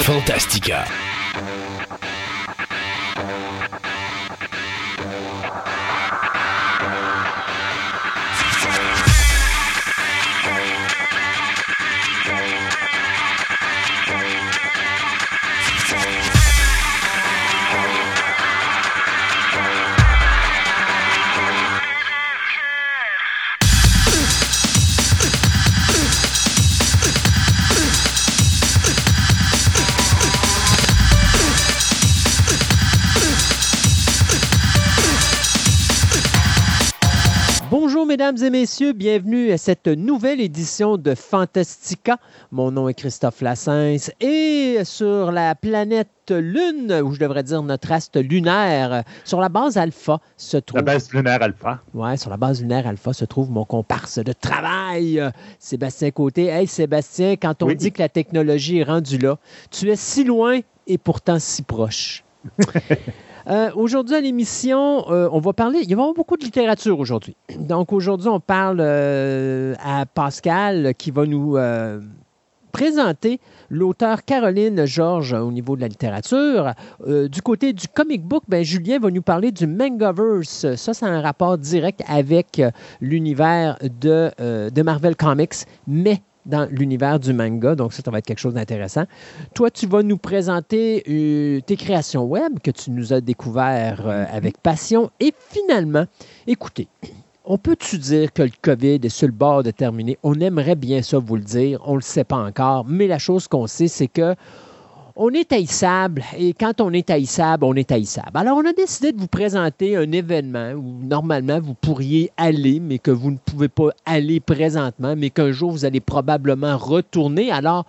Fantastica. Mesdames et messieurs, bienvenue à cette nouvelle édition de Fantastica. Mon nom est Christophe Lassens et sur la planète Lune, ou je devrais dire notre astre lunaire, sur la base alpha se trouve... La base lunaire alpha. Ouais, sur la base lunaire alpha se trouve mon comparse de travail, Sébastien Côté. Hey Sébastien, quand on dit que la technologie est rendue là, tu es si loin et pourtant si proche. Euh, aujourd'hui à l'émission, euh, on va parler, il va y avoir beaucoup de littérature aujourd'hui. Donc aujourd'hui, on parle euh, à Pascal qui va nous présenter l'auteur Caroline Georges au niveau de la littérature. du côté du comic book, ben, Julien va nous parler du Mangaverse. Ça, c'est un rapport direct avec l'univers de, de Marvel Comics, mais dans l'univers du manga. Donc, ça, ça va être quelque chose d'intéressant. Toi, tu vas nous présenter euh, tes créations web que tu nous as découvert euh, avec passion. Et finalement, écoutez, on peut-tu dire que le COVID est sur le bord de terminer? On aimerait bien ça vous le dire. On ne le sait pas encore. Mais la chose qu'on sait, c'est que on est haïssable et quand on est haïssable, on est haïssable. Alors, on a décidé de vous présenter un événement où normalement vous pourriez aller, mais que vous ne pouvez pas aller présentement, mais qu'un jour vous allez probablement retourner. Alors,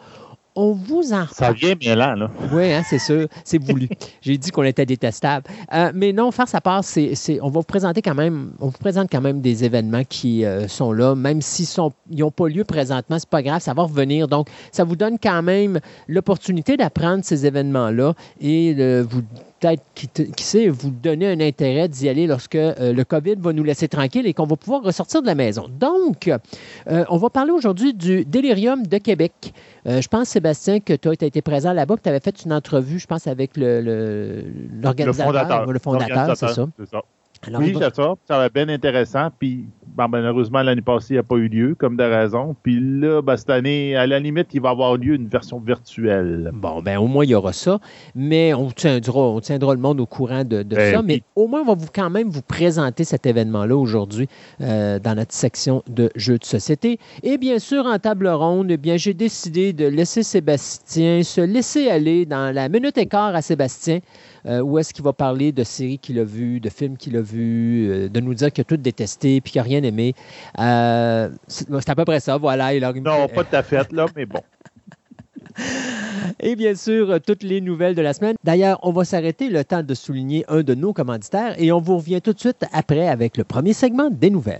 on vous en Ça vient bien là, là. Oui, hein, c'est sûr, c'est voulu. J'ai dit qu'on était détestable. Euh, mais non, faire sa part, c'est, on va vous présenter quand même, on vous présente quand même des événements qui euh, sont là, même s'ils n'ont pas lieu présentement, c'est pas grave, ça va revenir. Donc, ça vous donne quand même l'opportunité d'apprendre ces événements-là et de vous peut-être, qui, sait, vous donner un intérêt d'y aller lorsque euh, le COVID va nous laisser tranquille et qu'on va pouvoir ressortir de la maison. Donc, on va parler aujourd'hui du Délirium de Québec. Euh, je pense, Sébastien, que tu as été présent là-bas, que tu avais fait une entrevue, je pense, avec l'organisateur, le, fondateur, c'est ça. Oui, c'est ça. Ça va bien intéressant. Puis, malheureusement, l'année passée, il n'y a pas eu lieu, comme de raison. Puis là, ben, cette année, à la limite, il va avoir lieu une version virtuelle. Bon, ben au moins, il y aura ça. Mais on tiendra, on tiendra le monde au courant de, ben, ça. Mais au moins, on va vous, quand même vous présenter cet événement-là aujourd'hui euh, dans notre section de jeux de société. Et bien sûr, en table ronde, eh bien, j'ai décidé de laisser Sébastien se laisser aller dans la minute et quart à Sébastien. Euh, où est-ce qu'il va parler de séries qu'il a vues, de films qu'il a vus, euh, de nous dire qu'il a tout détesté puis qu'il n'a rien aimé. Euh, c'est à peu près ça, voilà. Il Non, pas de ta fête, là, mais bon. Et bien sûr, toutes les nouvelles de la semaine. D'ailleurs, on va s'arrêter le temps de souligner un de nos commanditaires et on vous revient tout de suite après avec le premier segment des nouvelles.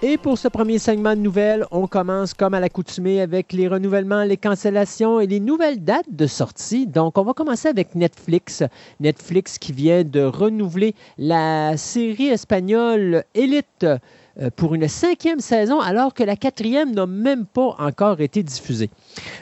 Et pour ce premier segment de nouvelles, on commence comme à l'accoutumée avec les renouvellements, les cancellations et les nouvelles dates de sortie. Donc, on va commencer avec Netflix. Netflix qui vient de renouveler la série espagnole Elite pour une cinquième saison, alors que la quatrième n'a même pas encore été diffusée.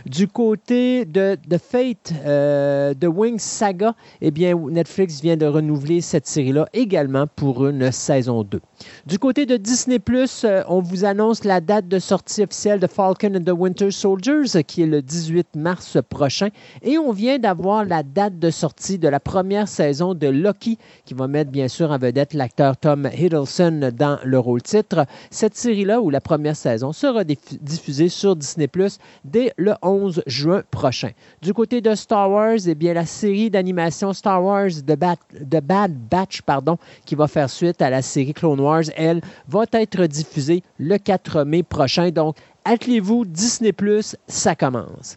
Du côté de The Fate, euh, The Wings Saga, eh bien, Netflix vient de renouveler cette série-là également pour une saison 2. Du côté de Disney+, euh, on vous annonce la date de sortie officielle de Falcon and the Winter Soldiers, qui est le 18 mars prochain. Et on vient d'avoir la date de sortie de la première saison de Loki, qui va mettre bien sûr en vedette l'acteur Tom Hiddleston dans le rôle titre. Cette série-là, ou la première saison, sera diffusée sur Disney Plus dès le 11 juin prochain. Du côté de Star Wars, eh bien, la série d'animation Star Wars The Bad, Batch, pardon, qui va faire suite à la série Clone Wars, elle, va être diffusée le 4 mai prochain. Donc, attelez-vous, Disney Plus, ça commence.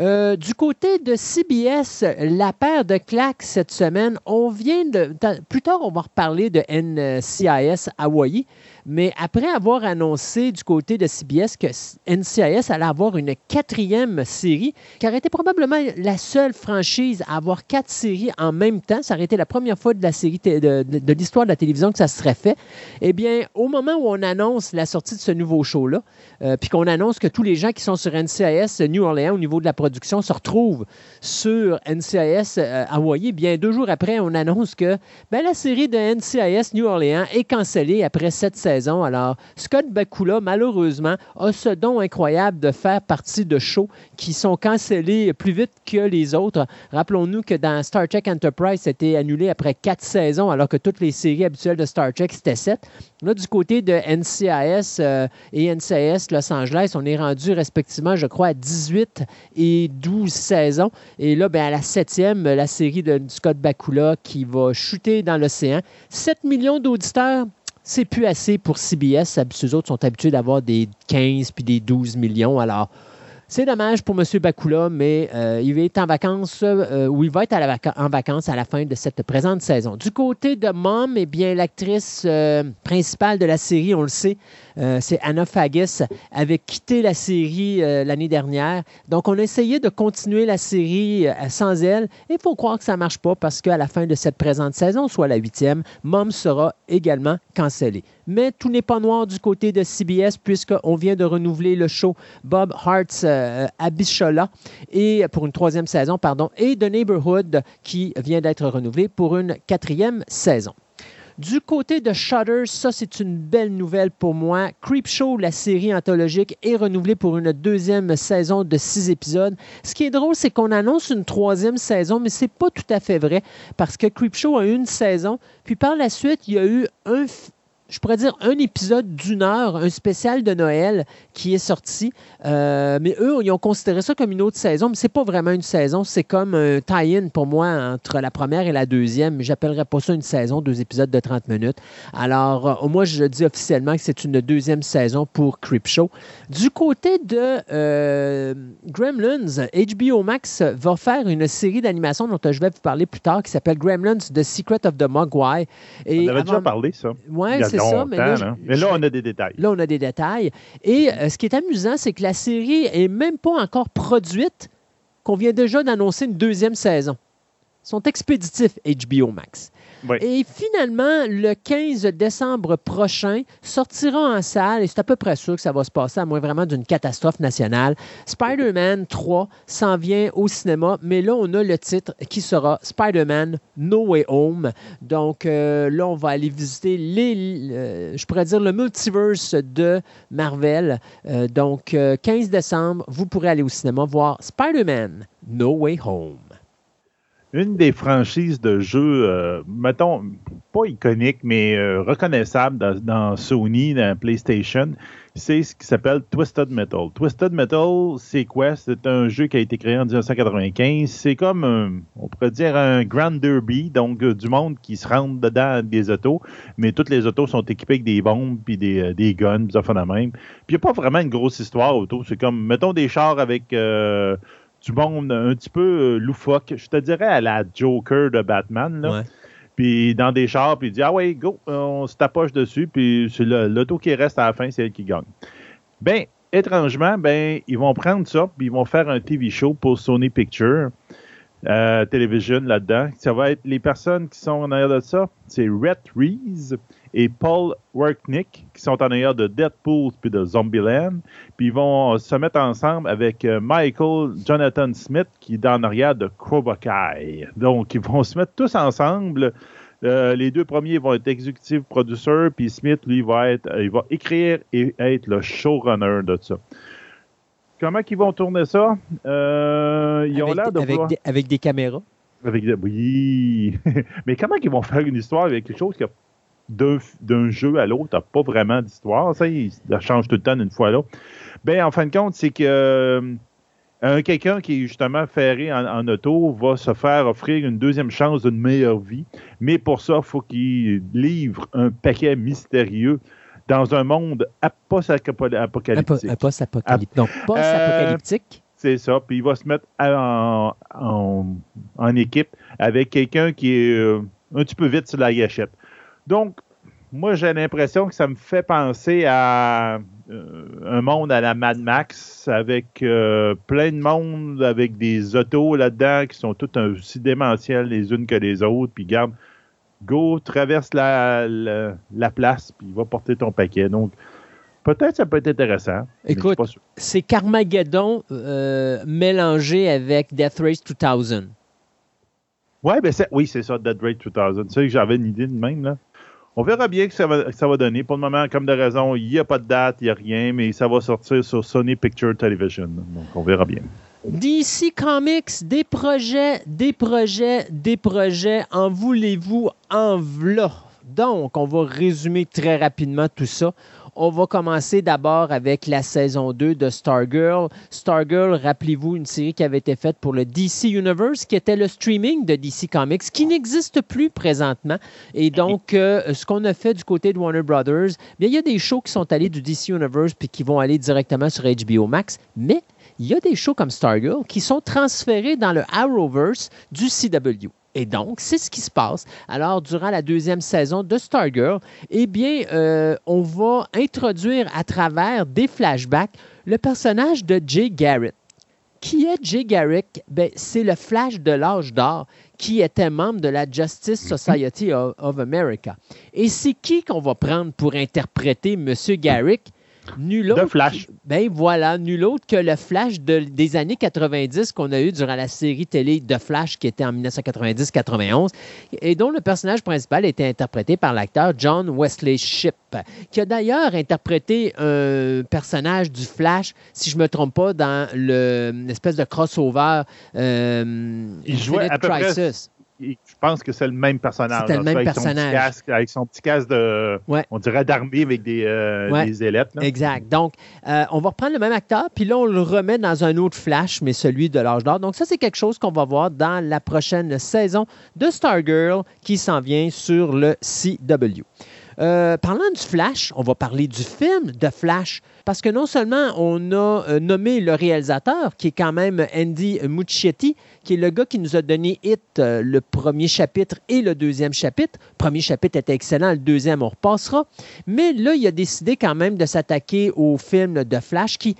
Euh, du côté de CBS, la paire de claques cette semaine, on vient de. Plus tard, on va reparler de NCIS Hawaii. Mais après avoir annoncé du côté de CBS que NCIS allait avoir une quatrième série, qui aurait été probablement la seule franchise à avoir quatre séries en même temps, ça aurait été la première fois de de, l'histoire de la télévision que ça serait fait. Eh bien, au moment où on annonce la sortie de ce nouveau show-là, euh, puis qu'on annonce que tous les gens qui sont sur NCIS New Orleans au niveau de la production se retrouvent sur NCIS euh, Hawaii, bien deux jours après, on annonce que ben, la série de NCIS New Orleans est cancellée après cette série alors, Scott Bakula, malheureusement, a ce don incroyable de faire partie de shows qui sont cancellés plus vite que les autres. Rappelons-nous que dans Star Trek Enterprise, c'était annulé après quatre saisons, alors que toutes les séries habituelles de Star Trek, c'était sept. Là, du côté de NCIS euh, et NCIS Los Angeles, on est rendu respectivement, je crois, à 18 et 12 saisons. Et là, ben, à la septième, la série de Scott Bakula qui va chuter dans l'océan. 7 millions d'auditeurs c'est plus assez pour CBS. Ces autres sont habitués d'avoir des 15 puis des 12 millions. Alors, c'est dommage pour M. Bakula, mais euh, il être en vacances euh, ou il va être en vacances à la fin de cette présente saison. Du côté de Mom, eh bien, l'actrice euh, principale de la série, on le sait, c'est Anna Fagus, avait quitté la série l'année dernière. Donc, on a essayé de continuer la série sans elle. Et il faut croire que ça ne marche pas parce qu'à la fin de cette présente saison, soit la huitième, Mom sera également cancellée. Mais tout n'est pas noir du côté de CBS puisqu'on vient de renouveler le show Bob Hart's euh, Abishola et pour une troisième saison, pardon, et The Neighborhood qui vient d'être renouvelé pour une quatrième saison. Du côté de Shudder, ça c'est une belle nouvelle pour moi. Creepshow, la série anthologique, est renouvelée pour une deuxième saison de six épisodes. Ce qui est drôle, c'est qu'on annonce une troisième saison, mais c'est pas tout à fait vrai parce que Creepshow a une saison, puis par la suite, il y a eu un, je pourrais dire, un épisode d'une heure, un spécial de Noël qui est sorti. Euh, mais eux, ils ont considéré ça comme une autre saison, mais c'est pas vraiment une saison. C'est comme un tie-in pour moi entre la première et la deuxième. J'appellerais pas ça une saison, deux épisodes de 30 minutes. Alors, euh, moi, je dis officiellement que c'est une deuxième saison pour Creepshow. Du côté de euh, Gremlins, HBO Max va faire une série d'animation dont je vais vous parler plus tard qui s'appelle Gremlins The Secret of the Mogwai. Et On avait déjà parlé, ça. Oui, c'est mais là, mais là, on a des détails. Là, on a des détails. Et euh, ce qui est amusant, c'est que la série est même pas encore produite, qu'on vient déjà d'annoncer une deuxième saison. Ils sont expéditifs, HBO Max. Et finalement, le 15 décembre prochain, sortira en salle, et c'est à peu près sûr que ça va se passer, à moins vraiment d'une catastrophe nationale. Spider-Man 3 s'en vient au cinéma, mais là, on a le titre qui sera Spider-Man No Way Home. Donc euh, là, on va aller visiter les, je pourrais dire le multiverse de Marvel. Euh, donc, 15 décembre, vous pourrez aller au cinéma voir Spider-Man No Way Home une des franchises de jeux, euh, mettons, pas iconique, mais euh, reconnaissable dans, Sony, dans PlayStation, c'est ce qui s'appelle Twisted Metal. Twisted Metal, c'est quoi? C'est un jeu qui a été créé en 1995. C'est comme, on pourrait dire, un Grand Derby, donc euh, du monde qui se rentre dedans des autos, mais toutes les autos sont équipées avec des bombes, puis des, des guns, puis ça fait la même. Puis il n'y a pas vraiment une grosse histoire autour. C'est comme, mettons des chars avec du monde un petit peu euh, loufoque. Je te dirais à la Joker de Batman. Là. Puis dans des chars, puis il dit Ah ouais, go, on se tapoche dessus, puis c'est l'auto qui reste à la fin, c'est elle qui gagne. Ben, étrangement, ben, ils vont prendre ça, puis ils vont faire un TV show pour Sony Pictures. Euh, Television là-dedans. Ça va être les personnes qui sont en arrière de ça. C'est Rhett Reeves et Paul Worknick qui sont en arrière de Deadpool puis de Zombieland. Puis ils vont se mettre ensemble avec euh, Michael Jonathan Smith qui est en arrière de Cobra Kai. Donc ils vont se mettre tous ensemble. Euh, les deux premiers vont être executive producers, puis Smith, lui, va être, il va écrire et être le showrunner de ça. Comment ils vont tourner ça? Euh, ils avec, ont l'air de avec, des, avec des caméras? Avec oui. Mais comment ils vont faire une histoire avec quelque chose qui d'un jeu à l'autre, n'a pas vraiment d'histoire. Ça, ça change tout le temps d'une fois à l'autre. Ben, en fin de compte, c'est que euh, quelqu'un qui est justement ferré en, auto va se faire offrir une deuxième chance d'une meilleure vie. Mais pour ça, il faut qu'il livre un paquet mystérieux dans un monde post-apocalyptique. Post-apocalyptique. Donc, post-apocalyptique. Euh, c'est ça. Puis il va se mettre en, équipe avec quelqu'un qui est euh, un petit peu vite sur la gâchette. Donc, moi, j'ai l'impression que ça me fait penser à euh, un monde à la Mad Max avec plein de monde, avec des autos là-dedans qui sont toutes aussi démentielles les unes que les autres. Puis garde, go, traverse la, la, place, puis va porter ton paquet. Donc, peut-être ça peut être intéressant. Écoute, c'est Carmageddon euh, mélangé avec Death Race 2000. Ouais, ben oui, c'est ça, Death Race 2000. Tu sais que j'avais une idée de même, là. On verra bien que ça va, ça va donner. Pour le moment, comme de raison, il n'y a pas de date, il n'y a rien, mais ça va sortir sur Sony Picture Television. Donc, on verra bien. DC Comics, des projets, des projets, des projets. En voulez-vous, en v'là. Donc, on va résumer très rapidement tout ça. On va commencer d'abord avec la saison 2 de Stargirl. Stargirl, rappelez-vous, une série qui avait été faite pour le DC Universe, qui était le streaming de DC Comics, qui n'existe plus présentement. Et donc, euh, ce qu'on a fait du côté de Warner Brothers, bien, il y a des shows qui sont allés du DC Universe puis qui vont aller directement sur HBO Max, mais il y a des shows comme Stargirl qui sont transférés dans le Arrowverse du CW. Et donc, c'est ce qui se passe. Alors, durant la deuxième saison de Stargirl, eh bien, euh, on va introduire à travers des flashbacks le personnage de Jay Garrett. Qui est Jay Garrett? Ben, c'est le Flash de l'âge d'or qui était membre de la Justice mhm. Society of, of America. Et c'est qui qu'on va prendre pour interpréter M. Garrick? Nul autre. Flash. ben voilà, nul autre que le Flash des années 90 qu'on a eu durant la série télé de Flash qui était en 1990-91 et dont le personnage principal était interprété par l'acteur John Wesley Shipp, qui a d'ailleurs interprété un personnage du Flash, si je ne me trompe pas, dans l'espèce de crossover euh, Il jouait à peu Crisis je pense que c'est le même personnage. C'est le même personnage. avec son petit casque de, on dirait d'armée avec des, euh, ailettes. Exact. Donc, euh, on va reprendre le même acteur, puis là, on le remet dans un autre flash, mais celui de l'âge d'or. Donc, ça, c'est quelque chose qu'on va voir dans la prochaine saison de Stargirl qui s'en vient sur le CW. Euh, parlant du Flash, on va parler du film de Flash, parce que non seulement on a euh, nommé le réalisateur, qui est quand même Andy Muschietti, qui est le gars qui nous a donné Hit, euh, le premier chapitre et le deuxième chapitre. Le premier chapitre était excellent, le deuxième, on repassera. Mais là, il a décidé quand même de s'attaquer au film de Flash qui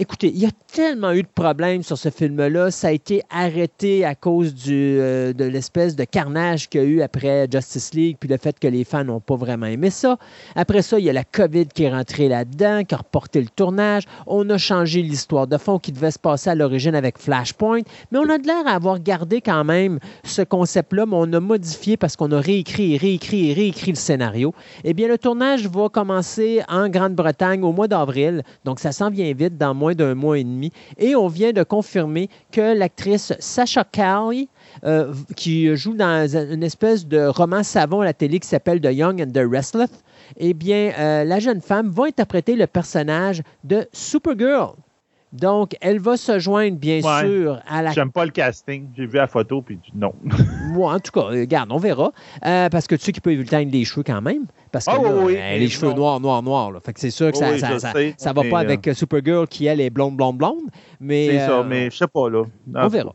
Écoutez, il y a tellement eu de problèmes sur ce film-là. Ça a été arrêté à cause euh, de l'espèce de carnage qu'il y a eu après Justice League, puis le fait que les fans n'ont pas vraiment aimé ça. Après ça, il y a la COVID qui est rentrée là-dedans, qui a reporté le tournage. On a changé l'histoire de fond qui devait se passer à l'origine avec Flashpoint, mais on a de l'air à avoir gardé quand même ce concept-là, mais on a modifié parce qu'on a réécrit réécrit réécrit le scénario. Eh bien, le tournage va commencer en Grande-Bretagne au mois d'avril, donc ça s'en vient vite dans moins d'un mois et demi. Et on vient de confirmer que l'actrice Sasha Cali, euh, qui joue dans une espèce de roman savon à la télé qui s'appelle The Young and the Restless, eh bien, euh, la jeune femme va interpréter le personnage de Supergirl. Donc, elle va se joindre, bien sûr, à la. J'aime pas le casting. J'ai vu la photo, puis non. Moi, en tout cas, regarde, on verra. Euh, parce que tu sais qu'il peut éteindre les cheveux quand même. Parce que oh, oui, euh, les cheveux noirs, noirs, noirs. Fait que c'est sûr que ça, ça, ça, va pas avec euh, Supergirl qui, elle, est blonde, blonde, blonde. C'est ça, mais je sais pas, là. on verra.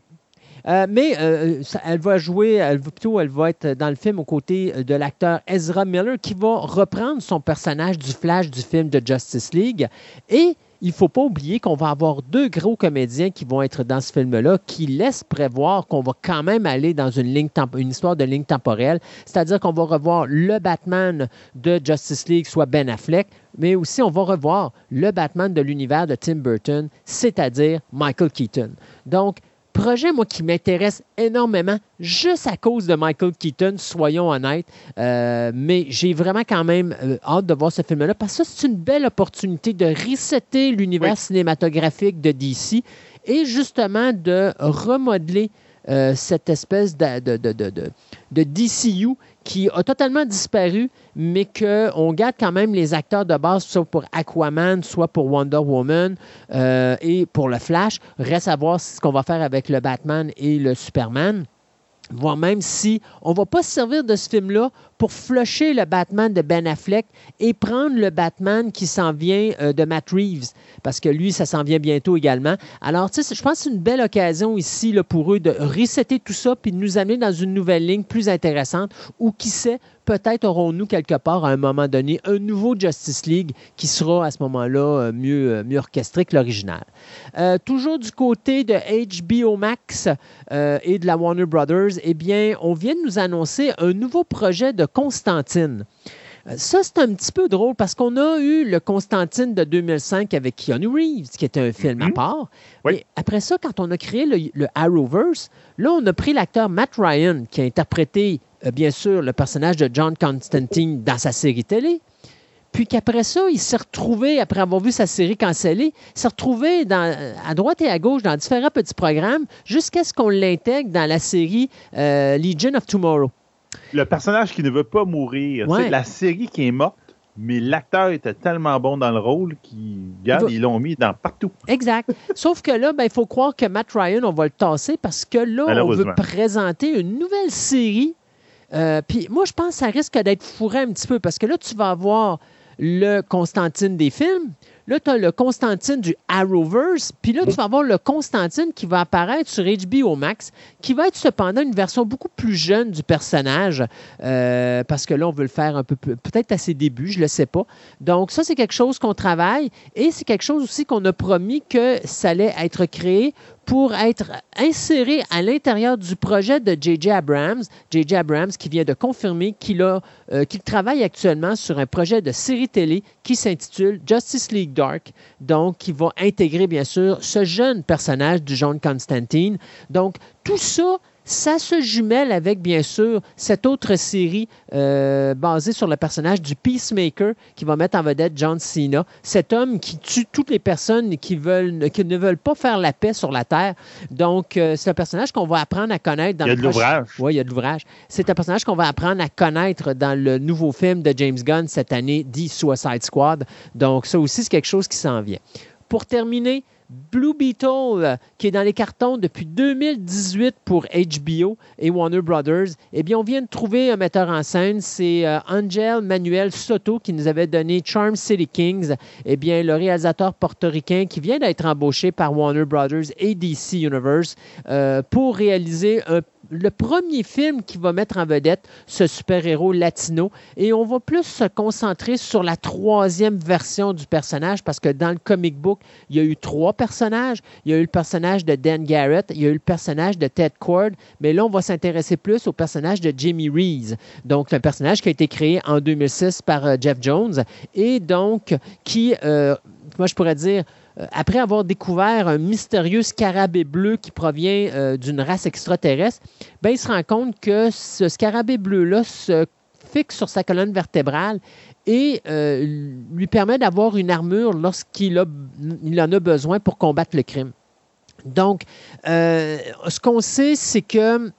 mais elle va jouer, elle, plutôt, elle va être dans le film aux côtés de l'acteur Ezra Miller qui va reprendre son personnage du Flash du film de Justice League. Et il ne faut pas oublier qu'on va avoir deux gros comédiens qui vont être dans ce film-là, qui laissent prévoir qu'on va quand même aller dans une, une histoire de ligne temporelle. C'est-à-dire qu'on va revoir le Batman de Justice League, soit Ben Affleck, mais aussi on va revoir le Batman de l'univers de Tim Burton, c'est-à-dire Michael Keaton. Donc, projet, moi, qui m'intéresse énormément, juste à cause de Michael Keaton, soyons honnêtes. Euh, mais j'ai vraiment quand même euh, hâte de voir ce film-là parce que c'est une belle opportunité de resetter l'univers cinématographique de DC et justement de remodeler cette espèce de, de, de, de, DCU qui a totalement disparu, mais qu'on garde quand même les acteurs de base, soit pour Aquaman, soit pour Wonder Woman et pour le Flash. Reste à voir ce qu'on va faire avec le Batman et le Superman voire même si on ne va pas se servir de ce film-là pour flusher le Batman de Ben Affleck et prendre le Batman qui s'en vient euh, de Matt Reeves, parce que lui, ça s'en vient bientôt également. Alors, tu sais, je pense que c'est une belle occasion ici pour eux de resetter tout ça puis de nous amener dans une nouvelle ligne plus intéressante ou qui sait, peut-être aurons-nous quelque part à un moment donné un nouveau Justice League qui sera à ce moment-là euh, mieux, euh, mieux orchestré que l'original. toujours du côté de HBO Max et de la Warner Brothers, eh bien, on vient de nous annoncer un nouveau projet de Constantine. Euh, ça, c'est un petit peu drôle parce qu'on a eu le Constantine de 2005 avec Keanu Reeves, qui était un film à mhm. part. Et après ça, quand on a créé le, Arrowverse, là, on a pris l'acteur Matt Ryan, qui a interprété, euh, bien sûr, le personnage de John Constantine dans sa série télé. Puis qu'après ça, il s'est retrouvé, après avoir vu sa série cancellée, s'est retrouvé dans, à droite et à gauche dans différents petits programmes jusqu'à ce qu'on l'intègre dans la série euh, Legion of Tomorrow le personnage qui ne veut pas mourir. C'est la série qui est morte, mais l'acteur était tellement bon dans le rôle qu'ils l'ont mis dans partout. Exact. Sauf que là, ben, il faut croire que Matt Ryan, on va le tasser parce que là, on veut présenter une nouvelle série. Euh, puis moi, je pense que ça risque d'être fourré un petit peu parce que là, tu vas avoir le Constantine des films, Là, tu as le Constantine du Arrowverse, puis là, tu vas avoir le Constantine qui va apparaître sur HBO Max, qui va être cependant une version beaucoup plus jeune du personnage, euh, parce que là, on veut le faire un peu peut-être à ses débuts, je ne le sais pas. Donc, ça, c'est quelque chose qu'on travaille et c'est quelque chose aussi qu'on a promis que ça allait être créé pour être inséré à l'intérieur du projet de J.J. Abrams. J.J. Abrams qui vient de confirmer qu'il euh, travaille actuellement sur un projet de série télé qui s'intitule Justice League Dark, donc qui va intégrer bien sûr ce jeune personnage du John Constantine. Donc tout ça, ça se jumelle avec, bien sûr, cette autre série euh, basée sur le personnage du Peacemaker qui va mettre en vedette John Cena, cet homme qui tue toutes les personnes qui, veulent, qui ne veulent pas faire la paix sur la Terre. Donc, euh, c'est un personnage qu'on va apprendre à connaître dans il y a de l'ouvrage. Oui, il y a de l'ouvrage. C'est un personnage qu'on va apprendre à connaître dans le nouveau film de James Gunn cette année, The Suicide Squad. Donc, ça aussi, c'est quelque chose qui s'en vient. Pour terminer, Blue Beetle, qui est dans les cartons depuis 2018 pour HBO et Warner Brothers, eh bien, on vient de trouver un metteur en scène. C'est euh, Angel Manuel Soto qui nous avait donné Charm City Kings. Eh bien, le réalisateur portoricain qui vient d'être embauché par Warner Brothers et DC Universe euh, pour réaliser le premier film qui va mettre en vedette ce super-héros latino. Et on va plus se concentrer sur la troisième version du personnage parce que dans le comic book, il y a eu trois personnages. Il y a eu le personnage de Dan Garrett, il y a eu le personnage de Ted Cord, mais là, on va s'intéresser plus au personnage de Jimmy Reeves. Donc, un personnage qui a été créé en 2006 par euh, Jeff Jones et donc qui, euh, moi, je pourrais dire, euh, après avoir découvert un mystérieux scarabée bleu qui provient d'une race extraterrestre, ben, il se rend compte que ce scarabée bleu-là se fixe sur sa colonne vertébrale et euh, lui permet d'avoir une armure lorsqu'il en a besoin pour combattre le crime. Donc, ce qu'on sait, c'est que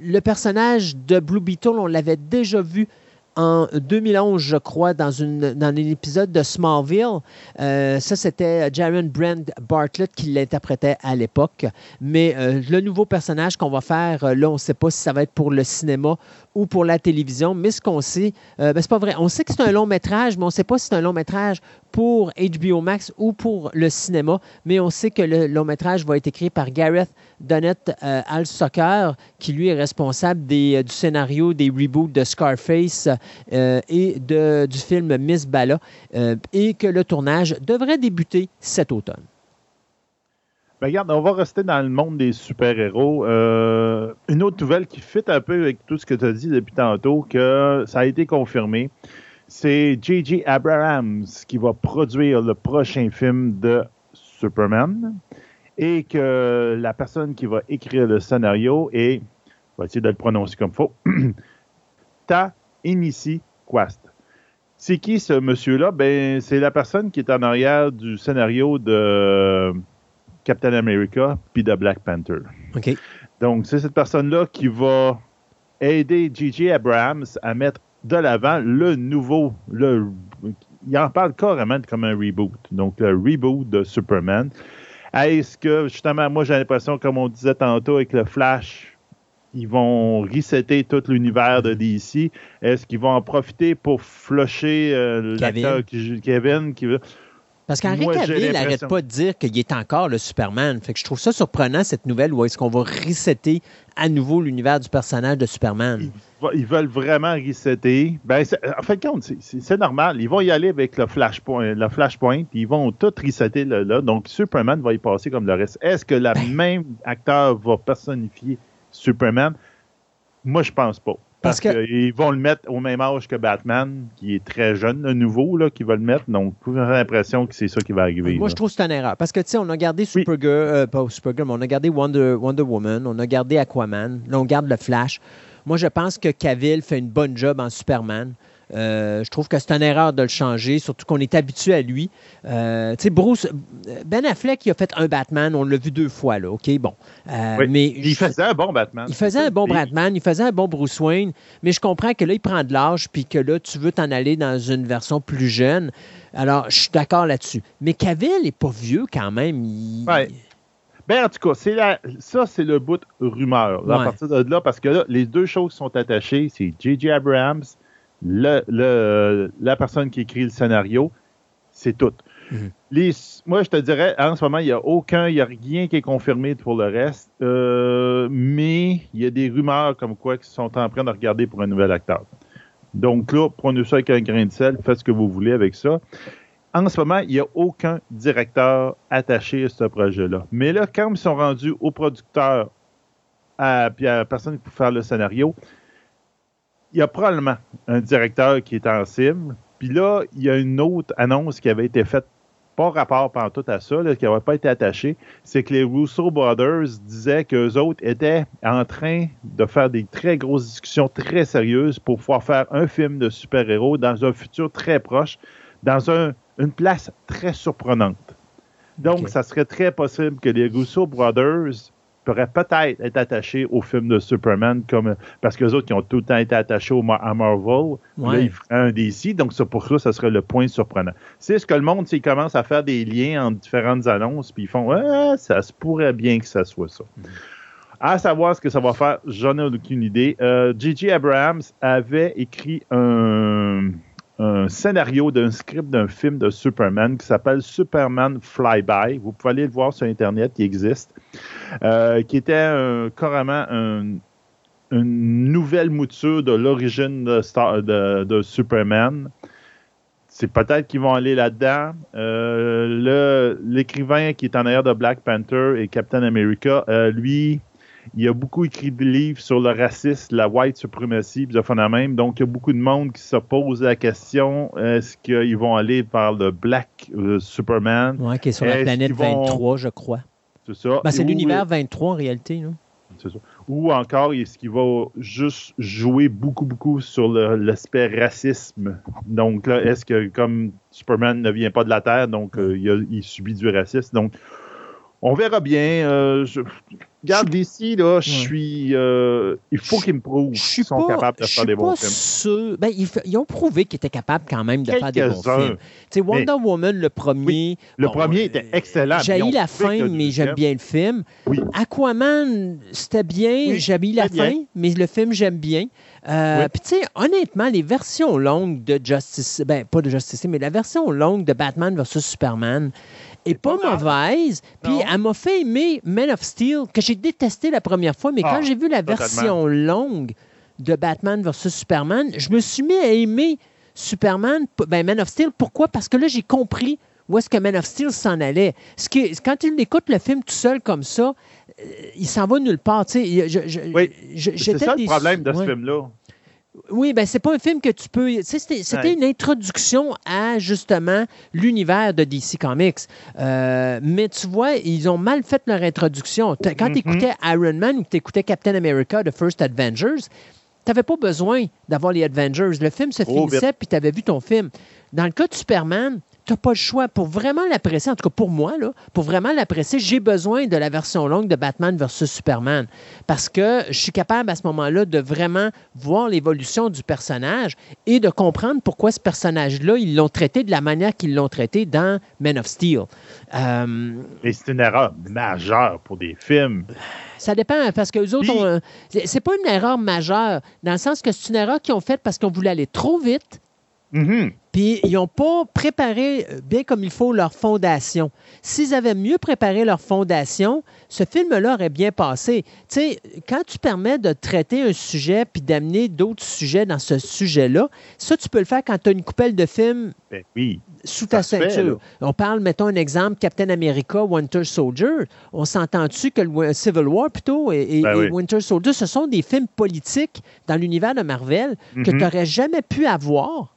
le personnage de Blue Beetle, on l'avait déjà vu en 2011, je crois, dans, une, dans un épisode de Smallville. Euh, ça, c'était Jaron Brand Bartlett qui l'interprétait à l'époque. Mais euh, le nouveau personnage qu'on va faire, euh, là, on ne sait pas si ça va être pour le cinéma ou pour la télévision. Mais ce qu'on sait, ben, c'est pas vrai. On sait que c'est un long métrage, mais on ne sait pas si c'est un long métrage pour HBO Max ou pour le cinéma. Mais on sait que le long métrage va être écrit par Gareth Donnet Al Soccer, qui lui est responsable des, du scénario des reboots de Scarface euh, et du film Miss Bala euh, et que le tournage devrait débuter cet automne. Ben, regarde, on va rester dans le monde des super-héros. Euh, une autre nouvelle qui fit un peu avec tout ce que tu as dit depuis tantôt, que ça a été confirmé, c'est J.J. Abrams qui va produire le prochain film de Superman et que la personne qui va écrire le scénario est, on va essayer de le prononcer comme faut, Ta Inici Quast. C'est qui ce monsieur-là? Ben, c'est la personne qui est en arrière du scénario de Captain America puis de Black Panther. OK. Donc, c'est cette personne-là qui va aider J.J. Abrams à mettre de l'avant le nouveau, le, il en parle carrément comme un reboot. Donc, le reboot de Superman. Est-ce que, justement, moi, j'ai l'impression, comme on disait tantôt avec le Flash, ils vont resetter tout l'univers de DC. Est-ce qu'ils vont en profiter pour flusher euh, l'acteur Kevin qui veut. Parce qu'Henri Cavill n'arrête pas de dire qu'il est encore le Superman. Fait que je trouve ça surprenant, cette nouvelle, où est-ce qu'on va resetter à nouveau l'univers du personnage de Superman? Ils, veulent vraiment resetter. Ben, en fait, c'est normal. Ils vont y aller avec le Flashpoint, le flashpoint puis ils vont tout resetter là, Donc, Superman va y passer comme le reste. Est-ce que le ben. même acteur va personnifier Superman? Moi, je pense pas. Parce, qu'ils vont le mettre au même âge que Batman, qui est très jeune, le nouveau, là, qui va le mettre. Donc, j'ai l'impression que c'est ça qui va arriver. Moi, je trouve que c'est une erreur. Parce que, tu sais, on a gardé Supergirl, euh, pas Supergirl, mais on a gardé Wonder, Wonder Woman, on a gardé Aquaman, là, on garde le Flash. Moi, je pense que Cavill fait une bonne job en Superman. Euh, je trouve que c'est une erreur de le changer, surtout qu'on est habitué à lui. Euh, tu sais, Bruce, Ben Affleck, il a fait un Batman, on l'a vu deux fois, là, OK, bon. Euh, mais il faisait un bon Batman. Il faisait un bon Batman, il faisait un bon Bruce Wayne, mais je comprends que là, il prend de l'âge, puis que là, tu veux t'en aller dans une version plus jeune. Alors, je suis d'accord là-dessus. Mais Cavill n'est pas vieux quand même. Ben, en tout cas, ça, c'est le bout rumeur. À partir de là, parce que là, les deux choses sont attachées, c'est J.J. Abrams le, la personne qui écrit le scénario, c'est tout. Mhm. moi, je te dirais, en ce moment, il n'y a aucun, il n'y a rien qui est confirmé pour le reste, euh, mais il y a des rumeurs comme quoi qui sont en train de regarder pour un nouvel acteur. Donc là, prenez ça avec un grain de sel, faites ce que vous voulez avec ça. En ce moment, il n'y a aucun directeur attaché à ce projet-là. Mais là, quand ils sont rendus au producteur, à, puis à la personne qui peut faire le scénario, il y a probablement un directeur qui est en cible. Puis là, il y a une autre annonce qui avait été faite, pas rapport tout à ça, qui n'avait pas été attachée. C'est que les Russo Brothers disaient qu'eux autres étaient en train de faire des très grosses discussions très sérieuses pour pouvoir faire un film de super-héros dans un futur très proche, dans une place très surprenante. Donc, ça serait très possible que les Russo Brothers pourrait peut-être être attaché au film de Superman, comme parce que les autres qui ont tout le temps été attachés au, à Marvel, là, ils feraient un DC, donc ça, pour ça, ça serait le point surprenant. C'est ce que le monde, s'il commence à faire des liens entre différentes annonces, puis ils font ah, ça se pourrait bien que ça soit ça. Mm-hmm. À savoir ce que ça va faire, j'en ai aucune idée. Euh, Abrams avait écrit un un scénario d'un script d'un film de Superman qui s'appelle Superman Flyby. Vous pouvez aller le voir sur Internet, qui existe. Euh, qui était carrément une nouvelle mouture de l'origine de, Superman. C'est peut-être qu'ils vont aller là-dedans. Euh, l'écrivain qui est en arrière de Black Panther et Captain America, euh, lui, il a beaucoup écrit des livres sur le racisme, la white supremacy, puis de même. Donc, il y a beaucoup de monde qui se pose la question est-ce qu'ils vont aller vers le Black Superman? Oui, qui est sur la planète 23, je crois. C'est ça. Ben, c'est l'univers 23 en réalité. C'est ça. Ou encore, est-ce qu'il va juste jouer beaucoup, beaucoup sur l'aspect racisme? Donc là, est-ce que comme Superman ne vient pas de la Terre, donc euh, il, subit du racisme? Donc, on verra bien. Euh, je, regarde d'ici, là, je suis. Euh, il faut qu'ils me prouvent qu'ils sont capables de faire des bons films. Sûr. Ben, ils, ont prouvé qu'ils étaient capables quand même de faire des bons films. Tu sais, Wonder Woman, le premier. le premier était excellent. J'ai eu la fin, mais j'aime bien le film. Oui. Aquaman, c'était bien. J'aime la fin, mais le film, j'aime bien. Euh, Puis, tu sais, honnêtement, les versions longues de Justice. Ben, pas de Justice, mais la version longue de Batman vs Superman est pas mauvaise. Puis elle m'a fait aimer Man of Steel, que j'ai détesté la première fois, mais quand ah, j'ai vu la version longue de Batman vs Superman, je me suis mis à aimer Superman, ben Man of Steel. Pourquoi? Parce que là, j'ai compris où est-ce que Man of Steel s'en allait. Ce qui, quand il écoute le film tout seul comme ça, euh, il s'en va nulle part. oui, c'est ça le problème de ce film-là. Oui, ben c'est pas un film que tu peux. C'était une introduction à justement l'univers de DC Comics. Euh, mais tu vois, ils ont mal fait leur introduction. Quand mm-hmm. tu écoutais Iron Man ou tu écoutais Captain America, The First Avengers, tu n'avais pas besoin d'avoir les Avengers. Le film se finissait, puis tu avais vu ton film. Dans le cas de Superman, n'as pas le choix. Pour vraiment l'apprécier, en tout cas pour moi, là, pour vraiment l'apprécier, j'ai besoin de la version longue de Batman versus Superman. Parce que je suis capable à ce moment-là de vraiment voir l'évolution du personnage et de comprendre pourquoi ce personnage-là, ils l'ont traité de la manière qu'ils l'ont traité dans Man of Steel. Euh, et c'est une erreur majeure pour des films. Ça dépend, parce que les autres ont. C'est pas une erreur majeure, dans le sens que c'est une erreur qu'ils ont faite parce qu'on voulait aller trop vite Mm-hmm. Puis ils n'ont pas préparé euh, bien comme il faut leur fondation. S'ils avaient mieux préparé leur fondation, ce film-là aurait bien passé. Tu sais, quand tu permets de traiter un sujet puis d'amener d'autres sujets dans ce sujet-là, ça, tu peux le faire quand tu as une coupelle de films ben oui, sous ta ceinture. On parle, mettons un exemple, Captain America, Winter Soldier. On s'entend-tu que le Civil War, plutôt, et, ben Winter Soldier, ce sont des films politiques dans l'univers de Marvel que Mm-hmm. tu n'aurais jamais pu avoir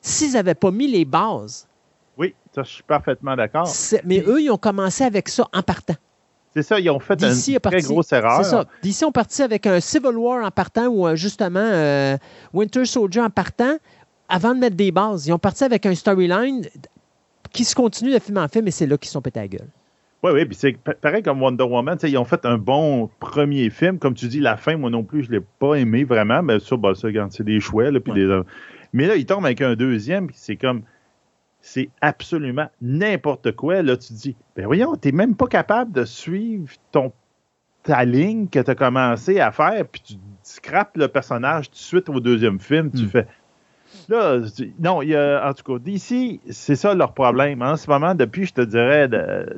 s'ils n'avaient pas mis les bases. Oui, ça, je suis parfaitement d'accord. Mais eux, ils ont commencé avec ça en partant. C'est ça, ils ont fait une très grosse erreur. C'est ça. D'ici, on parti avec un Civil War en partant ou justement euh, Winter Soldier en partant avant de mettre des bases. Ils ont parti avec un storyline qui se continue de film en film et c'est là qu'ils sont pétés à la gueule. Oui, oui, puis c'est pareil comme Wonder Woman. Ils ont fait un bon premier film. Comme tu dis, la fin, moi non plus, je ne l'ai pas aimé vraiment. Mais ça, bah, ça c'est des chouettes. Là, puis Ouais. des- Mais là, ils tombent avec un deuxième, puis c'est comme. C'est absolument n'importe quoi. Là, tu te dis, ben voyons, tu n'es même pas capable de suivre ton, ta ligne que tu as commencé à faire, puis tu scrapes le personnage tout de suite au deuxième film. Tu Mm. fais. Là, non, il y a, en tout cas, d'ici, c'est ça leur problème. En ce moment, depuis, je te dirais,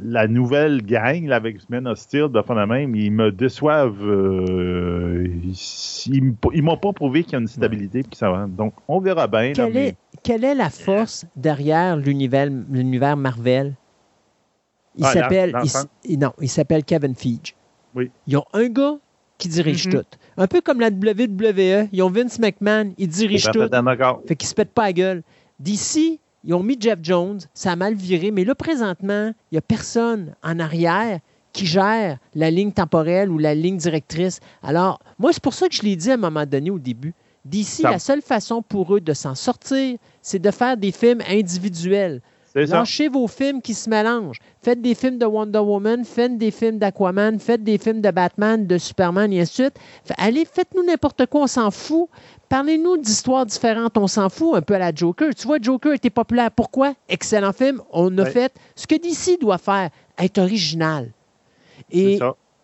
la nouvelle gang là, avec Men of Steel, de fond de même, ils me déçoivent. euh, ils ils m'ont pas prouvé qu'il y a une stabilité. puis ça va. Donc, on verra bien. là, Quelle mais- est, quelle est la force derrière l'univers Marvel? Il Ah, s'appelle non, il s'appelle Kevin Feige. Oui. Ils ont un gars qui dirige Mhm. tout. Un peu comme la WWE, ils ont Vince McMahon, il dirige tout. Fait qu'ils se pètent pas la gueule. D'ici, ils ont mis Jeff Jones, ça a mal viré, mais là, présentement, il n'y a personne en arrière qui gère la ligne temporelle ou la ligne directrice. Alors, moi, c'est pour ça que je l'ai dit à un moment donné au début. D'ici, Ça- la seule façon pour eux de s'en sortir, c'est de faire des films individuels. Lâchez vos films qui se mélangent. Faites des films de Wonder Woman, faites des films d'Aquaman, faites des films de Batman, de Superman, et ainsi de suite. Allez, faites-nous n'importe quoi, on s'en fout. Parlez-nous d'histoires différentes, on s'en fout un peu à la Joker. Tu vois, Joker était populaire. Pourquoi? Excellent film. On a fait ce que DC doit faire, être original. Et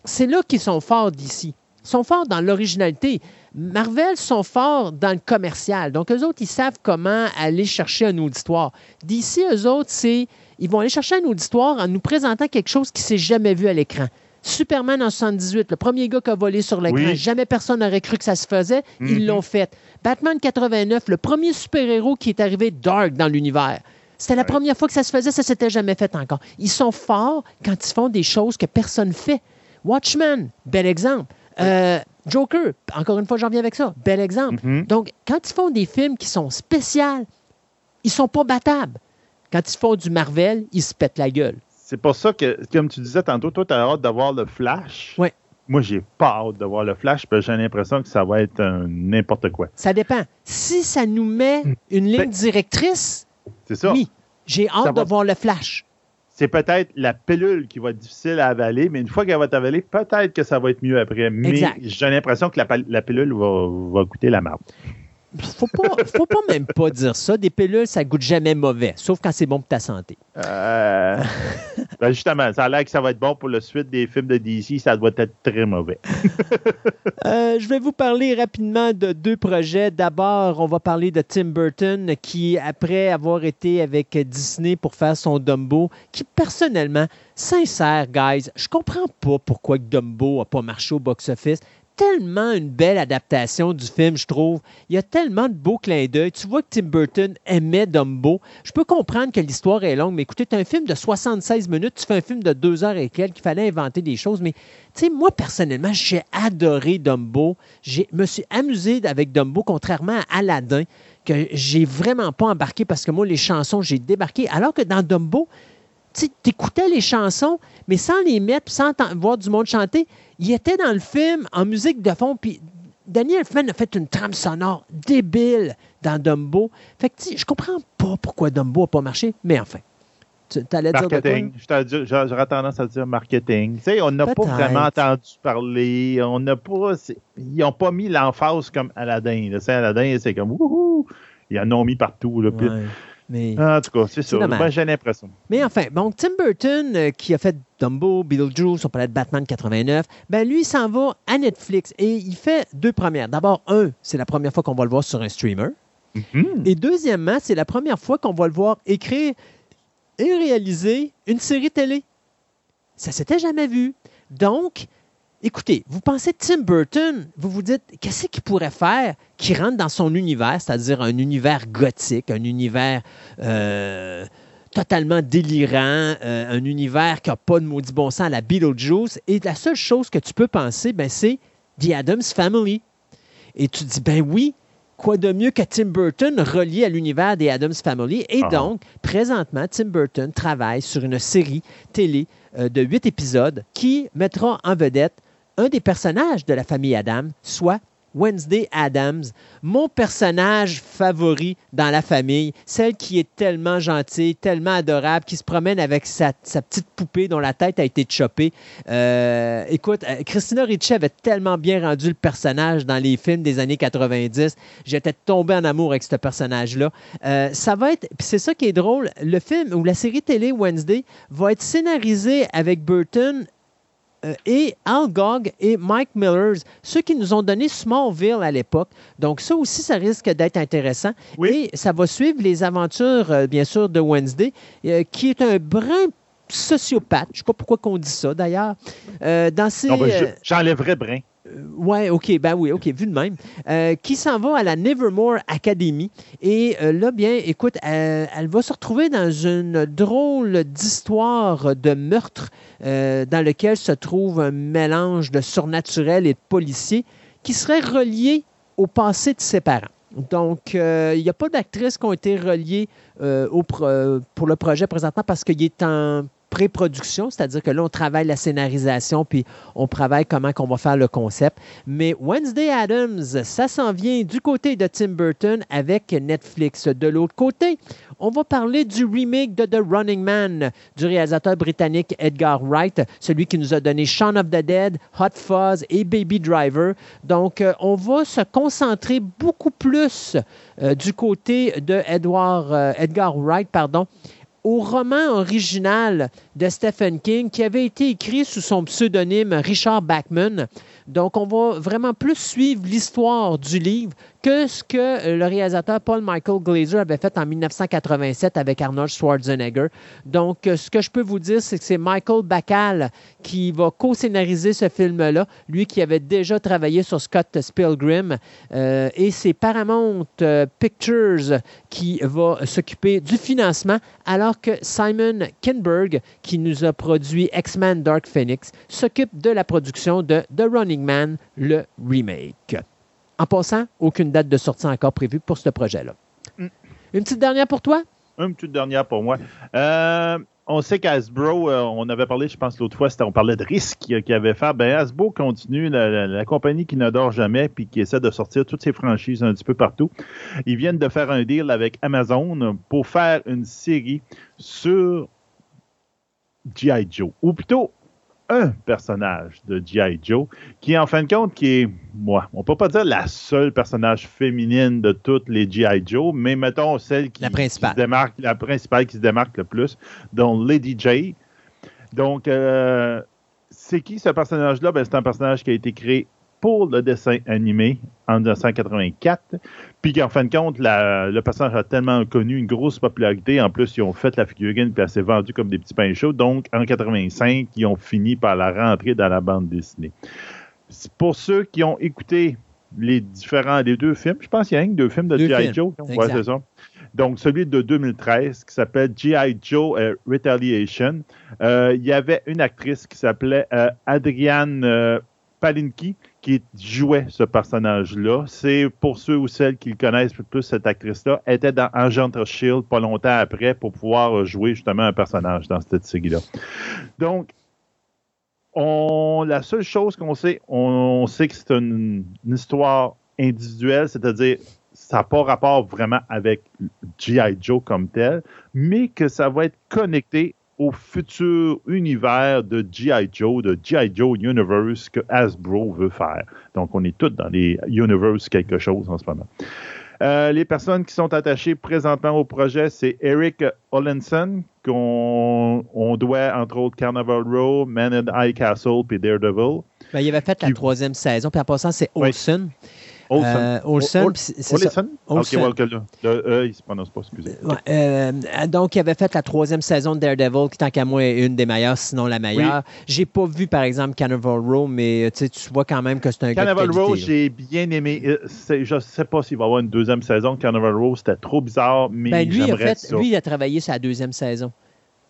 c'est là qu'ils sont forts d'ici. Ils sont forts dans l'originalité. Marvel sont forts dans le commercial. Donc, eux autres, ils savent comment aller chercher un auditoire. D'ici, eux autres, c'est. Ils vont aller chercher un auditoire en nous présentant quelque chose qui ne s'est jamais vu à l'écran. Superman en 78, le premier gars qui a volé sur l'écran. Oui. Jamais personne n'aurait cru que ça se faisait. Ils Mhm. l'ont fait. Batman 89, le premier super-héros qui est arrivé dark dans l'univers. C'était la Ouais. première fois que ça se faisait, ça s'était jamais fait encore. Ils sont forts quand ils font des choses que personne fait. Watchmen, bel exemple. Euh, Joker, encore une fois, j'en reviens avec ça. Bel exemple. Mhm. Donc, quand ils font des films qui sont spéciaux, ils sont pas battables. Quand ils font du Marvel, ils se pètent la gueule. C'est pour ça que, comme tu disais tantôt, toi, tu as hâte de voir le Flash. Ouais. Moi, j'ai pas hâte de voir le Flash, parce que j'ai l'impression que ça va être un n'importe quoi. Ça dépend. Si ça nous met une ligne Ben, directrice, C'est ça. oui, j'ai hâte va- de voir le Flash. C'est peut-être la pilule qui va être difficile à avaler, mais une fois qu'elle va être avalée, peut-être que ça va être mieux après. Mais j'ai l'impression que la pilule va, va goûter la marde. Faut pas, faut pas même pas dire ça. Des pilules, ça goûte jamais mauvais, sauf quand c'est bon pour ta santé. Euh, ben justement, ça a l'air que ça va être bon pour la suite des films de DC, ça doit être très mauvais. Euh, je vais vous parler rapidement de deux projets. D'abord, on va parler de Tim Burton qui, après avoir été avec Disney pour faire son Dumbo, qui personnellement, sincère, guys, je comprends pas pourquoi Dumbo a pas marché au box-office. Tellement une belle adaptation du film, je trouve. Il y a tellement de beaux clins d'œil. Tu vois que Tim Burton aimait Dumbo. Je peux comprendre que l'histoire est longue, mais écoutez, tu un film de 76 minutes, tu fais un film de deux heures et quelques, qu'il fallait inventer des choses, mais tu sais, moi, personnellement, j'ai adoré Dumbo. Je me suis amusé avec Dumbo, contrairement à Aladdin, que j'ai vraiment pas embarqué parce que moi, les chansons, j'ai débarqué. Alors que dans Dumbo, tu écoutais les chansons, mais sans les mettre, sans voir du monde chanter. Il était dans le film en musique de fond, puis Daniel Elfman a fait une trame sonore débile dans Dumbo. Fait que, je comprends pas pourquoi Dumbo n'a pas marché, mais enfin. Tu allais marketing. dire J'aurais tendance à dire marketing. Tu sais, on n'a pas vraiment entendu parler. On n'a pas. Ils n'ont pas mis l'emphase comme Aladdin. Là. Aladdin, c'est comme wouhou! Ils en ont mis partout. Là, mais... En tout cas, c'est ça. Ben, j'ai l'impression. Mais enfin, bon, Tim Burton, euh, qui a fait Dumbo, Beetlejuice, on parlait de Batman 89, ben lui, il s'en va à Netflix et il fait deux premières. D'abord, un, c'est la première fois qu'on va le voir sur un streamer. Mm-hmm. Et deuxièmement, c'est la première fois qu'on va le voir écrire et réaliser une série télé. Ça s'était jamais vu. Donc, écoutez, vous pensez Tim Burton, vous vous dites, qu'est-ce qu'il pourrait faire qui rentre dans son univers, c'est-à-dire un univers gothique, un univers euh, totalement délirant, euh, un univers qui n'a pas de maudit bon sens à la Beetlejuice? Et la seule chose que tu peux penser, ben, c'est The Adams Family. Et tu dis, ben oui, quoi de mieux que Tim Burton relié à l'univers des Adams Family? Et ah. donc, présentement, Tim Burton travaille sur une série télé euh, de huit épisodes qui mettra en vedette un des personnages de la famille Adam, soit Wednesday Adams, mon personnage favori dans la famille, celle qui est tellement gentille, tellement adorable, qui se promène avec sa, petite poupée dont la tête a été choppée. Euh, écoute, euh, Christina Ricci avait tellement bien rendu le personnage dans les films des années 90. J'étais tombé en amour avec ce personnage-là. Euh, ça va être, c'est ça qui est drôle, le film ou la série télé Wednesday va être scénarisé avec Burton et Al Gogg et Mike Millers, ceux qui nous ont donné Smallville à l'époque. Donc ça aussi, ça risque d'être intéressant. Et ça va suivre les aventures, euh, bien sûr, de Wednesday, euh, qui est un brin sociopathe. Je ne sais pas pourquoi on dit ça, d'ailleurs. dans ces, ben, J'enlèverais brin. Euh, ouais, OK, ben oui, OK, vu de même, euh, qui s'en va à la Nevermore Academy. Et euh, là, bien, écoute, elle, va se retrouver dans une drôle d'histoire de meurtre dans lequel se trouve un mélange de surnaturel et de policier qui serait relié au passé de ses parents. Donc, il n'y a pas d'actrices qui ont été reliées au pour le projet présentement parce qu'il est en pré-production, c'est-à-dire que là, on travaille la scénarisation, puis on travaille comment qu'on va faire le concept. Mais Wednesday Adams, ça s'en vient du côté de Tim Burton avec Netflix. De l'autre côté, on va parler du remake de The Running Man du réalisateur britannique Edgar Wright, celui qui nous a donné Shaun of the Dead, Hot Fuzz et Baby Driver. Donc, euh, on va se concentrer beaucoup plus euh, du côté de Edward, euh, Edgar Wright, pardon, au roman original de Stephen King qui avait été écrit sous son pseudonyme Richard Bachman. Donc, on va vraiment plus suivre l'histoire du livre que ce que le réalisateur Paul Michael Glazer avait fait en 1987 avec Arnold Schwarzenegger. Donc, ce que je peux vous dire, c'est que c'est Michael Bacall qui va co-scénariser ce film-là, lui qui avait déjà travaillé sur Scott Pilgrim. Euh, et c'est Paramount euh, Pictures qui va s'occuper du financement, alors que Simon Kinberg, nous a produit X-Men Dark Phoenix, s'occupe de la production de The Running Man, le remake. En passant, aucune date de sortie encore prévue pour ce projet-là. Mm. Une petite dernière pour toi? Une petite dernière pour moi. Euh, on sait qu'Asbro, euh, on avait parlé, je pense, l'autre fois, on parlait de risques qu'il avait fait. Ben, Hasbro continue, la, compagnie qui n'adore jamais puis qui essaie de sortir toutes ses franchises un petit peu partout. Ils viennent de faire un deal avec Amazon pour faire une série sur G.I. Joe. Ou plutôt, un personnage de G.I. Joe, qui en fin de compte, qui est, moi, on peut pas dire la seule personnage féminine de toutes les G.I. Joe, mais mettons celle qui, la principale. se démarque, la principale qui se démarque le plus, dont Lady J. Donc, euh, c'est qui ce personnage-là? Ben, c'est un personnage qui a été créé pour le dessin animé en 1984, puis qu'en fin de compte, le personnage a tellement connu une grosse popularité. En plus, ils ont fait la figurine, puis elle s'est vendue comme des petits pains chauds. Donc, en 85, ils ont fini par la rentrer dans la bande dessinée. Pour ceux qui ont écouté les différents, les deux films, je pense qu'il y a un deux films de G.I. Joe. Ouais, c'est ça. Donc, celui de 2013 qui s'appelle G.I. Joe euh, Retaliation. Euh, il y avait une actrice qui s'appelait euh, Adrienne Palinki qui jouait ce personnage-là. C'est pour ceux ou celles qui le connaissent plus, cette actrice-là, était dans Agent Shield pas longtemps après pour pouvoir jouer justement un personnage dans cette série-là. Donc, on, la seule chose qu'on sait, on, sait que c'est une, histoire individuelle, c'est-à-dire ça n'a pas rapport vraiment avec G.I. Joe comme tel, mais que ça va être connecté au futur univers de G.I. Joe, de G.I. Joe Universe que Hasbro veut faire. Donc, on est tous dans les Universe quelque chose en ce moment. Euh, les personnes qui sont attachées présentement au projet, c'est Eric Ollenson, qu'on on doit entre autres Carnival Row, Man in High Castle puis Daredevil. Ben, il avait fait la troisième saison, puis en passant, c'est Olsen. Olsen. Olsen. Olsen? Ok, là. Le il se prononce pas, excusez. Euh, donc, il avait fait la troisième saison de Daredevil, qui, tant qu'à moi, est une des meilleures, sinon la meilleure. J'ai pas vu, par exemple, Carnival Row, mais tu vois quand même que c'est un Carnival Row, j'ai bien aimé. Euh, je sais pas s'il va y avoir une deuxième saison Carnival Row. C'était trop bizarre, mais ben, lui, a fait, lui, il a travaillé sur la deuxième saison.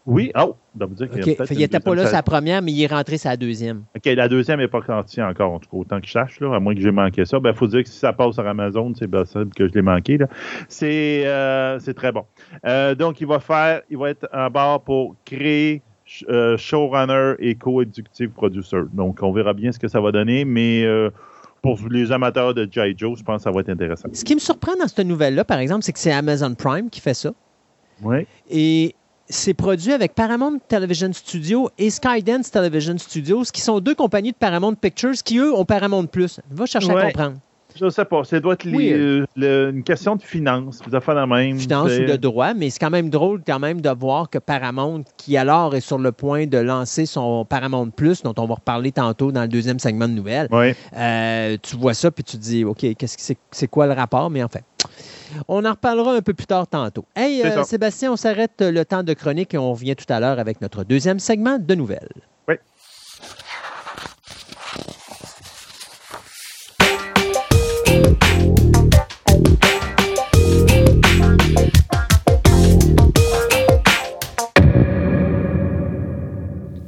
Oui, oh, ça veut dire qu'il Il n'était pas là sa première, mais il est rentré sa deuxième. OK, la deuxième n'est pas sortie encore, en tout cas, autant que je sache, là, à moins que j'ai manqué ça. Il ben, faut dire que si ça passe sur Amazon, c'est possible que je l'ai manqué. Euh, c'est très bon. Euh, donc, il va faire, il va être en bord pour créer euh, showrunner et co-executive producer. Donc, on verra bien ce que ça va donner, mais pour les amateurs de G.I. Joe, je pense que ça va être intéressant. Ce qui me surprend dans cette nouvelle-là, par exemple, c'est que c'est Amazon Prime qui fait ça. Oui. Et c'est produit avec Paramount Television Studios et Skydance Television Studios, qui sont deux compagnies de Paramount Pictures qui, eux, ont Paramount Plus. Va chercher à comprendre. Je ne sais pas. Ça doit être une question de finance. Vous avez la même. Finance ou de droit, mais c'est quand même drôle quand même de voir que Paramount, qui alors est sur le point de lancer son Paramount Plus, dont on va reparler tantôt dans le deuxième segment de nouvelles, euh, tu vois ça puis tu te dis, OK, qu'est-ce que c'est quoi le rapport? Mais en fait, on en reparlera un peu plus tard tantôt. Hey, euh, Sébastien, on s'arrête le temps de chronique et on revient tout à l'heure avec notre deuxième segment de nouvelles. Oui.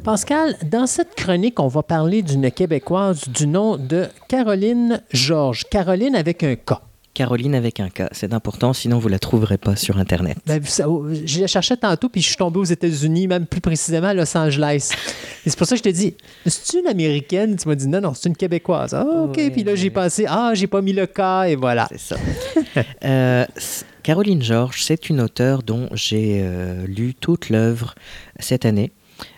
Pascal, dans cette chronique, on va parler d'une Québécoise du nom de Caroline Georges. Caroline avec un K. Caroline avec un K. C'est important, sinon vous ne la trouverez pas sur Internet. Ben, oh, je la cherchais tantôt, puis je suis tombé aux États-Unis, même plus précisément à Los Angeles. c'est pour ça que je t'ai dit, c'est une américaine? Tu m'as dit non, non, c'est une québécoise. Ah, OK. Puis là, j'ai pensé, ah, j'ai pas mis le K, et voilà. C'est ça. Euh, Caroline Georges, c'est une auteure dont j'ai euh, lu toute l'œuvre cette année.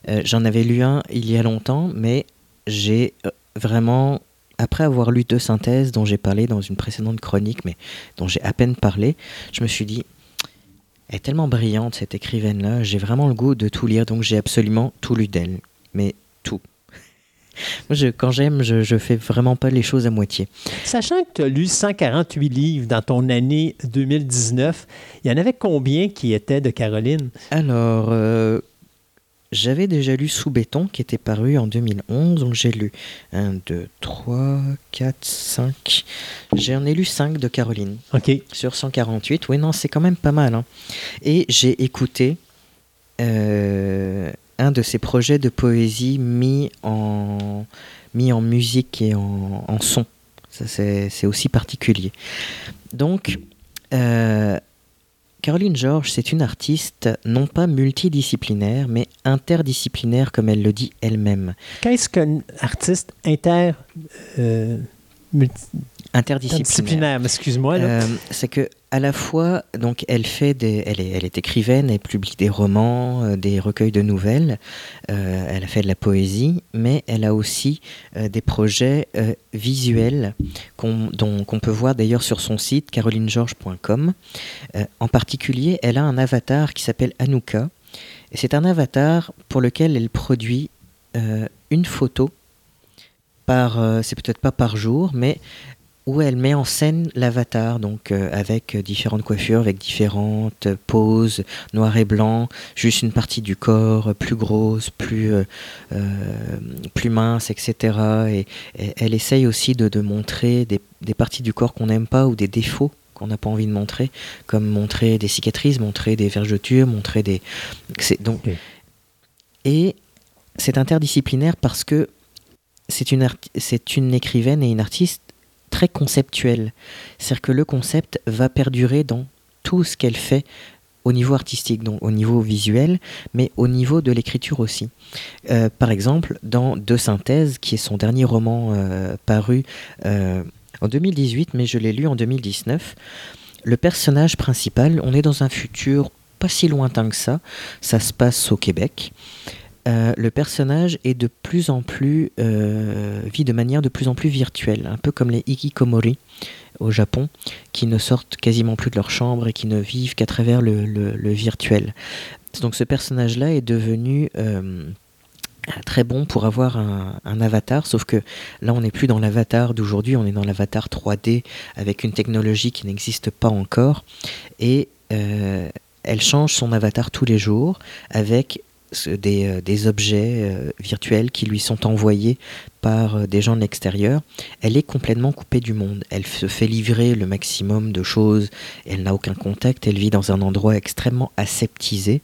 Euh, j'en avais lu un il y a longtemps, mais j'ai vraiment après avoir lu deux synthèses dont j'ai parlé dans une précédente chronique, mais dont j'ai à peine parlé, je me suis dit, elle est tellement brillante cette écrivaine-là, j'ai vraiment le goût de tout lire, donc j'ai absolument tout lu d'elle. Mais tout. Moi, je, quand j'aime, je, je fais vraiment pas les choses à moitié. Sachant que tu as lu 148 livres dans ton année 2019, il y en avait combien qui étaient de Caroline? Alors, euh, j'avais déjà lu Sous béton qui était paru en 2011, donc j'ai lu 1, 2, 3, 4, 5. J'en ai lu 5 de Caroline. Ok. Sur 148. Oui, non, c'est quand même pas mal. Hein. Et j'ai écouté euh, un de ses projets de poésie mis en, mis en musique et en, en son. Ça, c'est aussi particulier. Donc, euh, Caroline George, c'est une artiste non pas multidisciplinaire, mais interdisciplinaire, comme elle le dit elle-même. Qu'est-ce qu'un artiste inter... Euh, interdisciplinaire. excuse-moi. Euh, c'est que à la fois, donc, elle fait des, elle est, elle est écrivaine, elle publie des romans, euh, des recueils de nouvelles. Euh, elle a fait de la poésie, mais elle a aussi des projets visuels qu'on, peut voir d'ailleurs sur son site carolinegeorge.com. en particulier, elle a un avatar qui s'appelle Anouka, et c'est un avatar pour lequel elle produit une photo c'est peut-être pas par jour, mais où elle met en scène l'avatar, donc euh, avec différentes coiffures, avec différentes poses, noir et blanc, juste une partie du corps plus grosse, plus, euh, euh, plus mince, etc. Et, elle essaye aussi de, montrer des, parties du corps qu'on n'aime pas ou des défauts qu'on n'a pas envie de montrer, comme montrer des cicatrices, montrer des vergetures, montrer des... Donc, Et c'est interdisciplinaire parce que c'est une, c'est une écrivaine et une artiste très conceptuel. C'est-à-dire que le concept va perdurer dans tout ce qu'elle fait au niveau artistique, donc au niveau visuel, mais au niveau de l'écriture aussi. Euh, par exemple, dans Deux synthèses, qui est son dernier roman euh, paru euh, en 2018, mais je l'ai lu en 2019, le personnage principal, on est dans un futur pas si lointain que ça, ça se passe au Québec. Euh, le personnage est de plus en plus euh, vit de manière de plus en plus virtuelle, un peu comme les hikikomori au Japon, qui ne sortent quasiment plus de leur chambre et qui ne vivent qu'à travers le, virtuel. Donc ce personnage-là est devenu euh, très bon pour avoir un, avatar, sauf que là on n'est plus dans l'avatar d'aujourd'hui, on est dans l'avatar 3D avec une technologie qui n'existe pas encore et elle change son avatar tous les jours avec euh, des, objets euh, virtuels qui lui sont envoyés par euh, des gens de l'extérieur, elle est complètement coupée du monde. Elle se fait livrer le maximum de choses, elle n'a aucun contact, elle vit dans un endroit extrêmement aseptisé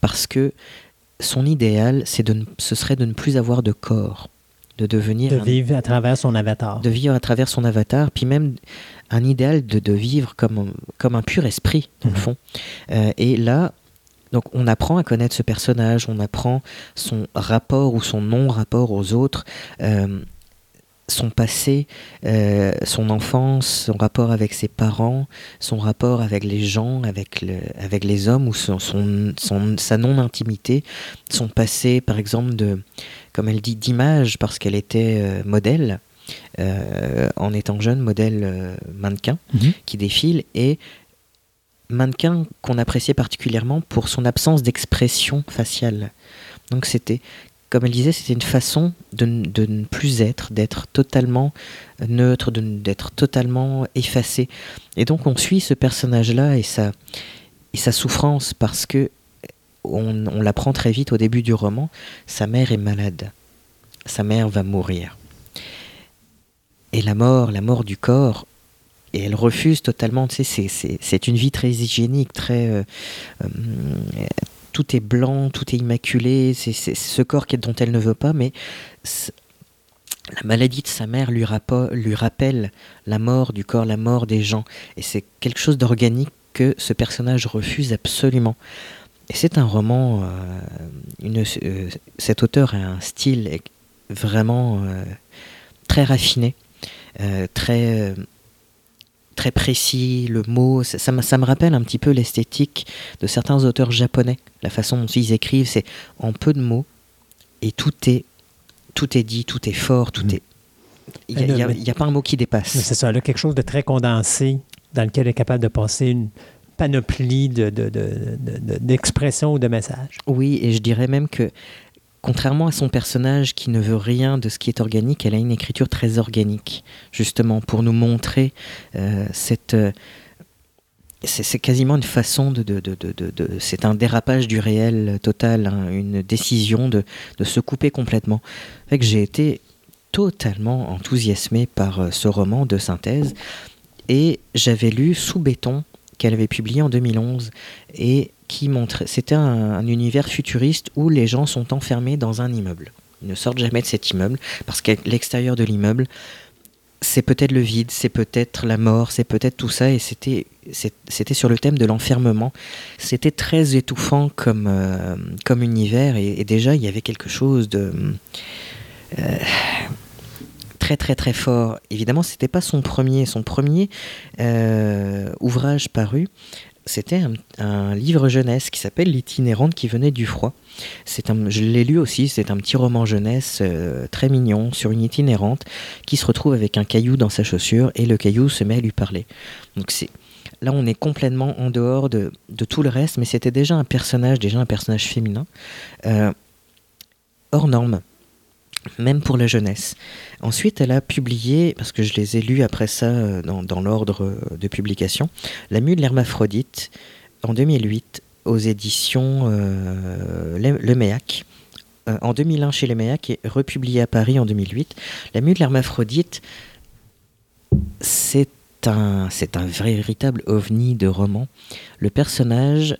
parce que son idéal, c'est de, ce serait de ne plus avoir de corps, de devenir... De vivre à travers son avatar. De vivre à travers son avatar, puis même un idéal de, de vivre comme, comme un pur esprit, dans le mhm. fond. et là, donc on apprend à connaître ce personnage, on apprend son rapport ou son non-rapport aux autres, euh, son passé, euh, son enfance, son rapport avec ses parents, son rapport avec les gens, avec, le, avec les hommes ou son, sa non-intimité, son passé par exemple de, comme elle dit, d'image parce qu'elle était euh, modèle. en étant jeune, modèle mannequin mhm. qui défile et mannequin qu'on appréciait particulièrement pour son absence d'expression faciale. Donc c'était, comme elle disait, c'était une façon de, ne plus être, d'être totalement neutre, d'être totalement effacé. Et donc on suit ce personnage-là et sa, et sa souffrance parce que on, on l'apprend très vite au début du roman, sa mère est malade. Sa mère va mourir. Et la mort, la mort du corps, et elle refuse totalement. Tu sais, c'est une vie très hygiénique, très euh, euh, tout est blanc, tout est immaculé. C'est ce corps dont elle ne veut pas, mais la maladie de sa mère lui, lui rappelle la mort du corps, la mort des gens, et c'est quelque chose d'organique que ce personnage refuse absolument. Et c'est un roman. Euh, cet auteur a un style vraiment très raffiné, très très précis, le mot, ça, ça, me rappelle un petit peu l'esthétique de certains auteurs japonais. La façon dont ils écrivent, c'est en peu de mots et tout est, tout est dit, tout est fort, tout mm. est. Il n'y a, a, pas un mot qui dépasse. C'est ça, là, quelque chose de très condensé dans lequel est capable de passer une panoplie d'expressions de, de, ou de messages. Oui, et je dirais même que contrairement à son personnage qui ne veut rien de ce qui est organique, elle a une écriture très organique, justement, pour nous montrer euh, cette... Euh, c'est quasiment une façon de... de, de, de c'est un dérapage du réel total, hein, une décision de, se couper complètement. Que j'ai été totalement enthousiasmé par euh, ce roman de synthèse et j'avais lu Sous béton qu'elle avait publié en 2011 et qui. C'était un, univers futuriste où les gens sont enfermés dans un immeuble. Ils ne sortent jamais de cet immeuble parce qu'à l'extérieur de l'immeuble, c'est peut-être le vide, c'est peut-être la mort, c'est peut-être tout ça. Et c'était, c'était sur le thème de l'enfermement. C'était très étouffant comme, euh, comme univers. Et, déjà, il y avait quelque chose de. Euh, très très très fort. Évidemment, c'était pas son premier. Son premier euh, ouvrage paru, c'était un, livre jeunesse qui s'appelle L'itinérante qui venait du froid. C'est un, je l'ai lu aussi, c'est un petit roman jeunesse euh, très mignon sur une itinérante qui se retrouve avec un caillou dans sa chaussure et le caillou se met à lui parler. Donc c'est là on est complètement en dehors de, tout le reste, mais c'était déjà un personnage, déjà un personnage féminin euh, hors norme même pour la jeunesse. Ensuite, elle a publié, parce que je les ai lus après ça euh, dans, l'ordre euh, de publication, La Mue de l'Hermaphrodite en 2008 aux éditions euh, Le Méac. en 2001 chez Le Méac et republié à Paris en 2008. La Mue de l'Hermaphrodite, c'est un, c'est un véritable ovni de roman. Le personnage,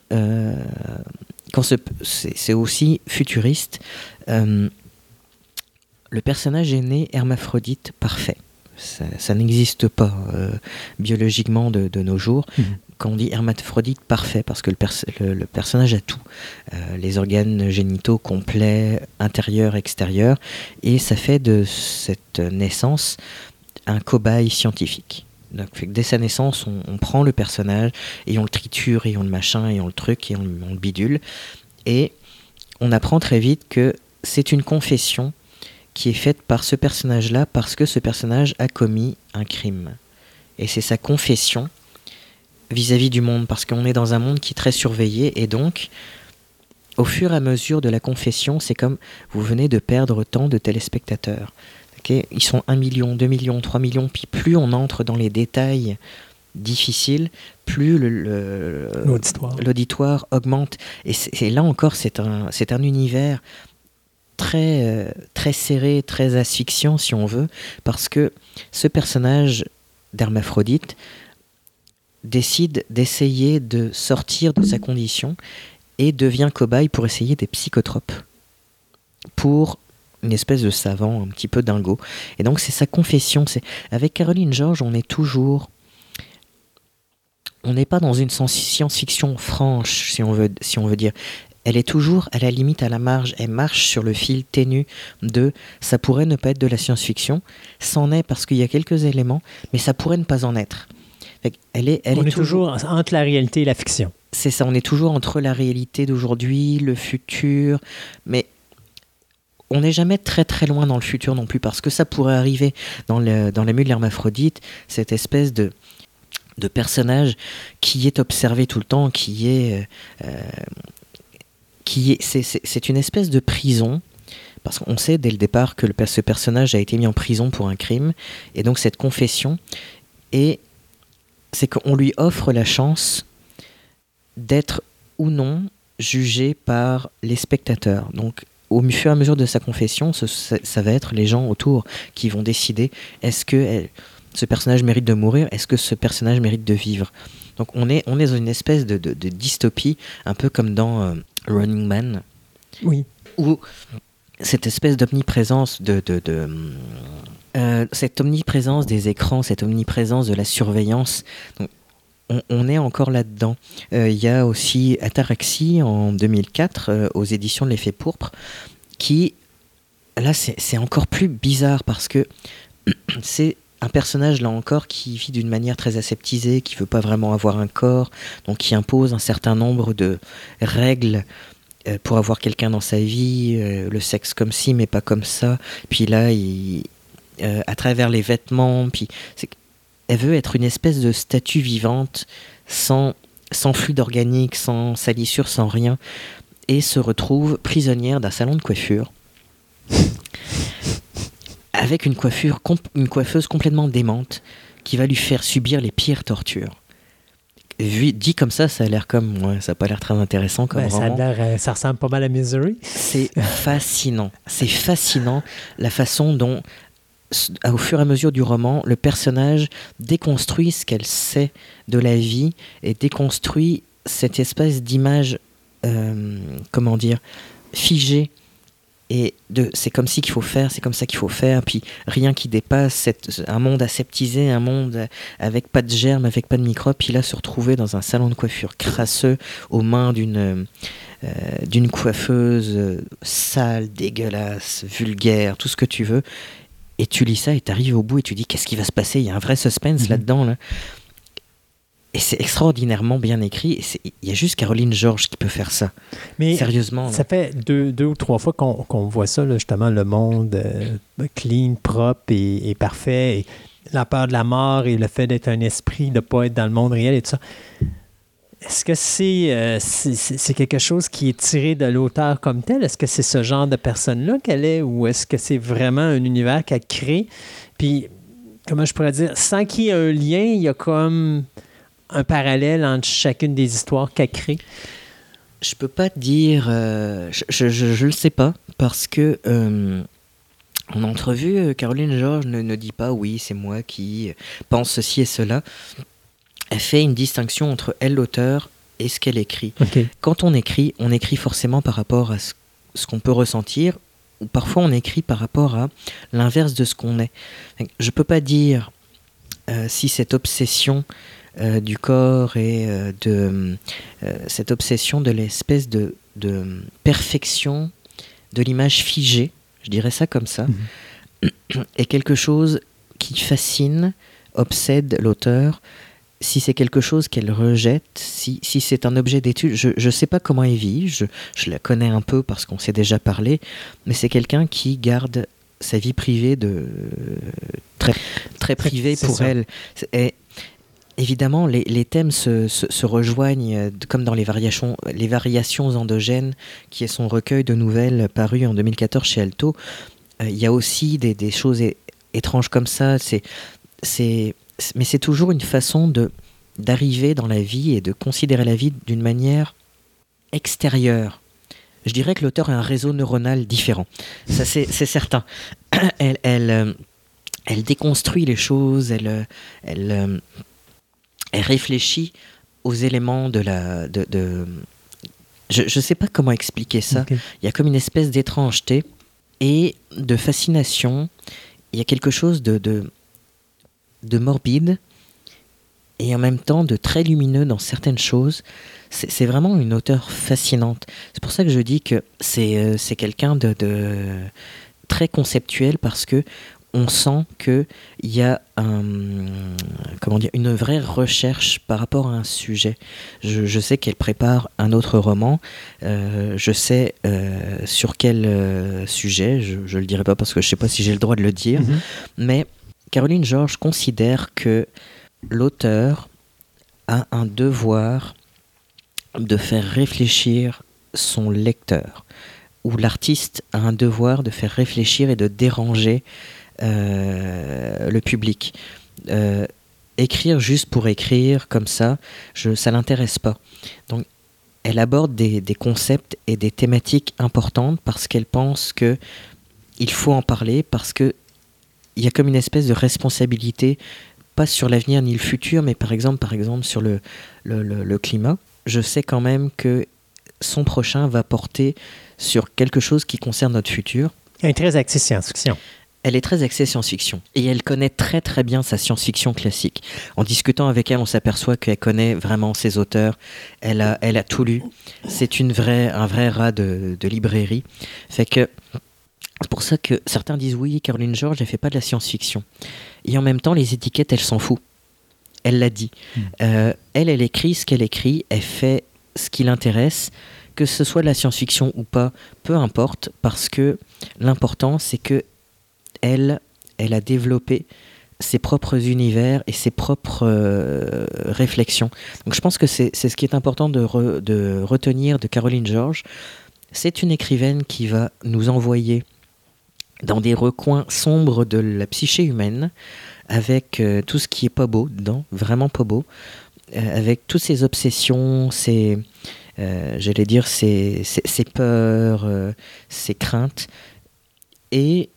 c'est, aussi futuriste, le personnage est né hermaphrodite parfait. Ça, n'existe pas euh, biologiquement de, nos jours. Mhm. Quand on dit hermaphrodite parfait, parce que le, personnage a tout. Euh, les organes génitaux complets, intérieurs, extérieurs. Et ça fait de cette naissance un cobaye scientifique. Donc, dès sa naissance, on, prend le personnage et on le triture et on le machin et on le truc et on, on le bidule. Et on apprend très vite que c'est une confession qui est faite par ce personnage-là parce que ce personnage a commis un crime. Et c'est sa confession vis-à-vis du monde, parce qu'on est dans un monde qui est très surveillé, et donc, au fur et à mesure de la confession, c'est comme vous venez de perdre tant de téléspectateurs. Ils sont 1 million, 2 millions, 3 millions, puis plus on entre dans les détails difficiles, plus l'auditoire augmente. Et, là encore, c'est un, un univers très, euh, très serré, très asphyxiant si on veut, parce que ce personnage d'Hermaphrodite décide d'essayer de sortir de sa condition et devient cobaye pour essayer des psychotropes. Pour une espèce de savant un petit peu dingo. Et donc c'est sa confession. Avec Caroline George, on est toujours on n'est pas dans une science-fiction franche, si on veut dire elle est toujours à la limite, à la marge. Elle marche sur le fil ténu de ça pourrait ne pas être de la science-fiction. C'en est parce qu'il y a quelques éléments, mais ça pourrait ne pas en être. Elle est, elle on est, toujours, entre la réalité et la fiction. C'est ça, on est toujours entre la réalité d'aujourd'hui, le futur, mais on n'est jamais très très loin dans le futur non plus, parce que ça pourrait arriver dans, le, dans la mue de l'hermaphrodite, cette espèce de, de personnage qui est observé tout le temps, qui est, euh, qui c'est une espèce de prison parce qu'on sait dès le départ que le, ce personnage a été mis en prison pour un crime et donc cette confession et c'est qu'on lui offre la chance d'être ou non jugé par les spectateurs. Donc au fur et à mesure de sa confession, ça, va être les gens autour qui vont décider est-ce que ce personnage mérite de mourir, est-ce que ce personnage mérite de vivre. Donc on est, on est dans une espèce de, dystopie, un peu comme dans euh, Running Man. Oui. Où cette espèce d'omniprésence de, de, euh, cette omniprésence des écrans, cette omniprésence de la surveillance. on, est encore là-dedans. Euh, il y a aussi Ataraxie en 2004 euh, aux éditions de l'effet pourpre, qui là c'est encore plus bizarre parce que c'est un personnage là encore qui vit d'une manière très aseptisée, qui veut pas vraiment avoir un corps, donc qui impose un certain nombre de règles euh, pour avoir quelqu'un dans sa vie, euh, le sexe comme ci mais pas comme ça. Puis là, euh, à travers les vêtements, puis elle veut être une espèce de statue vivante, sans, sans fluide organique, sans salissure, sans rien, et se retrouve prisonnière d'un salon de coiffure avec une, coiffure, une coiffeuse complètement démente qui va lui faire subir les pires tortures. Vu, dit comme ça, ça a l'air comme. Ouais, ça n'a pas l'air très intéressant comme ça, euh, ça ressemble pas mal à Misery. C'est fascinant. C'est fascinant la façon dont, au fur et à mesure du roman, le personnage déconstruit ce qu'elle sait de la vie et déconstruit cette espèce d'image, euh, comment dire, figée et de c'est comme ci qu'il faut faire, c'est comme ça qu'il faut faire, puis rien qui dépasse cette, un monde aseptisé, un monde avec pas de germes, avec pas de microbes, puis là se retrouver dans un salon de coiffure crasseux aux mains d'une euh, d'une coiffeuse euh, sale, dégueulasse, vulgaire, tout ce que tu veux, et tu lis ça et tu arrives au bout et tu dis qu'est-ce qui va se passer, il y a un vrai suspense mhm. là-dedans là. Et c'est extraordinairement bien écrit. Il y a juste Caroline Georges qui peut faire ça. Mais Sérieusement. Ça fait deux, deux, ou trois fois qu'on voit ça, justement, le monde euh, clean, propre et, parfait. Et la peur de la mort et le fait d'être un esprit, de ne pas être dans le monde réel et tout ça. Est-ce que euh, c'est c'est quelque chose qui est tiré de l'auteur comme tel? Est-ce que c'est ce genre de personne-là qu'elle est ou est-ce que c'est vraiment un univers qu'elle crée? Puis, comment je pourrais dire, sans qu'il y ait un lien, il y a comme un parallèle entre chacune des histoires qu'elle crée? Je peux pas dire. Euh, je, je, le sais pas, parce que. Euh, en entrevue, euh, Caroline Georges ne, ne dit pas oui, c'est moi qui pense ceci et cela. Elle fait une distinction entre elle, l'auteur, et ce qu'elle écrit. Quand on écrit, on écrit forcément par rapport à ce, ce qu'on peut ressentir, ou parfois on écrit par rapport à l'inverse de ce qu'on est. Je peux pas dire si cette obsession euh, du corps et euh, de euh, cette obsession de l'espèce de, de, perfection de l'image figée, je dirais ça comme ça, mhm. est quelque chose qui fascine obsède l'auteur, si c'est quelque chose qu'elle rejette, si, si c'est un objet d'étude, je ne sais pas comment elle vit, je, je, la connais un peu parce qu'on s'est déjà parlé, mais c'est quelqu'un qui garde sa vie privée de très, très privée pour elle. Et évidemment, les, thèmes se, rejoignent comme dans les variations, les variations endogènes, qui est son recueil de nouvelles paru en 2014 chez Alto. Euh, il y a aussi des, choses étranges comme ça. Mais c'est toujours une façon d'arriver dans la vie et de considérer la vie d'une manière extérieure. Je dirais que l'auteur a un réseau neuronal différent. Ça, c'est, certain. Euh, elle, déconstruit les choses, euh, elle réfléchit aux éléments de la. De, de... Je ne sais pas comment expliquer ça. Okay. Il y a comme une espèce d'étrangeté et de fascination. Il y a quelque chose de, de, de morbide et en même temps de très lumineux dans certaines choses. C'est vraiment une auteure fascinante. C'est pour ça que je dis que c'est euh, quelqu'un de, de, très conceptuel parce que on sent qu'il y a un, comment dire, une vraie recherche par rapport à un sujet. Je, je sais qu'elle prépare un autre roman. Euh, je sais euh, sur quel euh, sujet. Je ne le dirai pas parce que je ne sais pas si j'ai le droit de le dire. Mm -hmm. Mais Caroline Georges considère que l'auteur a un devoir de faire réfléchir son lecteur, ou l'artiste a un devoir de faire réfléchir et de déranger le public. Euh, écrire juste pour écrire comme ça, je, ça l'intéresse pas. Donc, elle aborde des, concepts et des thématiques importantes parce qu'elle pense que il faut en parler parce que il y a comme une espèce de responsabilité, pas sur l'avenir ni le futur, mais par exemple, par exemple sur le, le, le, le climat. Je sais quand même que son prochain va porter sur quelque chose qui concerne notre futur. Elle est très axée science-fiction. Elle est très axée science-fiction et elle connaît très très bien sa science-fiction classique. En discutant avec elle, on s'aperçoit qu'elle connaît vraiment ses auteurs. Elle a, elle a tout lu. C'est une vraie, un vrai rat de, de librairie. Fait que c'est pour ça que certains disent oui, Caroline George, elle fait pas de la science-fiction. Et en même temps, les étiquettes, elle s'en fout. Elle l'a dit. Mmh. Euh, elle, elle écrit ce qu'elle écrit. Elle fait ce qui l'intéresse que ce soit de la science-fiction ou pas, peu importe, parce que l'important c'est que elle, elle a développé ses propres univers et ses propres euh, réflexions. Donc je pense que c'est ce qui est important de, re, de retenir de Caroline George. C'est une écrivaine qui va nous envoyer dans des recoins sombres de la psyché humaine, avec euh, tout ce qui est pas beau dedans, vraiment pas beau, euh, avec toutes ses obsessions, ses, j'allais dire, ses, ses, ses peurs, ses craintes. Et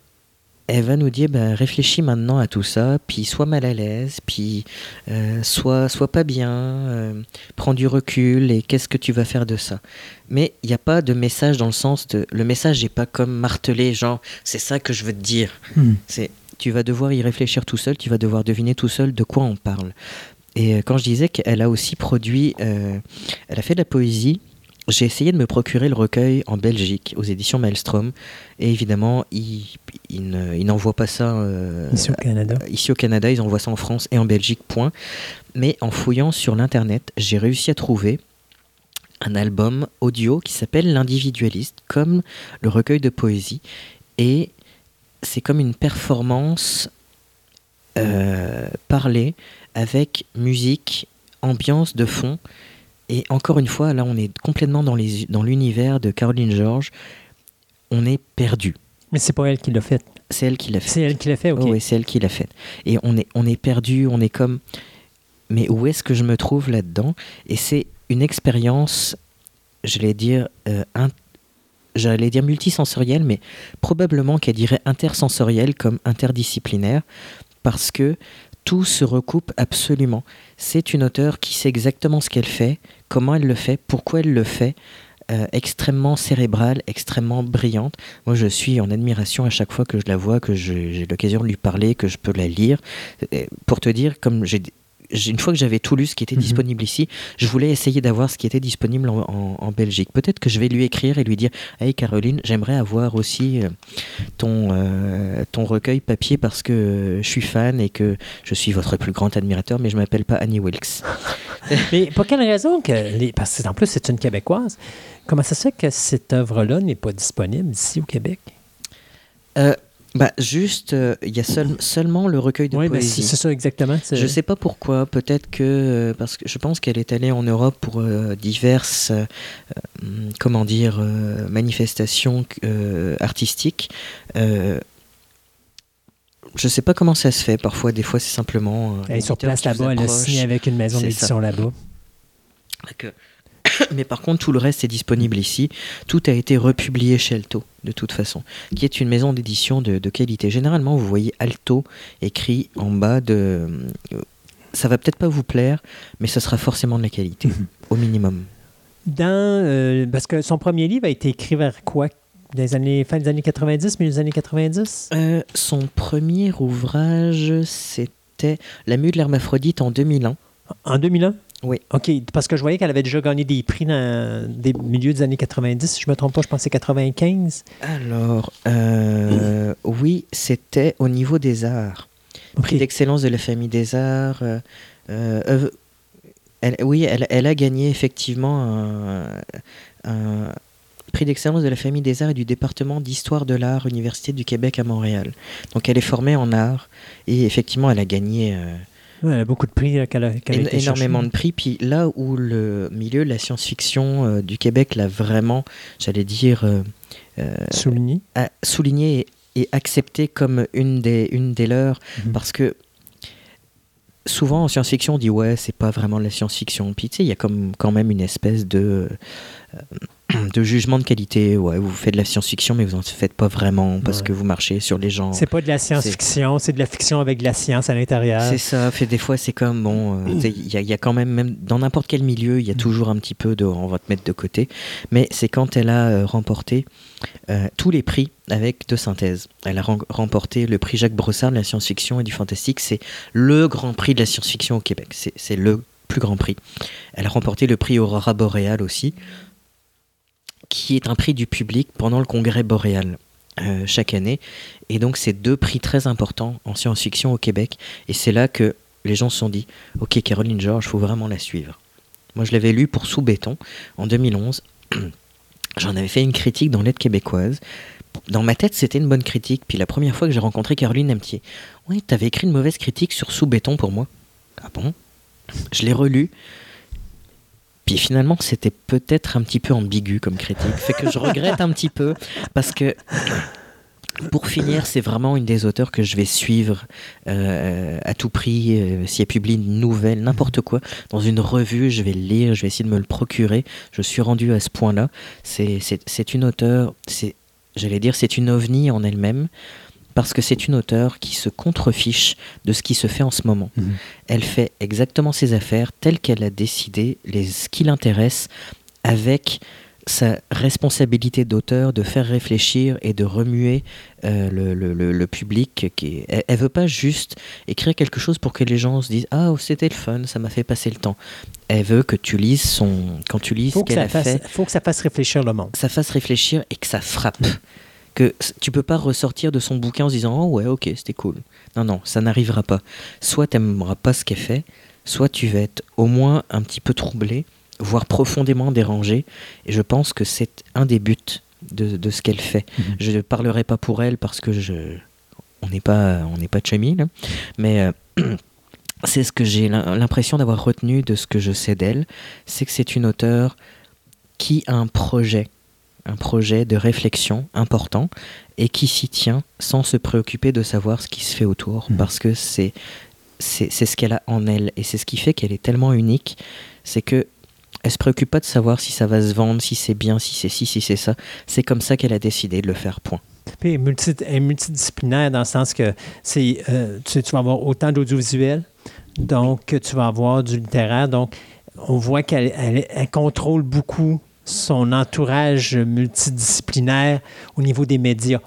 elle va nous dire, ben, réfléchis maintenant à tout ça, puis sois mal à l'aise, puis euh, sois, sois pas bien, euh, prends du recul, et qu'est-ce que tu vas faire de ça Mais il n'y a pas de message dans le sens de... Le message n'est pas comme martelé, genre, c'est ça que je veux te dire. Hmm. C'est tu vas devoir y réfléchir tout seul, tu vas devoir deviner tout seul de quoi on parle. Et quand je disais qu'elle a aussi produit, euh, elle a fait de la poésie, j'ai essayé de me procurer le recueil en Belgique, aux éditions Maelstrom. Et évidemment, ils, ils, n'envoient pas ça euh, ici, au Canada. ici au Canada, ils envoient ça en France et en Belgique, point. Mais en fouillant sur l'Internet, j'ai réussi à trouver un album audio qui s'appelle L'individualiste, comme le recueil de poésie. Et c'est comme une performance euh, parlée avec musique, ambiance de fond. Et encore une fois, là, on est complètement dans, les, dans l'univers de Caroline George. On est perdu. Mais c'est pas elle qui l'a fait. C'est elle qui l'a fait. C'est elle qui l'a fait, ok. Oh, oui, c'est elle qui l'a fait. Et on est, on est perdu, on est comme. Mais où est-ce que je me trouve là-dedans? Et c'est une expérience, j'allais dire, euh, j'allais dire multisensorielle, mais probablement qu'elle dirait intersensorielle comme interdisciplinaire, parce que tout se recoupe absolument. C'est une auteure qui sait exactement ce qu'elle fait, comment elle le fait, pourquoi elle le fait, euh, extrêmement cérébrale, extrêmement brillante. Moi, je suis en admiration à chaque fois que je la vois, que j'ai l'occasion de lui parler, que je peux la lire. Et pour te dire, comme j'ai une fois que j'avais tout lu ce qui était Mhm. disponible ici, je voulais essayer d'avoir ce qui était disponible en, en- en Belgique. Peut-être que je vais lui écrire et lui dire Hey Caroline, j'aimerais avoir aussi euh, ton, euh, ton recueil papier parce que je suis fan et que je suis votre plus grand admirateur, mais je m'appelle pas Annie Wilkes. Mais pour quelle raison que les. Parce qu'en plus, c'est une Québécoise. Comment ça se fait que cette œuvre-là n'est pas disponible ici au Québec? Euh, bah, juste, euh, il y a seul- seulement le recueil de Oui, c'est poésie. c'est ça exactement. Je sais pas pourquoi. Peut-être que euh, parce que je pense qu'elle est allée en Europe pour euh, diverses, hum, comment dire, manifestations artistiques. Je sais pas comment ça se fait. Parfois, des fois, c'est simplement. Elle est sur place là-bas, elle a signé avec une maison d'édition là-bas. Que- Mais par contre, tout le reste est disponible ici. Tout a été republié chez Alto, de toute façon, qui est une maison d'édition de, de qualité. Généralement, vous voyez Alto écrit en bas de. euh, Ça va peut-être pas vous plaire, mais ça sera forcément de la qualité, au minimum. Dans, euh, parce que son premier livre a été écrit vers quoi? Dans les années, fin des années 90, milieu des années 90? Euh, son premier ouvrage, c'était La mue de l'hermaphrodite en 2001. En 2001? Oui. OK, parce que je voyais qu'elle avait déjà gagné des prix dans des milieux des années 90. Si je ne me trompe pas, je c'est 95. Alors, euh, oui, c'était au niveau des arts. Prix d'excellence de la famille des arts. euh, euh, elle- oui, elle, elle a gagné effectivement un, un prix d'excellence de la famille des arts et du département d'histoire de l'art, Université du Québec à Montréal. Donc elle est formée en art et effectivement elle a gagné Ouais, elle a beaucoup de prix euh, qu'elle a, été énormément de prix. Puis là où le milieu de la science-fiction euh, du Québec l'a vraiment, j'allais dire, euh, Souligné. a souligné et, et accepté comme une des, une des leurs, Mhm. parce que souvent en science-fiction on dit ouais c'est pas vraiment de la science-fiction, puis tu sais il y a comme quand même une espèce de euh, de jugement de qualité, ouais vous faites de la science-fiction mais vous en faites pas vraiment parce Ouais. que vous marchez sur les gens. C'est pas de la science-fiction, c'est de la fiction avec de la science à l'intérieur. C'est ça, fait des fois c'est comme bon, euh, il y, a- il y a quand même, même dans n'importe quel milieu, il y a toujours un petit peu de on va te mettre de côté, mais c'est quand elle a euh, remporté euh, tous les prix avec de synthèse. Elle a remporté le prix Jacques Brossard de la science-fiction et du fantastique, c'est le grand prix de la science-fiction au Québec, c'est le plus grand prix. Elle a remporté le prix Aurora Boréal aussi, qui est un prix du public pendant le congrès boréal euh, chaque année. Et donc, c'est deux prix très importants en science-fiction au Québec. Et c'est là que les gens se sont dit Ok, Caroline George, faut vraiment la suivre. Moi, je l'avais lu pour Sous Béton en 2011. J'en avais fait une critique dans l'aide québécoise. Dans ma tête, c'était une bonne critique. Puis la première fois que j'ai rencontré Caroline Amtier, Ouais, t'avais écrit une mauvaise critique sur Sous Béton pour moi. Ah bon? Je l'ai relu. Puis finalement, c'était peut-être un petit peu ambigu comme critique. Fait que je regrette un petit peu parce que pour finir, c'est vraiment une des auteurs que je vais suivre euh, à tout prix. euh, si elle publie une nouvelle, n'importe quoi, dans une revue, je vais le lire, je vais essayer de me le procurer. Je suis rendu à ce point-là. C'est- une auteure, j'allais dire, c'est une ovni en elle-même, parce que c'est une auteure qui se contrefiche de ce qui se fait en ce moment. Mhm. Elle fait exactement ses affaires telles qu'elle a décidé, les, ce qui l'intéresse, avec sa responsabilité d'auteur de faire réfléchir et de remuer euh, le, le- le- public. Qui, elle, elle veut pas juste écrire quelque chose pour que les gens se disent ah oh, c'était le fun, ça m'a fait passer le temps. Elle veut que tu lises son quand tu lis faut ce que, qu'elle a fasse, fait, faut que ça fasse réfléchir le monde. ça fasse réfléchir et que ça frappe. Que tu peux pas ressortir de son bouquin en se disant oh ouais ok c'était cool. Non non ça n'arrivera pas. Soit t'aimeras pas ce qu'elle fait, soit tu vas être au moins un petit peu troublé, voire profondément dérangé. Et je pense que c'est un des buts de, de ce qu'elle fait. Mhm. Je ne parlerai pas pour elle parce que je on n'est pas on n'est pas chummy là, mais euh, c'est ce que j'ai l'im- l'impression d'avoir retenu de ce que je sais d'elle, c'est que c'est une auteure qui a un projet, un projet de réflexion important et qui s'y tient sans se préoccuper de savoir ce qui se fait autour Mhm. parce que c'est c'est ce qu'elle a en elle et c'est ce qui fait qu'elle est tellement unique, c'est que elle se préoccupe pas de savoir si ça va se vendre, si c'est bien, si c'est ci, si c'est ça. C'est comme ça qu'elle a décidé de le faire. Point. Puis elle est multi- elle est multidisciplinaire dans le sens que c'est, euh, tu, tu vas avoir autant d'audiovisuel, donc tu vas avoir du littéraire. Donc, on voit qu'elle elle- elle contrôle beaucoup son entourage multidisciplinaire au niveau des médias.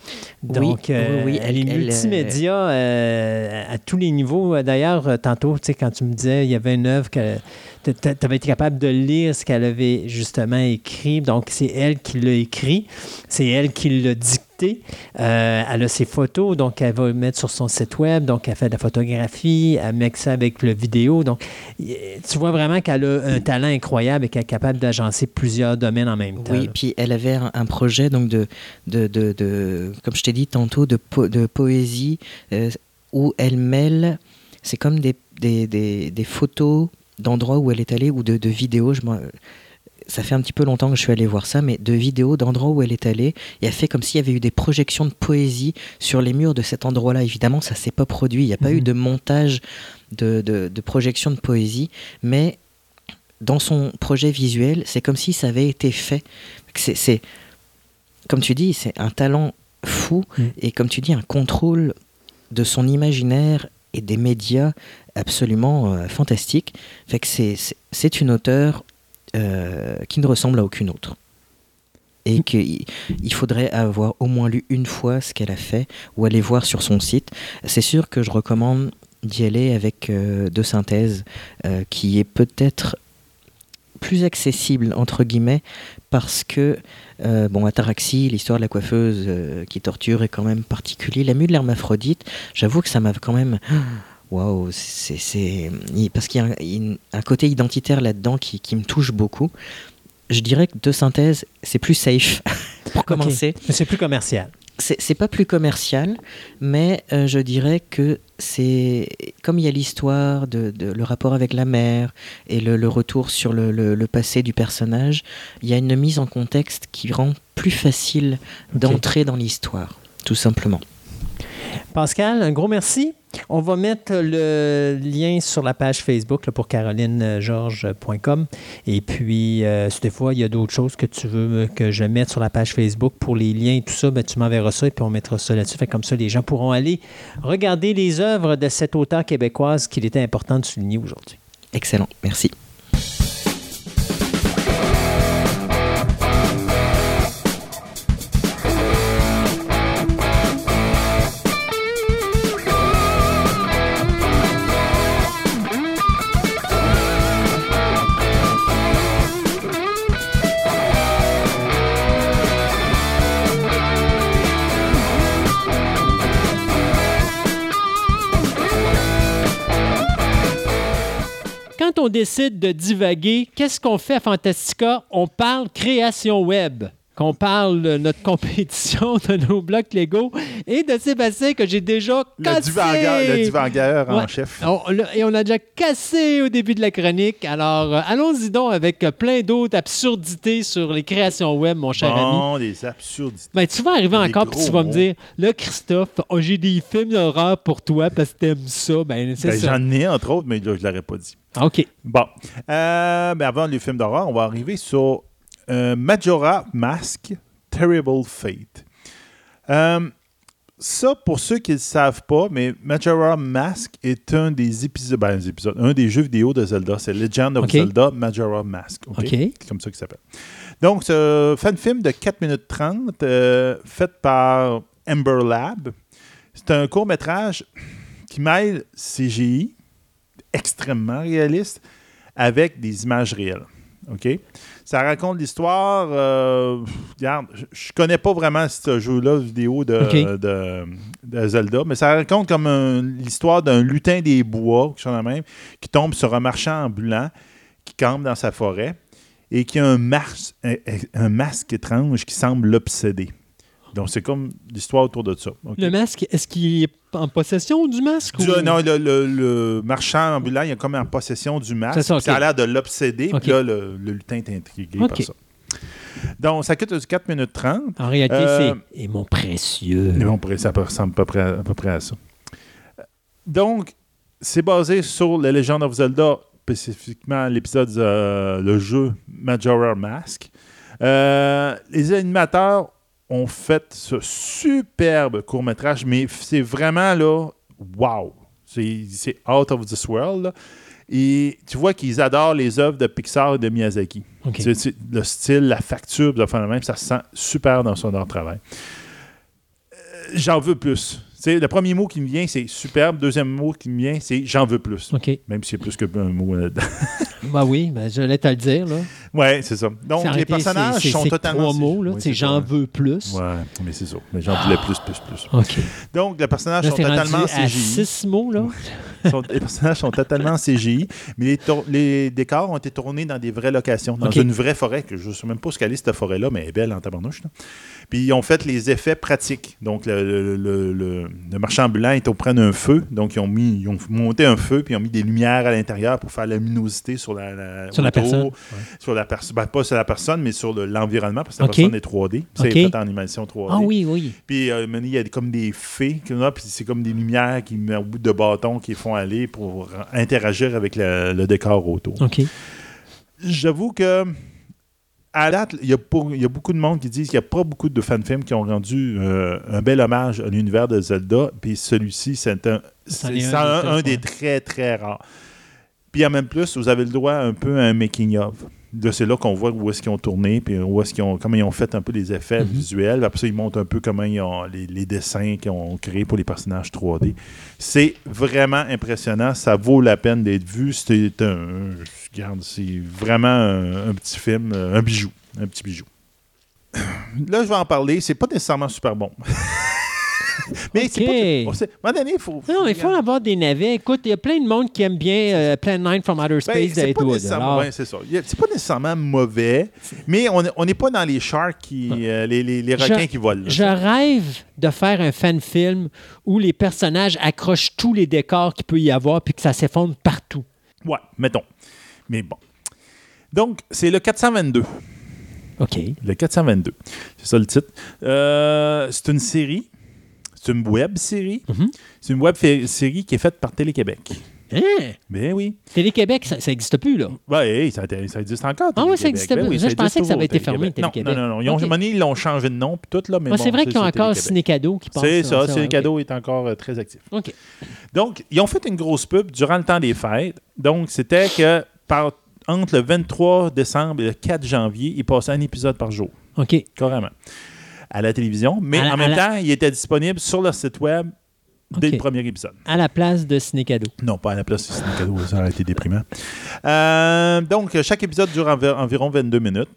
Donc, oui, elle, est multimédia à tous les niveaux. D'ailleurs, tantôt, tu sais, quand tu me disais, il y avait une œuvre que tu avais été capable de lire ce qu'elle avait justement écrit. Donc, c'est elle qui l'a écrit, c'est elle qui l'a dicté. Euh, elle a ses photos, donc elle va le mettre sur son site web. Donc, elle fait de la photographie, elle met ça avec le vidéo. Donc, tu vois vraiment qu'elle a un talent incroyable et qu'elle est capable d'agencer plusieurs domaines en même temps. Oui, puis elle avait un projet donc de, de, de, comme je t'ai dit tantôt, de, de poésie euh, où elle mêle, c'est comme des, des, des, des photos d'endroits où elle est allée ou de, de vidéos. Je, ça fait un petit peu longtemps que je suis allé voir ça, mais de vidéos d'endroits où elle est allée. Et elle fait comme s'il y avait eu des projections de poésie sur les murs de cet endroit-là. Évidemment, ça s'est pas produit. Il n'y a pas eu mhm. de montage de, de, de, projection de poésie, mais dans son projet visuel, c'est comme si ça avait été fait. C'est, comme tu dis, c'est un talent fou mhm. et comme tu dis, un contrôle de son imaginaire et des médias absolument euh, fantastique. Fait que c'est une auteure euh, qui ne ressemble à aucune autre. Et mm. qu'il il faudrait avoir au moins lu une fois ce qu'elle a fait ou aller voir sur son site. C'est sûr que je recommande d'y aller avec euh, deux synthèses qui est peut-être plus accessible entre guillemets parce que bon Ataraxie, l'histoire de la coiffeuse qui torture est quand même particulier. La mue de l'hermaphrodite, j'avoue que ça m'a quand même waouh, c'est parce qu'il y a un, côté identitaire là-dedans qui, qui, me touche beaucoup. Je dirais que de synthèse, c'est plus safe pour commencer. Mais c'est plus commercial. C'est pas plus commercial, mais euh, je dirais que c'est comme il y a l'histoire de, de, le rapport avec la mère et le, le retour sur le, le, passé du personnage, il y a une mise en contexte qui rend plus facile d'entrer dans l'histoire, tout simplement. Pascal, un gros merci. On va mettre le lien sur la page Facebook pour carolinegeorges.com. Et puis, euh, si des fois, il y a d'autres choses que tu veux que je mette sur la page Facebook pour les liens et tout ça, ben, tu m'enverras ça et puis on mettra ça là-dessus. Fait comme ça, les gens pourront aller regarder les œuvres de cette auteure québécoise qu'il était important de souligner aujourd'hui. Excellent. Merci. Décide de divaguer, qu'est-ce qu'on fait à Fantastica? On parle création web qu'on parle de notre compétition, de nos blocs Lego et de Sébastien que j'ai déjà cassé. Le divagueur en chef. et on a déjà cassé au début de la chronique. Alors, euh, allons-y donc avec plein d'autres absurdités sur les créations web, mon cher ami. Non, des absurdités. Ben, tu vas arriver encore et tu vas me dire, là, Christophe, oh, j'ai des films d'horreur pour toi parce que t'aimes ça. Ben, ben J'en ai, entre autres, mais je ne l'aurais pas dit. OK. Bon. Euh, ben avant les films d'horreur, on va arriver sur euh, Majora Mask, Terrible Fate. Euh, ça, pour ceux qui ne le savent pas, mais Majora Mask est un des épisodes, ben, épisodes, un des jeux vidéo de Zelda. C'est Legend of Zelda Majora Mask. C'est comme ça qu'il s'appelle. Donc, c'est un fan film de 4 minutes 30, fait par Ember Lab. C'est un court métrage qui mêle CGI, extrêmement réaliste avec des images réelles. OK? Ça raconte l'histoire. Euh, regarde, je connais pas vraiment ce jeu-là vidéo de, de, Zelda, mais ça raconte comme l'histoire d'un lutin des bois, même, qui tombe sur un marchand ambulant qui campe dans sa forêt et qui a un, un masque étrange qui semble l'obséder. Donc, c'est comme l'histoire autour de ça. Le masque, est-ce qu'il est en possession du masque? Non, le, marchand ambulant, il est comme en possession du masque. Ça, a l'air de l'obséder. Puis là, le, lutin est intrigué par ça. Donc, ça coûte 4 minutes 30. En réalité, euh, c'est « Et mon précieux ». Et mon précieux, ça ressemble à peu, près, à peu près à ça. Donc, c'est basé sur la légende of Zelda, spécifiquement l'épisode, euh, le jeu Majora Mask. Euh, les animateurs ont fait ce superbe court-métrage, mais c'est vraiment là, wow! C'est out of this world. Et tu vois qu'ils adorent les œuvres de Pixar et de Miyazaki. Le style, la facture, de faire le même, ça se sent super dans son leur travail. Euh, j'en veux plus. Sais, le premier mot qui me vient, c'est superbe. Deuxième mot qui me vient, c'est j'en veux plus. OK. Même y a plus qu'un mot là-dedans. Bah oui, ben, j'allais te le dire. Là. ouais, c'est ça. Donc, C'est les personnages c'est- c'est- sont c'est totalement. trois mots, là. Oui, c'est c'est j'en veux plus. Ouais, mais c'est ça. Mais j'en voulais plus, plus, plus. OK. Donc, les personnages Là, sont c'est totalement à CGI. six mots, là. Les personnages sont totalement CGI, mais les, les décors ont été tournés dans des vraies locations, dans une vraie forêt, que je ne sais même pas ce qu'elle est, cette forêt-là, mais elle est belle en tabarnouche. là. Puis ils ont fait les effets pratiques. Donc, le, le- le- le- marchand ambulant est auprès d'un feu. Donc, ils ont, mis, ils ont monté un feu, puis ils ont mis des lumières à l'intérieur pour faire la luminosité sur la, la- Sur la autour, personne. Sur la personne. Ben, pas sur la personne, mais sur le- l'environnement, parce que la personne est 3D. C'est OK. fait en animation 3D. Ah oui, oui. Puis euh, il y a comme des fées, puis c'est comme des lumières qui mettent au bout de bâtons qui font aller pour interagir avec le, le décor autour. OK. J'avoue que à date, il y, a y beaucoup de monde qui disent qu'il n'y a pas beaucoup de fan-films qui ont rendu euh, un bel hommage à l'univers de Zelda. Puis celui-ci, c'est un, des un très, très rares. Puis en même plus, vous avez le droit un peu à un making-of. Là, c'est là qu'on voit où est-ce qu'ils ont tourné, puis où est-ce qu'ils ont, comment ils ont fait un peu les effets Mhm. visuels. Après ça, ils montrent un peu comment ils ont les, les dessins qu'ils ont créés pour les personnages 3D. C'est vraiment impressionnant. Ça vaut la peine d'être vu. C'est un, regarde, c'est vraiment un, un petit film, euh, un bijou, un petit bijou. Là, je vais en parler. C'est pas nécessairement super bon. Mais c'est pas. OK. on sait- À un moment donné, il faut. Non, il faut avoir des navets. Écoute, il y a plein de monde qui aime bien euh, Plan 9 from Outer Ben, Space c'est pas d'Eastwood. nécessairement, Alors, ouais, c'est ça. Il y a- C'est pas nécessairement mauvais, mais on n'est pas dans les sharks qui, euh, les, les- les Je- requins qui volent. là. Je rêve de faire un fan film où les personnages accrochent tous les décors qu'il peut y avoir puis que ça s'effondre partout. Ouais, mettons. Mais bon. Donc, c'est le 422. OK. Le 422. C'est ça le titre. Euh, c'est une série. C'est une web série. Mhm. C'est une web série qui est faite par Télé-Québec. Hein? Ben oui. Télé-Québec, ça n'existe plus, là. Hey, ça, ça existe encore. Ah oui, ça existait Ben plus. oui, Ça, je pensais existe que ça avait été fermé, Télé-Québec. Non, non, non. Ils ont, Ok. à un moment donné, ils l'ont changé de nom, puis tout, là. Mais bon, c'est vrai qu'ils ont ça, encore. Cinécado qui passe. C'est ça, ouais, Cinécado est encore euh, très actif. OK. Donc, ils ont fait une grosse pub durant le temps des fêtes. Donc, c'était que par, entre le 23 décembre et le 4 janvier, ils passaient un épisode par jour, OK. carrément, à la télévision. Mais À en même la- temps, il était disponible sur leur site web dès le premier épisode. À la place de Cinécado. Non, pas à la place du Cinécado, ça aurait été déprimant. Euh, donc, chaque épisode dure envi- environ 22 minutes.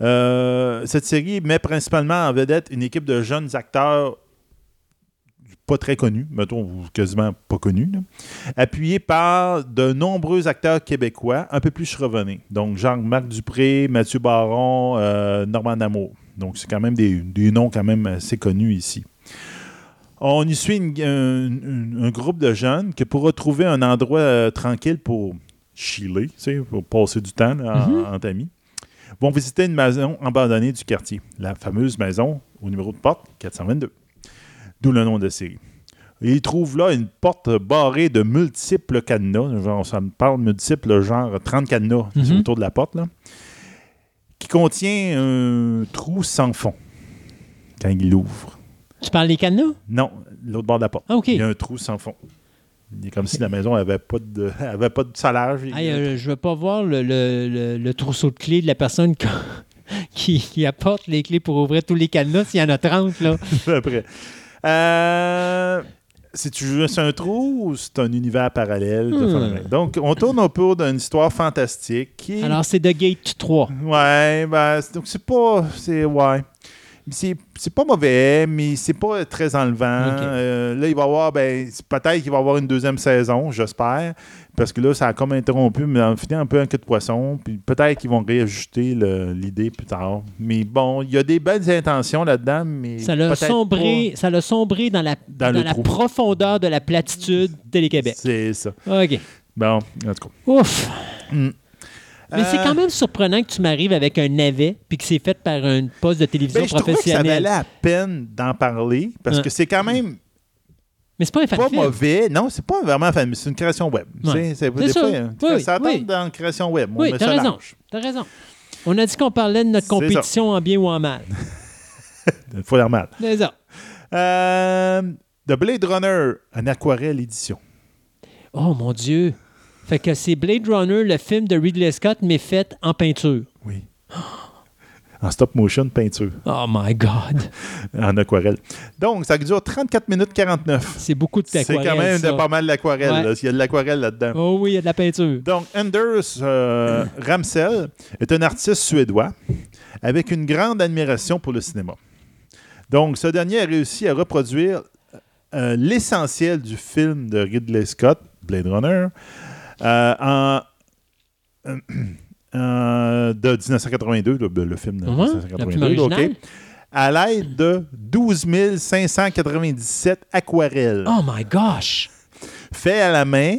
Euh, cette série met principalement en vedette une équipe de jeunes acteurs pas très connus, mettons ou quasiment pas connus, appuyés par de nombreux acteurs québécois un peu plus revenus. Donc, Jean-Marc Dupré, Mathieu Baron, euh, Normand Damour. Donc, c'est quand même des, des noms quand même assez connus ici. On y suit une- un, groupe de jeunes qui, pour retrouver un endroit euh, tranquille pour chiller, tu sais, pour passer du temps là, en- entre amis, vont visiter une maison abandonnée du quartier, la fameuse maison au numéro de porte 422. D'où le nom de la série. Et ils trouvent là une porte barrée de multiples cadenas, genre ça me parle multiples, genre 30 cadenas Mhm. autour de la porte, là, qui contient un trou sans fond quand il l'ouvre. Tu parles des cadenas? Non, l'autre bord de la porte. Ah. Il y a un trou sans fond. Il est comme si la maison n'avait pas de, avait pas de salage. Hey, euh, je veux pas voir le, le- le- le trousseau de clés de la personne qui, qui, qui apporte les clés pour ouvrir tous les cadenas s'il y en a 30, là. Après. Euh, C'est-tu juste un trou ou c'est un univers parallèle? de Hmm. Donc, on tourne autour d'une histoire fantastique qui. Alors, c'est The Gate 3. Ouais, ben, donc c'est pas. C'est. Ouais. C'est c'est pas mauvais, mais c'est pas très enlevant. Euh, là, il va y avoir, ben, peut-être qu'il va y avoir une deuxième saison, j'espère, parce que là, ça a comme interrompu, mais en fait un peu un queue de poisson. Puis peut-être qu'ils vont réajuster l'idée plus tard. Mais bon, il y a des belles intentions là-dedans, mais. Ça l'a sombré, ça l'a sombré dans la, Dans la trou. profondeur de la platitude. Télé-Québec. C'est ça. OK. Bon, en tout cas. Ouf. Hmm. Mais c'est Euh, quand même surprenant que tu m'arrives avec un navet puis que c'est fait par un poste de télévision ben, je que ça professionnelle. valait la peine d'en parler parce Ouais. que c'est quand même Mais c'est pas un fan pas film. mauvais. Non, c'est pas vraiment fan, c'est une création web. Ouais. C'est- ça. fois, euh, Oui, ça oui. tombe dans la création web. Oui, t'as raison. T'as raison. On a dit qu'on parlait de notre ça. compétition en bien ou en mal. Une fois normal. C'est ça. Euh, The Blade Runner, en aquarelle édition. Oh mon Dieu. Fait que c'est Blade Runner, le film de Ridley Scott, mais fait en peinture. Oui. En stop motion peinture. Oh my God. En aquarelle. Donc, ça dure 34 minutes 49. C'est beaucoup de C'est aquarelle, quand même ça. de pas mal d'aquarelle. Ouais. Il y a de l'aquarelle là-dedans. Oh oui, il y a de la peinture. Donc, Anders euh, Ramsell est un artiste suédois avec une grande admiration pour le cinéma. Donc, ce dernier a réussi à reproduire euh, l'essentiel du film de Ridley Scott, Blade Runner, euh, en, euh, de 1982, le, le film de Ouais, la plus 1982, originale. OK, à l'aide de 12 597 aquarelles Oh my gosh. fait à la main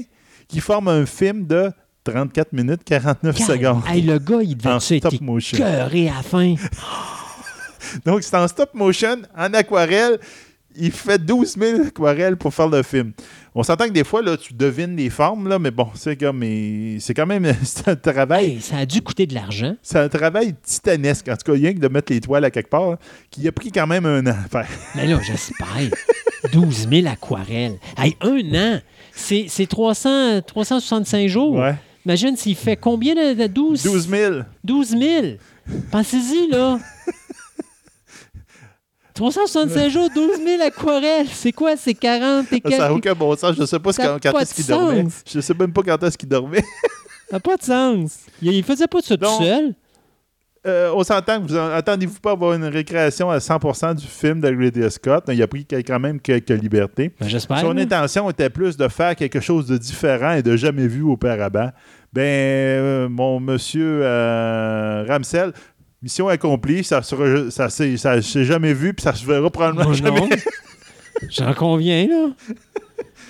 qui forme un film de 34 minutes 49 Calme. secondes. Hey, le gars, il devait En être stop motion. écœuré à la fin. Donc, c'est en stop motion, en aquarelle. Il fait 12 000 aquarelles pour faire le film. On s'entend que des fois, là, tu devines les formes, là, mais bon, c'est comme, mais c'est quand même c'est un travail. Hey, ça a dû coûter de l'argent. C'est un travail titanesque. En tout cas, rien que de mettre les toiles à quelque part, qui a pris quand même un an à faire. Mais là, j'espère. 12 000 aquarelles. Hey, un an. C'est c'est 300, 365 jours. Ouais. Imagine s'il fait combien de, de 12? 12 000. 12 000. Pensez-y, là. 365 jours, 12 000 aquarelles. C'est quoi? C'est 40 et Ça n'a quelques. aucun bon sens. Je ne sais pas Ça a quand, quand pas est-ce de qu'il dormait. sens. Je ne sais même pas quand est-ce qu'il dormait. Ça n'a pas de sens. Il, il faisait pas ça tout seul. Euh, on s'entend que vous en- attendez-vous pas à avoir une récréation à 100% du film de Ridley Scott. Il a pris quand même quelques libertés. Ben, J'espère. Son intention était plus de faire quelque chose de différent et de jamais vu auparavant. Ben, euh, mon monsieur euh, Ramsel, mission accomplie, ça sera, ça s'est ça jamais vu puis ça se verra probablement Oh, jamais. J'en conviens, là.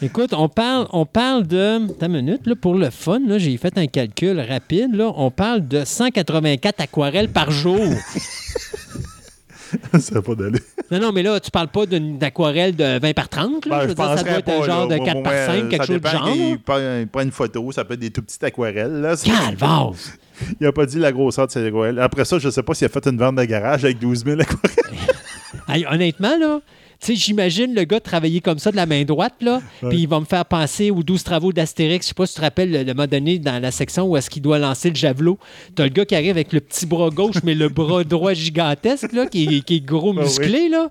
Écoute, on parle, on parle de. Une minute, là, pour le fun, là, j'ai fait un calcul rapide. Là, on parle de 184 aquarelles par jour. ça va pas d'aller. Non, non, mais là, tu parles pas d'une aquarelle de 20 par 30. Là, Ben, je veux dire, ça doit être un genre de 4 par 5, quelque chose de genre. Il prend, il prend une photo, ça peut être des tout petites aquarelles. Là. Calvase! Il n'a pas dit la grosseur de ces aquarelles. Après ça, je ne sais pas s'il a fait une vente de garage avec 12 000 aquarelles. Honnêtement, là, tu sais, j'imagine le gars travailler comme ça de la main droite, là, puis il va me faire penser aux 12 travaux d'Astérix. Je sais pas si tu te rappelles le, le moment donné dans la section où est-ce qu'il doit lancer le javelot. T'as le gars qui arrive avec le petit bras gauche, mais le bras droit gigantesque, là, qui, est- qui est gros Ah musclé, là.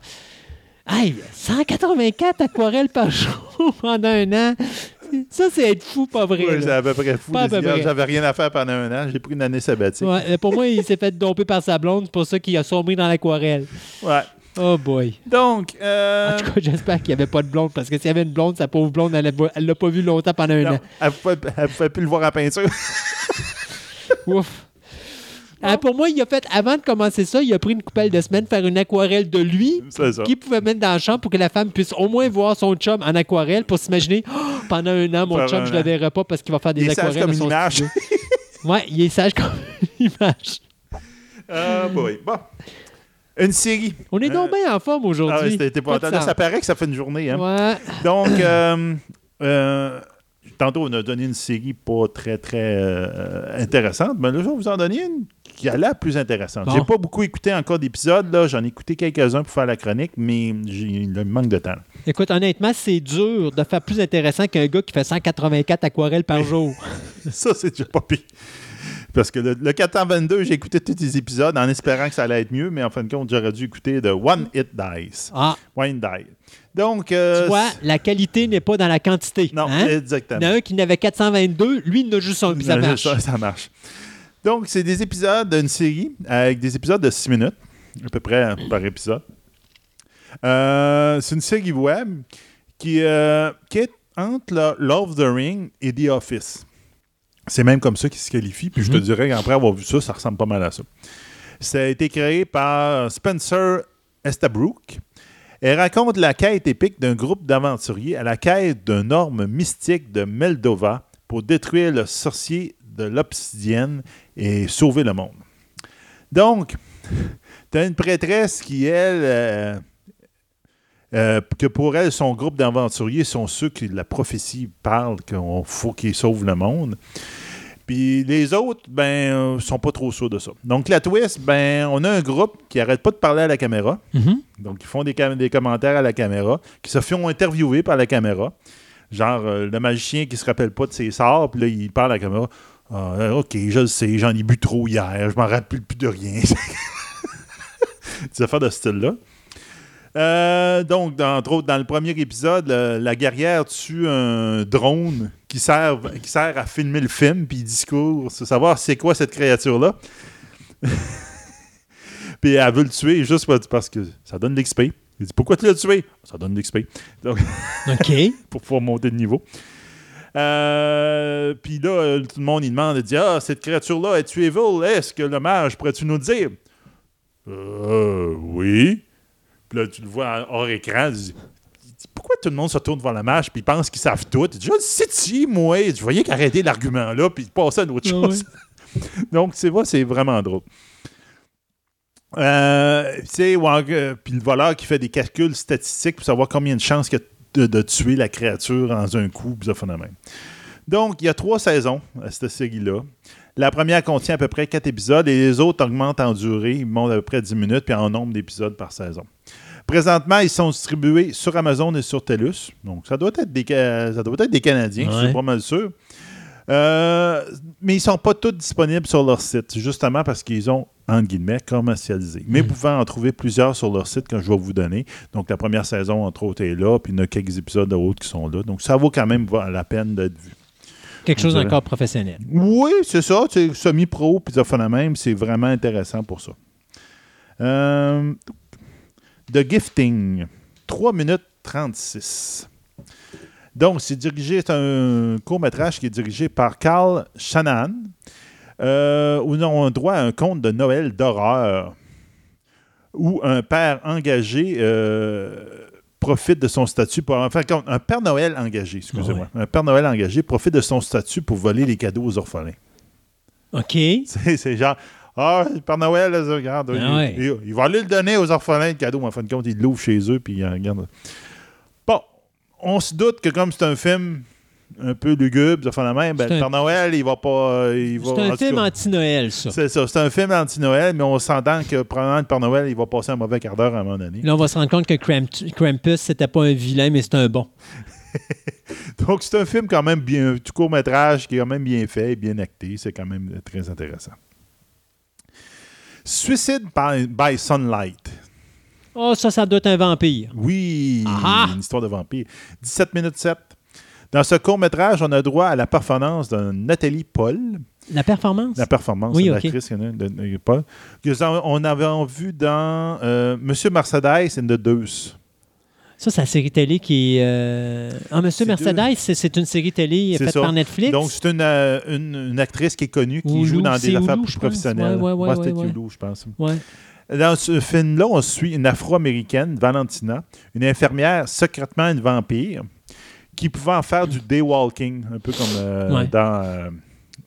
Hey, 184 aquarelles par jour pendant un an. Ça, c'est être fou, pas vrai. Là. c'est à peu près fou. J'avais rien à faire pendant un an. J'ai pris une année sabbatique. Ouais, pour moi, il s'est fait domper par sa blonde. C'est pour ça qu'il a sombré dans l'aquarelle. Ouais. Oh boy. Donc, euh, En tout cas, j'espère qu'il n'y avait pas de blonde, parce que s'il y avait une blonde, sa pauvre blonde, elle ne l'a pas vu longtemps pendant un non, an. elle ne pouvait plus le voir en peinture. Ouf. Ah, pour moi, il a fait, avant de commencer ça, il a pris une coupelle de semaine faire une aquarelle de lui qu'il pouvait mettre dans la chambre pour que la femme puisse au moins voir son chum en aquarelle pour s'imaginer Oh, pendant un an, mon chum, je le an. verrai pas parce qu'il va faire des Il est sage aquarelles comme dans une son image. ouais, il est sage comme une image. Ah, boy. Bon. Une série. On est Euh, donc bien en forme Ah, aujourd'hui. c'était c'était pas ça paraît que ça fait une journée. Hein. Ouais. Donc, euh, euh, tantôt, on a donné une série pas très, très euh, intéressante, mais là, je vais vous en donner une qui a l'air plus intéressante. Bon. J'ai pas beaucoup écouté encore d'épisodes, là. J'en ai écouté quelques-uns pour faire la chronique, mais j'ai- il me manque de temps. Écoute, honnêtement, c'est dur de faire plus intéressant qu'un gars qui fait 184 aquarelles par jour. Ça, c'est déjà pas pire. Parce que le, le 422, j'ai écouté tous les épisodes en espérant que ça allait être mieux, mais en fin de compte, j'aurais dû écouter de One Hit Dice. Ah, One Die. Donc, euh, tu vois, la qualité n'est pas dans la quantité. non, hein? Il exactement. y en a un qui n'avait 422, lui, il en a juste un, puis ça marche. Ça, ça marche. Donc, c'est des épisodes d'une série avec des épisodes de 6 minutes, à peu près par épisode. Euh, c'est une série web qui, euh, qui est entre le Love the Ring et The Office. C'est même comme ça qu'il se qualifie. Puis je te Mhm. dirais qu'après avoir vu ça, ça ressemble pas mal à ça. Ça a été créé par Spencer Estabrook. Elle raconte la quête épique d'un groupe d'aventuriers à la quête d'un orme mystique de Meldova pour détruire le sorcier de l'obsidienne et sauver le monde. Donc, tu as une prêtresse qui, elle, euh, euh, que pour elle, son groupe d'aventuriers sont ceux qui la prophétie parle qu'il faut qu'ils sauvent le monde. Puis les autres, ben, euh, sont pas trop sûrs de ça. Donc la twist, ben, on a un groupe qui arrête pas de parler à la caméra. Mhm. Donc, ils font des, cam- des commentaires à la caméra, qui se font interviewer par la caméra. Genre, euh, le magicien qui se rappelle pas de ses sorts, puis là, il parle à la caméra. Ah, ok, je le sais, j'en ai bu trop hier, je m'en rappelle plus de rien. Des affaires de ce style-là. Euh, donc, entre autres, dans le premier épisode, le- la guerrière tue un drone qui sert, qui sert à filmer le film, puis il discourt sur savoir c'est quoi cette créature-là. puis elle veut le tuer juste parce que ça donne de l'XP. Il dit Pourquoi tu l'as tué? Ça donne de l'XP. Donc, OK. pour pouvoir monter de niveau. Euh, puis là, euh, tout le monde il demande, il dit Ah, cette créature-là, es-tu evil Est-ce que le mage pourrais-tu nous dire? Euh, oui. Puis là, tu le vois hors écran, Pourquoi tout le monde se tourne vers la mage puis ils pensent qu'ils savent tout? Il dit Je le sais, si, moi. Je voyais qu'arrêter l'argument-là puis passer à une autre Ah chose. Donc, c'est vrai, c'est vraiment drôle. Euh, tu sais, ouais, euh, puis le voleur qui fait des calculs statistiques pour savoir combien de chances a de, de tuer la créature en un coup, puis ça même. Donc, il y a trois saisons à cette série-là. La première contient à peu près quatre épisodes et les autres augmentent en durée. Ils montent à peu près 10 minutes puis en nombre d'épisodes par saison. Présentement, ils sont distribués sur Amazon et sur TELUS. Donc, ça doit être des, ça doit être des Canadiens, je Ouais. suis pas mal sûr. Euh, mais ils ne sont pas tous disponibles sur leur site, justement parce qu'ils ont, entre guillemets, commercialisé. Mais vous pouvez en trouver plusieurs sur leur site que je vais vous donner. Donc, la première saison, entre autres, est là, puis il y en a quelques épisodes d'autres qui sont là. Donc, ça vaut quand même la peine d'être vu. Quelque chose encore professionnel. Oui, c'est ça. C'est semi-pro, puis ça fait la même. C'est vraiment intéressant pour ça. Euh, The Gifting, 3 minutes 36. Donc, c'est dirigé, c'est un court-métrage qui est dirigé par Carl Shanahan, euh, où on a droit à un conte de Noël d'horreur, où un père engagé euh, profite de son statut pour. Enfin, un Père Noël engagé, excusez-moi. Un Père Noël engagé profite de son statut pour voler les cadeaux aux orphelins. OK. C'est genre. Ah, le Père Noël, là, regarde, il, Ah ouais. il- il va aller le donner aux orphelins, le cadeau, mais en fin de compte, il l'ouvre chez eux, puis il en regarde. Bon, on se doute que comme c'est un film un peu lugubre, ça fait la même, ben, un- Père Noël, il va pas. euh, il va, C'est un film anti-Noël, ça. C'est ça, c'est un film anti-Noël, mais on s'entend que probablement le Père Noël, il va passer un mauvais quart d'heure à un moment donné. Là, on va se rendre compte que Kramp- Krampus, c'était pas un vilain, mais c'est un bon. Donc, c'est un film quand même bien, tout court-métrage qui est quand même bien fait, bien acté. C'est quand même très intéressant. Suicide by, by Sunlight. Oh, ça, ça doit être un vampire. Oui, Ah! une histoire de vampire. 17 minutes 7. Dans ce court-métrage, on a droit à la performance de Nathalie Paul. La performance? La performance Oui, de ok. l'actrice de, Paul. On avait vu dans euh, Monsieur Mercedes and the Deuce. Ça, c'est la série télé qui euh, Ah, Monsieur Mercedes, c'est- une série télé faite ça. par Netflix. Donc, c'est une, euh, une, une actrice qui est connue, qui joue dans des affaires plus professionnelles. Ouais, ouais, ouais, c'était. Hulu, je pense. Ouais. Dans ce film-là, on suit une Afro-Américaine, Valentina, une infirmière secrètement une vampire, qui pouvait en faire du daywalking, un peu comme euh, Ouais. dans euh,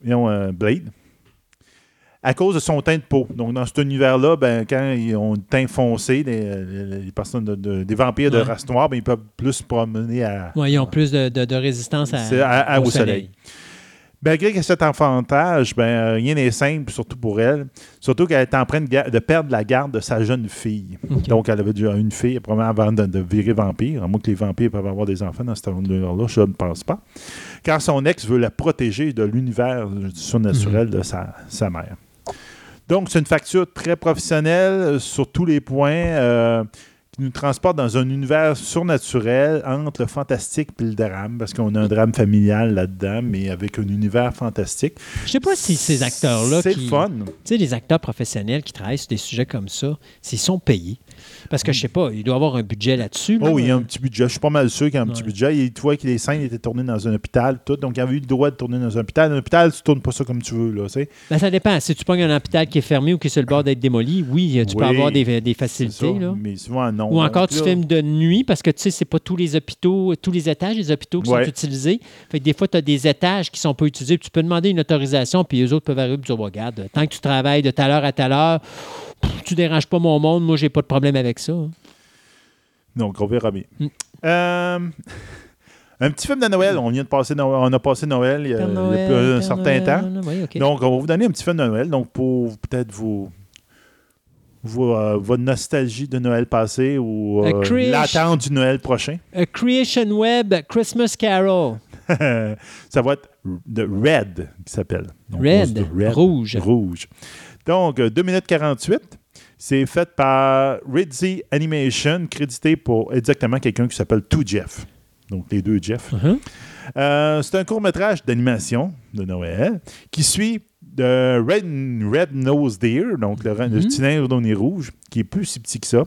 euh, Blade, à cause de son teint de peau. Donc, dans cet univers-là, ben, quand ils ont un teint foncé, les, personnes de- de- des vampires de race noire, ben, ils peuvent plus se promener à, Ouais, ils ont plus de, résistance à, à- à- au, au soleil. soleil. Malgré qu'elle cet enfantage, ben, euh, rien n'est simple, surtout pour elle. Surtout qu'elle est en train de, perdre la garde de sa jeune fille. Donc, elle avait déjà une fille, probablement avant de, de virer vampire. À moins que les vampires peuvent avoir des enfants dans cette univers-là, je ne pense pas. Car son ex veut la protéger de l'univers surnaturel de sa, sa mère. Donc, c'est une facture très professionnelle sur tous les points. euh, qui nous transporte dans un univers surnaturel entre le fantastique et le drame, parce qu'on a un drame familial là-dedans, mais avec un univers fantastique. Je sais pas si ces acteurs-là. C'est fun. Tu sais, les acteurs professionnels qui travaillent sur des sujets comme ça, s'ils sont payés. Parce que je sais pas, il doit avoir un budget là-dessus. là. Oh, il y a un petit budget. Je suis pas mal sûr qu'il y a un petit budget. Il, tu vois que les scènes étaient tournées dans un hôpital, tout. Donc, il y avait eu le droit de tourner dans un hôpital. Un hôpital, tu tournes pas ça comme tu veux, là. Ben, ça dépend. Si tu pognes un hôpital qui est fermé ou qui est sur le bord d'être démoli, oui, tu peux avoir des, des facilités. ça. là. Mais souvent, non. Ou encore, Donc, tu filmes de nuit parce que tu sais, c'est pas tous les hôpitaux, tous les étages des hôpitaux qui Ouais. sont utilisés. Fait que des fois, tu as des étages qui sont pas utilisés. Tu peux demander une autorisation, puis eux autres peuvent arriver et dire Regarde, tant que tu travailles de telle heure à telle heure, tu déranges pas mon monde, moi, j'ai pas de problème avec ça. Donc, on verra bien. Mm. Euh, un petit film de Noël. On vient de passer Noël. On a passé Noël il y a, il y un Père certain Noël, temps. oui. Donc, on va vous donner un petit film de Noël. Donc, pour peut-être vous vo- votre nostalgie de Noël passé ou euh, l'attente du Noël prochain. A Creation Web Christmas Carol. ça va être de Red qui s'appelle. Red, dit rouge. Rouge. Donc, euh, 2 minutes 48. C'est fait par Ridzi Animation, crédité pour exactement quelqu'un qui s'appelle Two Jeff. Donc, les deux Jeff. Uh-huh. Euh, c'est un court-métrage d'animation de Noël qui suit de Red, Red Nose Deer, donc le, le Mhm. petit nain au nez rouge, qui est plus si petit que ça.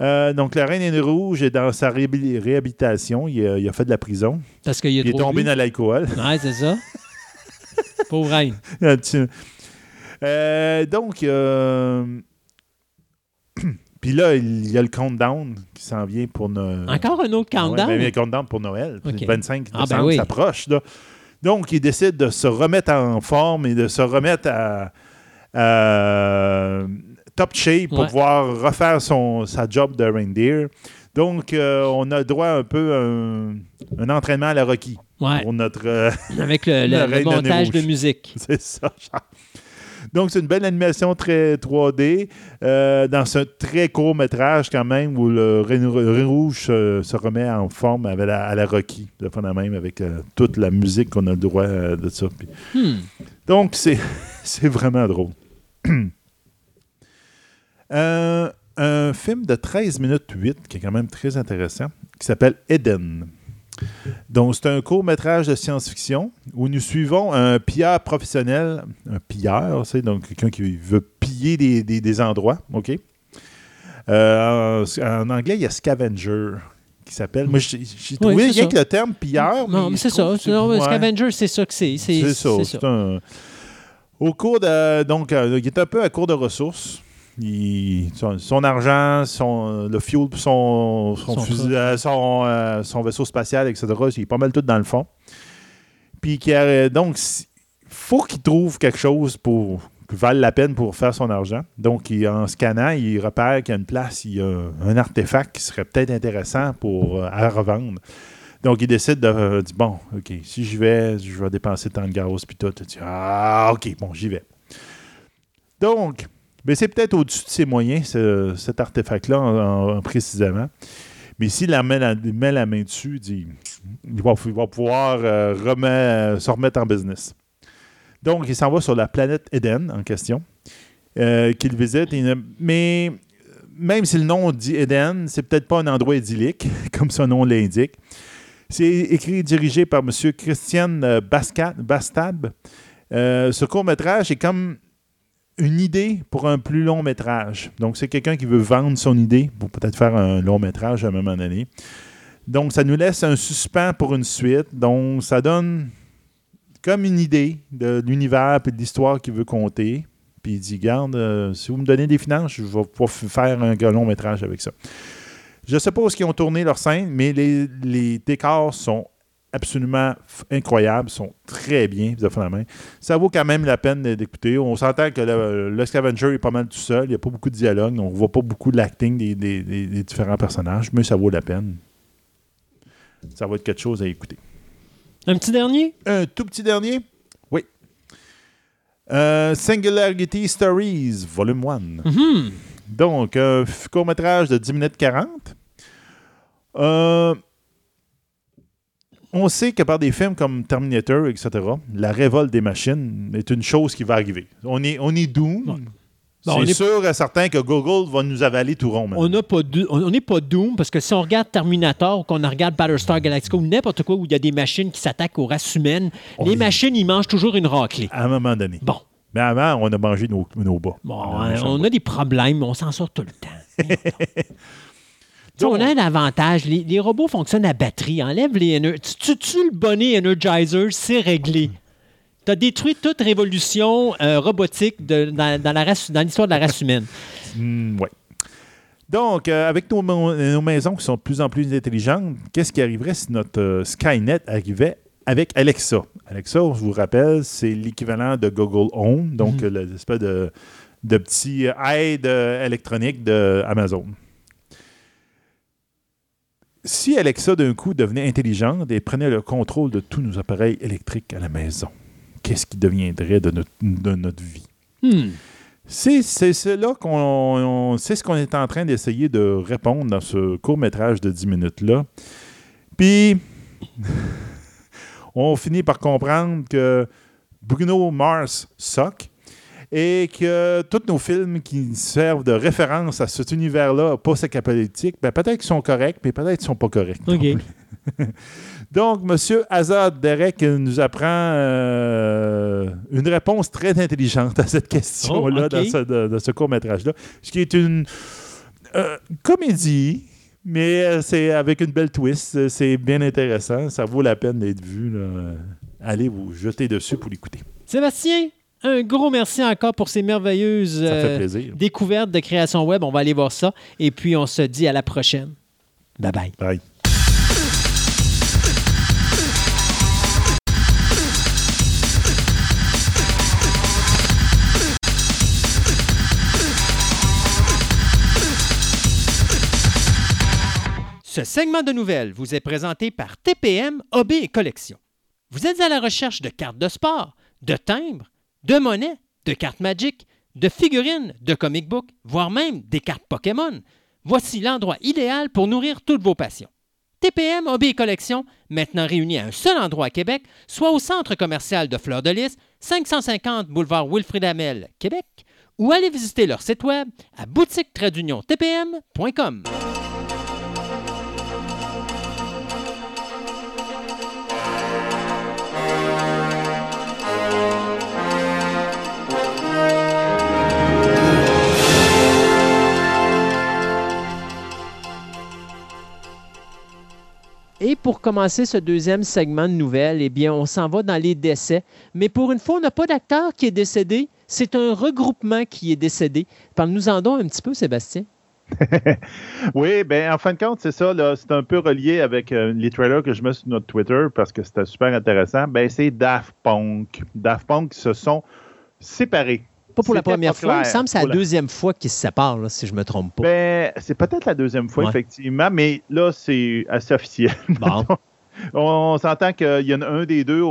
Euh, donc, le reine rouge est dans sa réhabil- réhabilitation. Il a, il a fait de la prison. Parce qu'il a Il est tombé bu. dans l'alcool. Ouais, c'est ça. Pauvre reine. Euh, donc, euh, puis là, il y a le countdown qui s'en vient pour Noël. Encore un autre countdown? Ouais, mais le countdown pour Noël. Ok. Le 25 Ah, ben oui. s'approche. Donc, il décide de se remettre en forme et de se remettre à, à top shape pour Ouais. pouvoir refaire son, sa job de reindeer. Donc, euh, on a droit un peu à un, entraînement à la Rocky Ouais, pour notre... euh, avec le, montage de musique. C'est ça. Donc, c'est une belle animation très 3D euh, dans ce très court métrage quand même où le Reine Rouge se, se remet en forme avec la- à la Rocky, de fond même, avec euh, toute la musique qu'on a le droit euh, de ça. Puis- Hmm. donc, c'est, c'est vraiment drôle. Un film de 13 minutes 8, qui est quand même très intéressant, qui s'appelle Eden. Donc, c'est un court-métrage de science-fiction où nous suivons un pilleur professionnel, un pilleur, c'est donc quelqu'un qui veut piller des, des- des endroits, OK? Euh, en, en anglais, il y a scavenger qui s'appelle. Moi, j'ai trouvé c'est rien que le terme pilleur. Non, mais c'est ça. Non. Scavenger, c'est ça que c'est. C'est ça. un- Au cours de. Donc, euh, il est un peu à court de ressources. Il- son, son argent, son, le fuel pour son, son, Son fusil- euh, euh, son vaisseau spatial, etc., il est pas mal tout dans le fond. Puis, y a- donc, il faut qu'il trouve quelque chose pour qui vale la peine pour faire son argent. Donc, il- en scannant, il repère qu'il y a une place, il y a un artefact qui serait peut-être intéressant pour, euh, à revendre. Donc, il décide de euh, dire bon, OK, si j'y vais, je vais dépenser tant de gaz, puis tout. Il dit, ah, OK, bon, j'y vais. Donc, ben, c'est peut-être au-dessus de ses moyens, ce- cet artefact-là, en- en- précisément. Mais s'il met la, met la main dessus, il, va, il va pouvoir euh, remet- se remettre en business. Donc, il s'en va sur la planète Eden en question, euh, qu'il visite. Mais même si le nom dit Eden, c'est peut-être pas un endroit idyllique, comme son nom l'indique. C'est écrit et dirigé par M. Christian euh, Bastab. Euh, ce court-métrage est comme une idée pour un plus long métrage. Donc, c'est quelqu'un qui veut vendre son idée pour peut-être faire un long métrage à un moment donné. Donc, ça nous laisse un suspens pour une suite. Donc, ça donne comme une idée de l'univers et de l'histoire qu'il veut conter. Puis il dit, garde, euh, si vous me donnez des finances, je vais pouvoir faire un long métrage avec ça. Je ne sais pas où ils ont tourné leur scène, mais les décors sont absolument incroyables, sont très bien, de fond en main. Ça vaut quand même la peine d'écouter. On s'entend que le, le Scavenger est pas mal tout seul, il n'y a pas beaucoup de dialogue, donc on ne voit pas beaucoup de l'acting des, des- des- des différents personnages, mais ça vaut la peine. Ça va être quelque chose à écouter. Un petit dernier? Un tout petit dernier? Oui. Euh, Singularity Stories, volume 1. Mhm. Donc, un court-métrage de 10 minutes 40. Euh, on sait que par des films comme Terminator, etc., la révolte des machines est une chose qui va arriver. On est, on est doom. Ouais. C'est Bon, on est- sûr et certain que Google va nous avaler tout rond. On n'a pas dou- on on n'est pas Doom parce que si on regarde Terminator ou qu'on regarde Battlestar Galactica ou n'importe quoi où il y a des machines qui s'attaquent aux races humaines, On les est- machines, ils mangent toujours une raclée. À un moment donné. Bon, Mais avant, on a mangé nos, nos bas. bon On a on des problèmes, mais on s'en sort tout le temps. Tu sais, Donc- on a un avantage. Les, les robots fonctionnent à batterie. Enlève les Tu tu tues le bonnet Energizer, c'est réglé. Tu as détruit toute révolution euh, robotique de- dans, dans la race- dans l'histoire de la race humaine. Hmm, ouais. Donc, euh, avec nos, maisons qui sont de plus en plus intelligentes, qu'est-ce qui arriverait si notre euh, Skynet arrivait avec Alexa? Alexa, je vous rappelle, c'est l'équivalent de Google Home, donc euh, l'espèce de, de petit aide électronique d'Amazon. Si Alexa, d'un coup, devenait intelligente et prenait le contrôle de tous nos appareils électriques à la maison, qu'est-ce qui deviendrait de notre, de notre vie? Hmm. C'est là qu'on c'est ce qu'on est en train d'essayer de répondre dans ce court métrage de 10 minutes là. Puis on finit par comprendre que Bruno Mars suck et que tous nos films qui servent de référence à cet univers-là post-apocalyptique, ben peut-être qu'ils sont corrects, mais peut-être qu'ils ne sont pas corrects. Donc, M. Azad Derek nous apprend euh, une réponse très intelligente à cette question-là oh, dans ce, court-métrage-là, ce qui est une euh, comédie, mais euh, c'est avec une belle twist. C'est bien intéressant. Ça vaut la peine d'être vu. Allez vous jeter dessus pour l'écouter. Sébastien, un gros merci encore pour ces merveilleuses découvertes de création web. On va aller voir ça. Et puis, on se dit à la prochaine. Bye bye. Bye. Ce segment de nouvelles vous est présenté par TPM OB et Collection. Vous êtes à la recherche de cartes de sport, de timbres, de monnaie, de cartes Magic, de figurines, de comic book, voire même des cartes Pokémon. Voici l'endroit idéal pour nourrir toutes vos passions. TPM Hobby et Collection, maintenant réunis à un seul endroit à Québec, soit au centre commercial de Fleur de Lys, 550 boulevard Wilfrid Amel, Québec, ou allez visiter leur site web à boutique Et pour commencer ce deuxième segment de nouvelles, eh bien, on s'en va dans les décès. Mais pour une fois, on n'a pas d'acteur qui est décédé. C'est un regroupement qui est décédé. Parle-nous en donc un petit peu, Sébastien. oui, ben en fin de compte, c'est ça. C'est un peu relié avec euh, les trailers que je mets sur notre Twitter parce que c'était super intéressant. Ben, c'est Daft Punk. Daft Punk se sont séparés. Pas pour la première fois, il me semble que c'est la, deuxième fois qu'ils se séparent, si je ne me trompe pas. Ben, c'est peut-être la deuxième fois, effectivement, mais là, c'est assez officiel. on, s'entend qu'il y en a un des deux,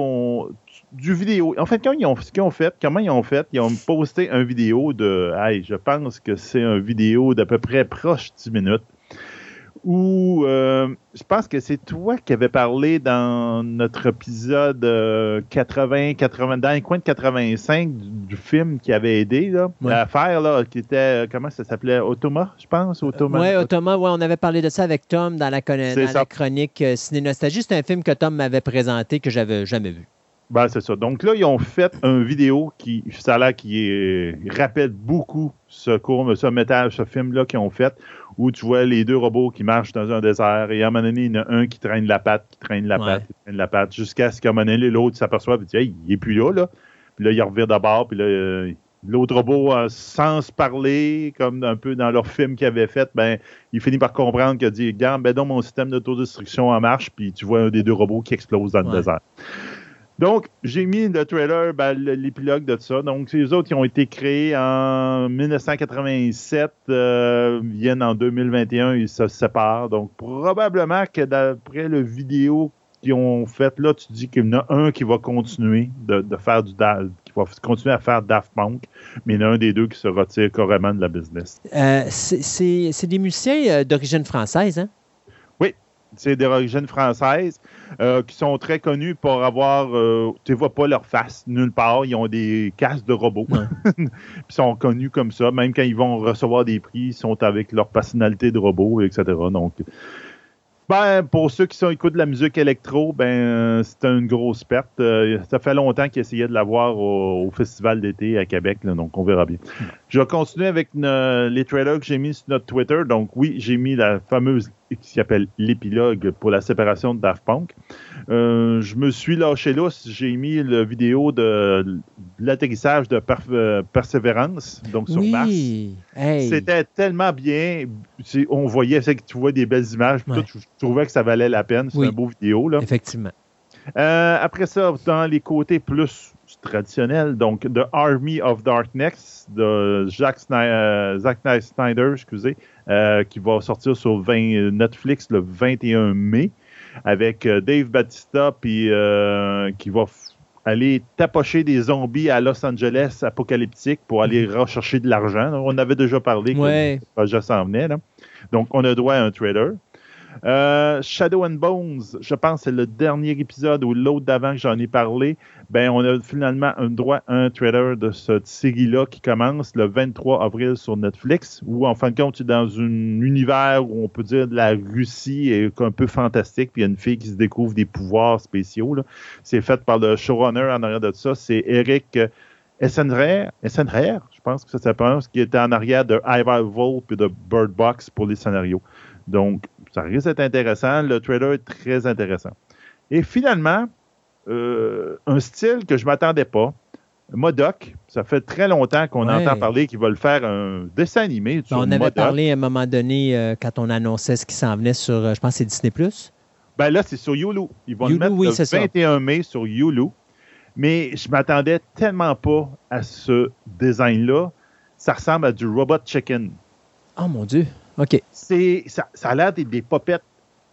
du vidéo. En fait, quand ils ont, ce qu'ils ont fait, comment ils ont fait, ils ont posté un vidéo de, hey, je pense que c'est un vidéo d'à peu près proche 10 minutes où euh, je pense que c'est toi qui avais parlé dans notre épisode 80, euh, 80, dans les coins de 85 du, film qui avait aidé là, à faire, là, qui était, euh, comment ça s'appelait, Automa, je pense, Automa. oui, Automa, ouais, on avait parlé de ça avec Tom dans la, chronique Ciné Nostalgie. C'est un film que Tom m'avait présenté que j'avais jamais vu. Ben, c'est ça. Donc là, ils ont fait une vidéo qui, ça a l'air qui rappelle beaucoup ce court, ce métage, ce film-là qu'ils ont fait, où tu vois les deux robots qui marchent dans un désert, et à un moment donné, il y en a un qui traîne la patte, qui traîne la patte, qui traîne la patte, jusqu'à ce qu'à un moment donné, l'autre s'aperçoive et dit Hey, il est plus là, là. Puis là, il revient d'abord, puis là, euh, l'autre robot, euh, sans se parler, comme un peu dans leur film qu'ils avaient fait, ben, il finit par comprendre qu'il a dit Regarde, ben donc mon système d'autodestruction en marche, puis tu vois un des deux robots qui explose dans le désert. Donc, j'ai mis le trailer, ben, l'épilogue de ça. Donc, les autres qui ont été créés en 1987 euh, viennent en 2021, ils se séparent. Donc, probablement que d'après le vidéo qu'ils ont fait, là, tu dis qu'il y en a un qui va continuer de, faire du qui va continuer à faire Daft Punk, mais il y en a un des deux qui se retire carrément de la business. Euh, c'est des musiciens euh, d'origine française, hein? C'est d'origine française, euh, qui sont très connus pour avoir, euh, tu vois pas leur face nulle part, ils ont des casques de robots, ils sont connus comme ça, même quand ils vont recevoir des prix, ils sont avec leur personnalité de robot, etc. Donc, ben, pour ceux qui sont, écoutent de la musique électro, ben, c'est une grosse perte. Euh, ça fait longtemps qu'ils essayaient de l'avoir au, au Festival d'été à Québec, donc on verra bien. Je vais continuer avec les trailers que j'ai mis sur notre Twitter. Donc oui, j'ai mis la fameuse qui s'appelle l'épilogue pour la séparation de Daft Punk. Euh, je me suis lâché là, j'ai mis la vidéo de, l'atterrissage de Persévérance, donc sur Mars. C'était tellement bien. On voyait, que tu vois des belles images. je trouvais que ça valait la peine. C'est un beau vidéo. Là. Effectivement. Euh, après ça, dans les côtés plus traditionnels, donc The Army of Darkness de Jack euh, Snyder, excusez, qui va sortir sur 20, Netflix le 21 mai avec euh, Dave Batista puis euh, qui va aller tapocher des zombies à Los Angeles apocalyptique pour aller rechercher de l'argent. On avait déjà parlé Ouais. que le projet s'en venait. là. Donc, on a droit à un trailer. Euh, Shadow and Bones, je pense que c'est le dernier épisode ou l'autre d'avant que j'en ai parlé. Ben, on a finalement un droit à un trailer de cette série-là qui commence le 23 avril sur Netflix, où en fin de compte, c'est dans un univers où on peut dire de la Russie et un peu fantastique, puis il y a une fille qui se découvre des pouvoirs spéciaux. C'est fait par le showrunner en arrière de ça, c'est Eric Essenrer, Essenrer, je pense que ça s'appelle, qui était en arrière de Ival puis de Bird Box pour les scénarios. Donc, ça risque d'être intéressant. Le trailer est très intéressant. Et finalement, euh, un style que je ne m'attendais pas. Modoc, ça fait très longtemps qu'on Ouais. entend parler qu'ils veulent faire un dessin animé sur on avait Modoc. parlé à un moment donné euh, quand on annonçait ce qui s'en venait sur, euh, je pense, c'est Disney+. Ben là, c'est sur Yulu. Ils vont Hulu, le mettre oui, le c'est ça. 21 mai sur Yulu. Mais je m'attendais tellement pas à ce design-là. Ça ressemble à du Robot Chicken. Oh mon Dieu. OK. C'est, ça, ça a l'air des, des popettes.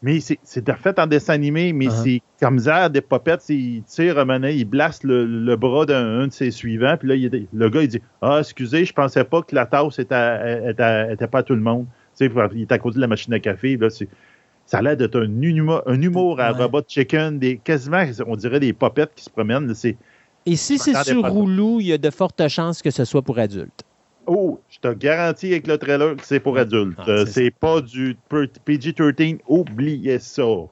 Mais c'est, c'est fait en dessin animé, mais Uh-huh. c'est comme ça, des popettes. Il tire un il blasse le, le bras d'un un de ses suivants. Puis là, il le gars, il dit Ah, excusez, je pensais pas que la tasse était, était, pas à tout le monde. Tu sais, il est à côté de la machine à café. Là, c'est, ça a l'air d'être un humour, un humour à Ouais. Robot Chicken, des, quasiment, on dirait des popettes qui se promènent. Et si c'est sur. Hulu, il y a de fortes chances que ce soit pour adultes. Oh, je te garantis avec le trailer que c'est pour adultes. Ah, Euh, c'est pas du per- PG-13. Oubliez ça. Tu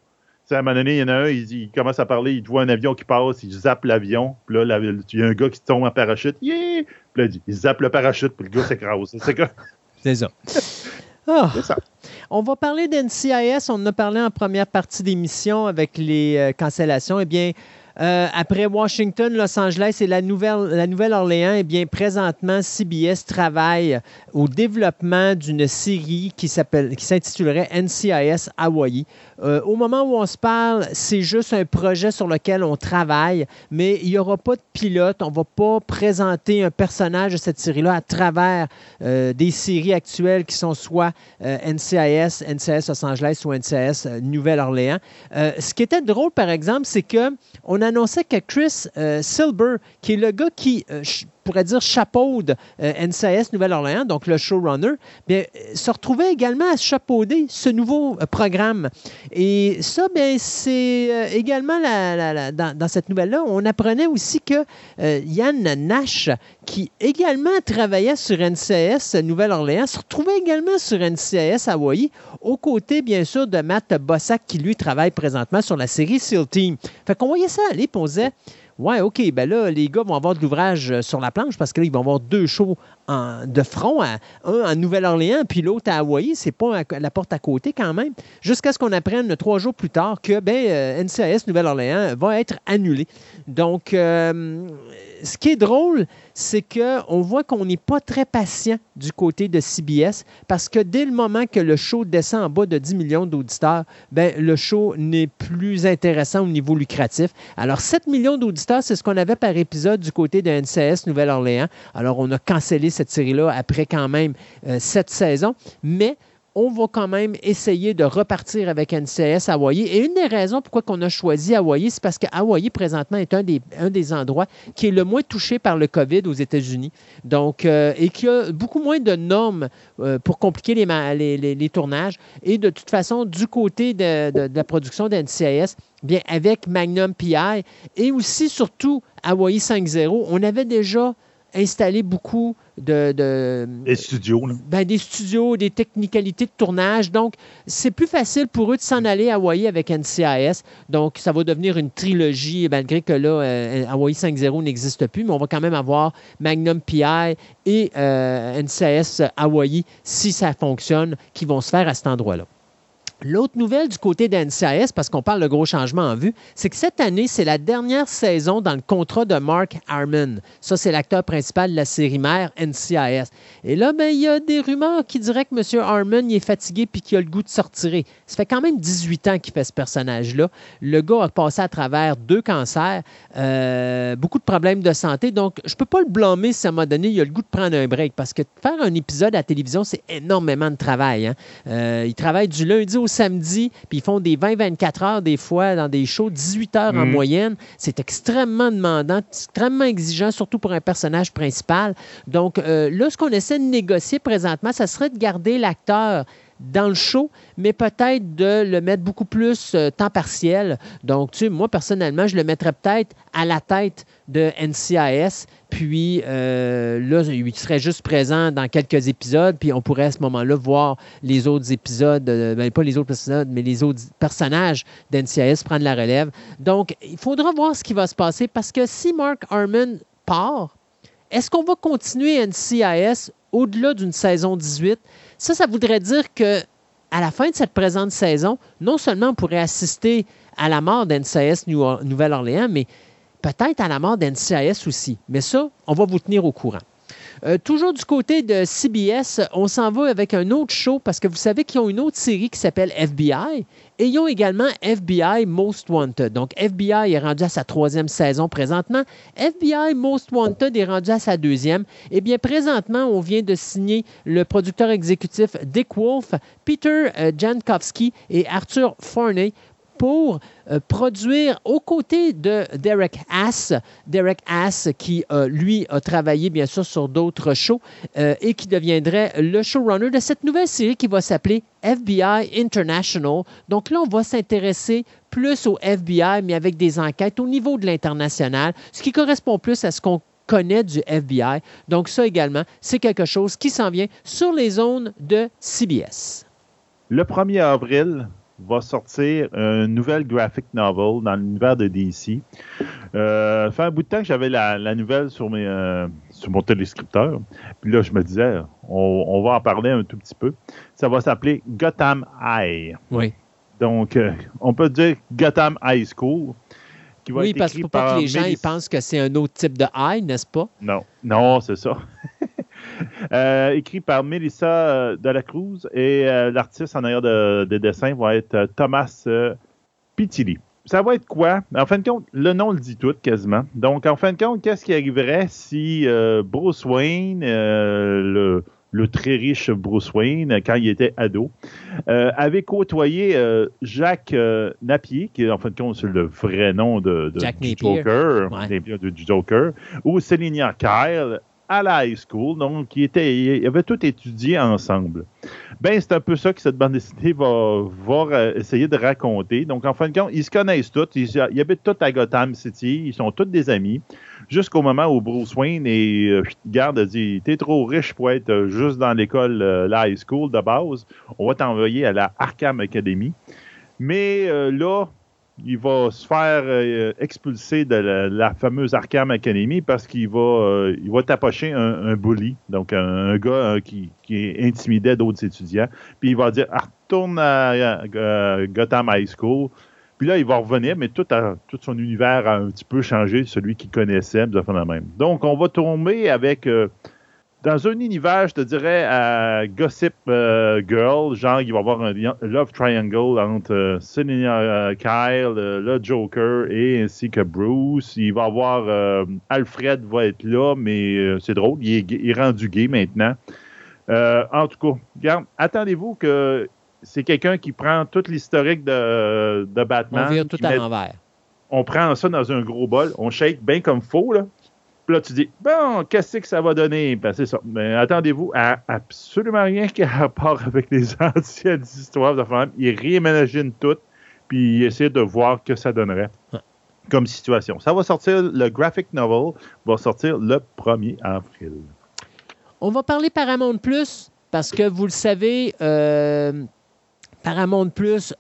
sais, à un moment donné, il y en a un, il, commence à parler, il voit un avion qui passe, il zappe l'avion, puis là, il y a un gars qui tombe en parachute, yeah! Puis là, il, dit, il zappe le parachute, puis le gars s'écrase. C'est que- C'est ça. Ah, c'est ça. on va parler d'NCIS. On en a parlé en première partie d'émission avec les euh, cancellations. Eh bien, euh, après Washington, Los Angeles et la Nouvelle- la Nouvelle-Orléans, eh bien, présentement, CBS travaille au développement d'une série qui s'intitulerait NCIS Hawaii. Euh, au moment où on se parle, c'est juste un projet sur lequel on travaille, mais il n'y aura pas de pilote. On ne va pas présenter un personnage de cette série-là à travers euh, des séries actuelles qui sont soit NCIS, NCIS Los Angeles ou NCIS Nouvelle-Orléans. Ce qui était drôle, par exemple, c'est que on annonçait que Chris euh, Silber, qui est le gars qui, euh, pourrait dire, chapeaude euh, NCIS Nouvelle-Orléans, donc le showrunner, bien, euh, se retrouvait également à chapeauder ce nouveau euh, programme. Et ça, bien, c'est euh, également la- dans, cette nouvelle-là, on apprenait aussi que Yann Nash, qui également travaillait sur NCIS Nouvelle-Orléans, se retrouvait également sur NCIS Hawaii, aux côtés, bien sûr, de Matt Bossack, qui lui travaille présentement sur la série SEAL Team. Fait qu'on voyait ça aller, puis on disait, Ouais, OK, ben là, les gars vont avoir de l'ouvrage euh, sur la planche parce que là, ils vont avoir deux shows de front, à- un en Nouvelle-Orléans, puis l'autre à Hawaï. C'est pas à, la porte à côté quand même. Jusqu'à ce qu'on apprenne trois jours plus tard que ben, euh, NCIS Nouvelle-Orléans va être annulé. Donc, euh, ce qui est drôle, c'est qu'on voit qu'on n'est pas très patient du côté de CBS parce que dès le moment que le show descend en bas de 10 millions d'auditeurs, ben, le show n'est plus intéressant au niveau lucratif. Alors, 7 millions d'auditeurs, c'est ce qu'on avait par épisode du côté de NCS Nouvelle-Orléans. Alors, on a cancellé cette série-là après quand même euh, sept saisons, mais on va quand même essayer de repartir avec NCS Hawaii. Et une des raisons pourquoi on a choisi Hawaii, c'est parce que Hawaii, présentement, est un des, endroits qui est le moins touché par le COVID aux États-Unis. Donc, euh, et qui a beaucoup moins de normes euh, pour compliquer les, tournages. Et de toute façon, du côté de, la production d'NCIS, bien, avec Magnum PI et aussi, surtout, Hawaii 5.0, on avait déjà installé beaucoup de, de- Les studios, là. ben, des studios, des technicalités de tournage. Donc, c'est plus facile pour eux de s'en aller à Hawaii avec NCIS. Donc, ça va devenir une trilogie, malgré que là, euh, Hawaii 5.0 n'existe plus, mais on va quand même avoir Magnum PI et euh, NCIS Hawaii, si ça fonctionne, qui vont se faire à cet endroit-là. L'autre nouvelle du côté d'NCIS, parce qu'on parle de gros changements en vue, c'est que cette année, c'est la dernière saison dans le contrat de Mark Harmon. Ça, c'est l'acteur principal de la série mère NCIS. Et là, ben, il y a des rumeurs qui diraient que M. Harmon est fatigué puis qu'il a le goût de sortir. Ça fait quand même 18 ans qu'il fait ce personnage-là. Le gars a passé à travers deux cancers, euh, beaucoup de problèmes de santé. Donc, je peux pas le blâmer si à un moment donné, il a le goût de prendre un break parce que faire un épisode à la télévision, c'est énormément de travail. hein. Euh, il travaille du lundi au samedi, puis ils font des 20-24 heures des fois dans des shows, 18 heures en Mhm. moyenne. C'est extrêmement demandant, extrêmement exigeant, surtout pour un personnage principal. Donc euh, là, ce qu'on essaie de négocier présentement, ça serait de garder l'acteur dans le show, mais peut-être de le mettre beaucoup plus euh, temps partiel. Donc, tu sais, moi, personnellement, je le mettrais peut-être à la tête de NCIS, puis euh, là, il serait juste présent dans quelques épisodes, puis on pourrait à ce moment-là voir les autres épisodes, euh, ben, pas les autres épisodes, mais les autres personnages d'NCIS prendre la relève. Donc, il faudra voir ce qui va se passer, parce que si Mark Harmon part, est-ce qu'on va continuer NCIS au-delà d'une saison 18? Ça, ça voudrait dire que à la fin de cette présente saison, non seulement on pourrait assister à la mort d'NCIS Nouvelle-Orléans, mais peut-être à la mort d'NCIS aussi. Mais ça, on va vous tenir au courant. Euh, toujours du côté de CBS, on s'en va avec un autre show parce que vous savez qu'ils ont une autre série qui s'appelle FBI et ils ont également FBI Most Wanted. Donc FBI est rendu à sa troisième saison présentement. FBI Most Wanted est rendu à sa deuxième. Eh bien, présentement, on vient de signer le producteur exécutif Dick Wolf, Peter euh, Jankowski et Arthur Forney pour euh, produire aux côtés de Derek Haas, Derek Haas qui, euh, lui, a travaillé bien sûr sur d'autres shows euh, et qui deviendrait le showrunner de cette nouvelle série qui va s'appeler FBI International. Donc là, on va s'intéresser plus au FBI, mais avec des enquêtes au niveau de l'international, ce qui correspond plus à ce qu'on connaît du FBI. Donc ça également, c'est quelque chose qui s'en vient sur les zones de CBS. Le 1er avril va sortir une nouvelle graphic novel dans l'univers de DC. Euh, ça fait un bout de temps que j'avais la, la nouvelle sur, mes, euh, sur mon téléscripteur. Puis là, je me disais, on, on va en parler un tout petit peu. Ça va s'appeler Gotham High. Oui. Donc, euh, on peut dire Gotham High School. Qui va Oui, être parce ne faut pas que les gens ils pensent que c'est un autre type de high, n'est-ce pas? Non, non, c'est ça. Euh, écrit par Melissa euh, Delacruz et euh, l'artiste en arrière de- des dessins va être Thomas Pitilli. Ça va être quoi? En fin de compte, le nom le dit tout quasiment. Donc, en fin de compte, qu'est-ce qui arriverait si Bruce Wayne, le, le très riche Bruce Wayne, quand il était ado, avait côtoyé Jacques Napier, qui est en fin de compte c'est le vrai nom de, de- Jack du Napier. Joker, Ouais. Napier du Joker, ou Selenia Kyle à la high school, donc qui était, ils avaient tout étudié ensemble. Ben, c'est un peu ça que cette bande dessinée va, va essayer de raconter. Donc, en fin de compte, ils se connaissent tous, ils, ils habitent tous à Gotham City, ils sont tous des amis, jusqu'au moment où Bruce Wayne et euh, garde dit T'es trop riche pour être euh, juste dans l'école, euh, la high school de base, on va t'envoyer à la Arkham Academy. Mais euh, là, il va se faire euh, expulser de la, fameuse Arkham Academy parce qu'il va, euh, il va tapocher un, un bully, donc un, gars euh, qui, qui intimidait d'autres étudiants. Puis il va dire ah, retourne à, Gotham High School. Puis là, il va revenir, mais tout, tout son univers a un petit peu changé, celui qu'il connaissait, fait la même. Donc, on va tomber avec dans un univers, je te dirais, à Gossip euh, Girl, genre, il va y avoir un love triangle entre euh, Selena euh, Kyle, euh, le Joker et ainsi que Bruce. Il va y avoir Alfred va être là, mais c'est drôle, il est, gay- il est rendu gay maintenant. En tout cas, regarde, attendez-vous que c'est quelqu'un qui prend tout l'historique de, de On Batman. vire tout à l'envers. on prend ça dans un gros bol, on shake bien comme faux, là. Puis là, tu dis, bon, qu'est-ce que ça va donner? Ben, c'est ça. Mais attendez-vous à absolument rien qui a rapport avec les anciennes histoires de femmes. Il réimagine tout, puis il essaie de voir que ça donnerait comme situation. Ça va sortir, le graphic novel va sortir le 1er avril. On va parler Paramount Plus parce que vous le savez, euh, Paramount Plus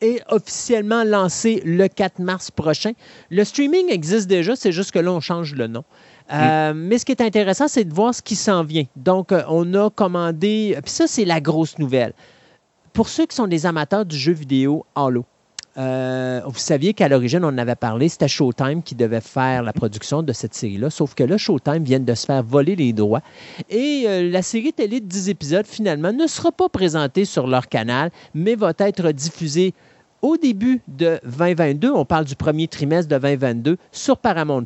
est officiellement lancé le 4 mars prochain. Le streaming existe déjà, c'est juste que là, on change le nom. Euh, Mais ce qui est intéressant, c'est de voir ce qui s'en vient. Donc, euh, on a commandé, puis ça, c'est la grosse nouvelle. Pour ceux qui sont des amateurs du jeu vidéo Halo, euh, vous saviez qu'à l'origine, on en avait parlé, c'était Showtime qui devait faire la production de cette série-là, sauf que là, Showtime vient de se faire voler les droits. Et la série télé de 10 épisodes, finalement, ne sera pas présentée sur leur canal, mais va être diffusée au début de 2022. On parle du premier trimestre de 2022 sur Paramount+.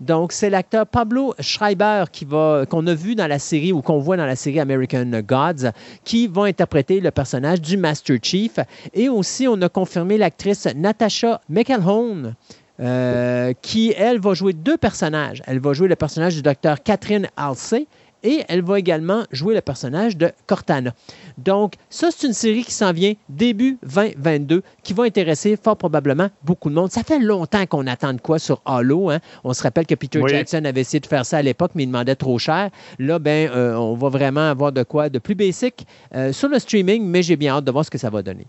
Donc, c'est l'acteur Pablo Schreiber qui va, qu'on a vu dans la série ou qu'on voit dans la série American Gods, qui va interpréter le personnage du Master Chief. Et aussi, on a confirmé l'actrice Natasha McElhone, euh, qui, elle, va jouer deux personnages. Elle va jouer le personnage du docteur Catherine Halsey et elle va également jouer le personnage de Cortana. Donc, ça, c'est une série qui s'en vient début 2022, qui va intéresser fort probablement beaucoup de monde. Ça fait longtemps qu'on attend de quoi sur Halo. Hein? On se rappelle que Peter Jackson avait essayé de faire ça à l'époque, mais il demandait trop cher. Là, ben, euh, on va vraiment avoir de quoi de plus basic euh, sur le streaming, mais j'ai bien hâte de voir ce que ça va donner.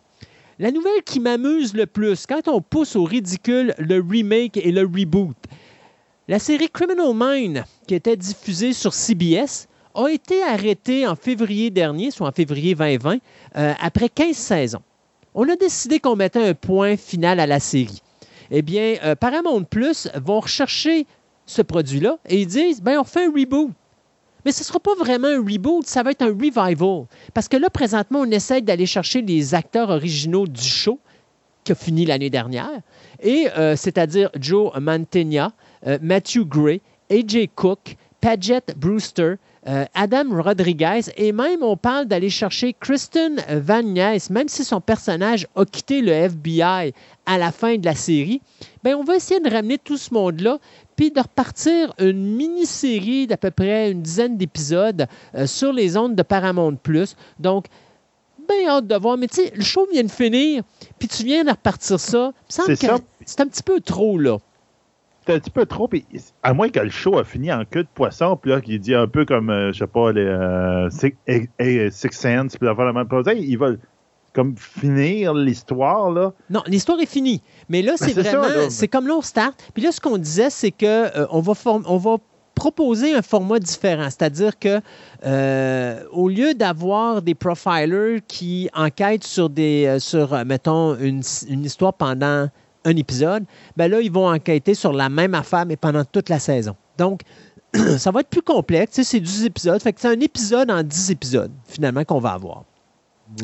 La nouvelle qui m'amuse le plus, quand on pousse au ridicule le remake et le reboot, la série Criminal Mind, qui était diffusée sur CBS, a été arrêtée en février dernier, soit en février 2020, euh, après 15 saisons. On a décidé qu'on mettait un point final à la série. Eh bien, euh, Paramount Plus vont rechercher ce produit-là et ils disent, ben on fait un reboot. Mais ce ne sera pas vraiment un reboot, ça va être un revival. Parce que là, présentement, on essaie d'aller chercher les acteurs originaux du show qui a fini l'année dernière, et euh, c'est-à-dire Joe Mantegna, euh, Matthew Gray, AJ Cook, Paget Brewster, euh, Adam Rodriguez, et même on parle d'aller chercher Kristen Van Ness, même si son personnage a quitté le FBI à la fin de la série, ben on va essayer de ramener tout ce monde-là, puis de repartir une mini-série d'à peu près une dizaine d'épisodes euh, sur les ondes de Paramount+. Donc, bien hâte de voir, mais tu sais, le show vient de finir, puis tu viens de repartir ça. C'est un petit peu trop, là un petit peu trop. à moins que le show a fini en queue de poisson, puis là, qu'il dit un peu comme, euh, je sais pas, les euh, Six, Sense, puis la même chose, il va comme finir l'histoire, là. Non, l'histoire est finie. Mais là, c'est vraiment, c'est comme là, on start. Puis là, ce qu'on disait, c'est que euh, on, va on va proposer un format différent. C'est-à-dire que au lieu d'avoir des profilers qui enquêtent sur des sur mettons une, une histoire pendant un épisode, ben là, ils vont enquêter sur la même affaire, mais pendant toute la saison. Donc, ça va être plus complexe. C'est 10 épisodes. Fait que c'est un épisode en 10 épisodes, finalement, qu'on va avoir.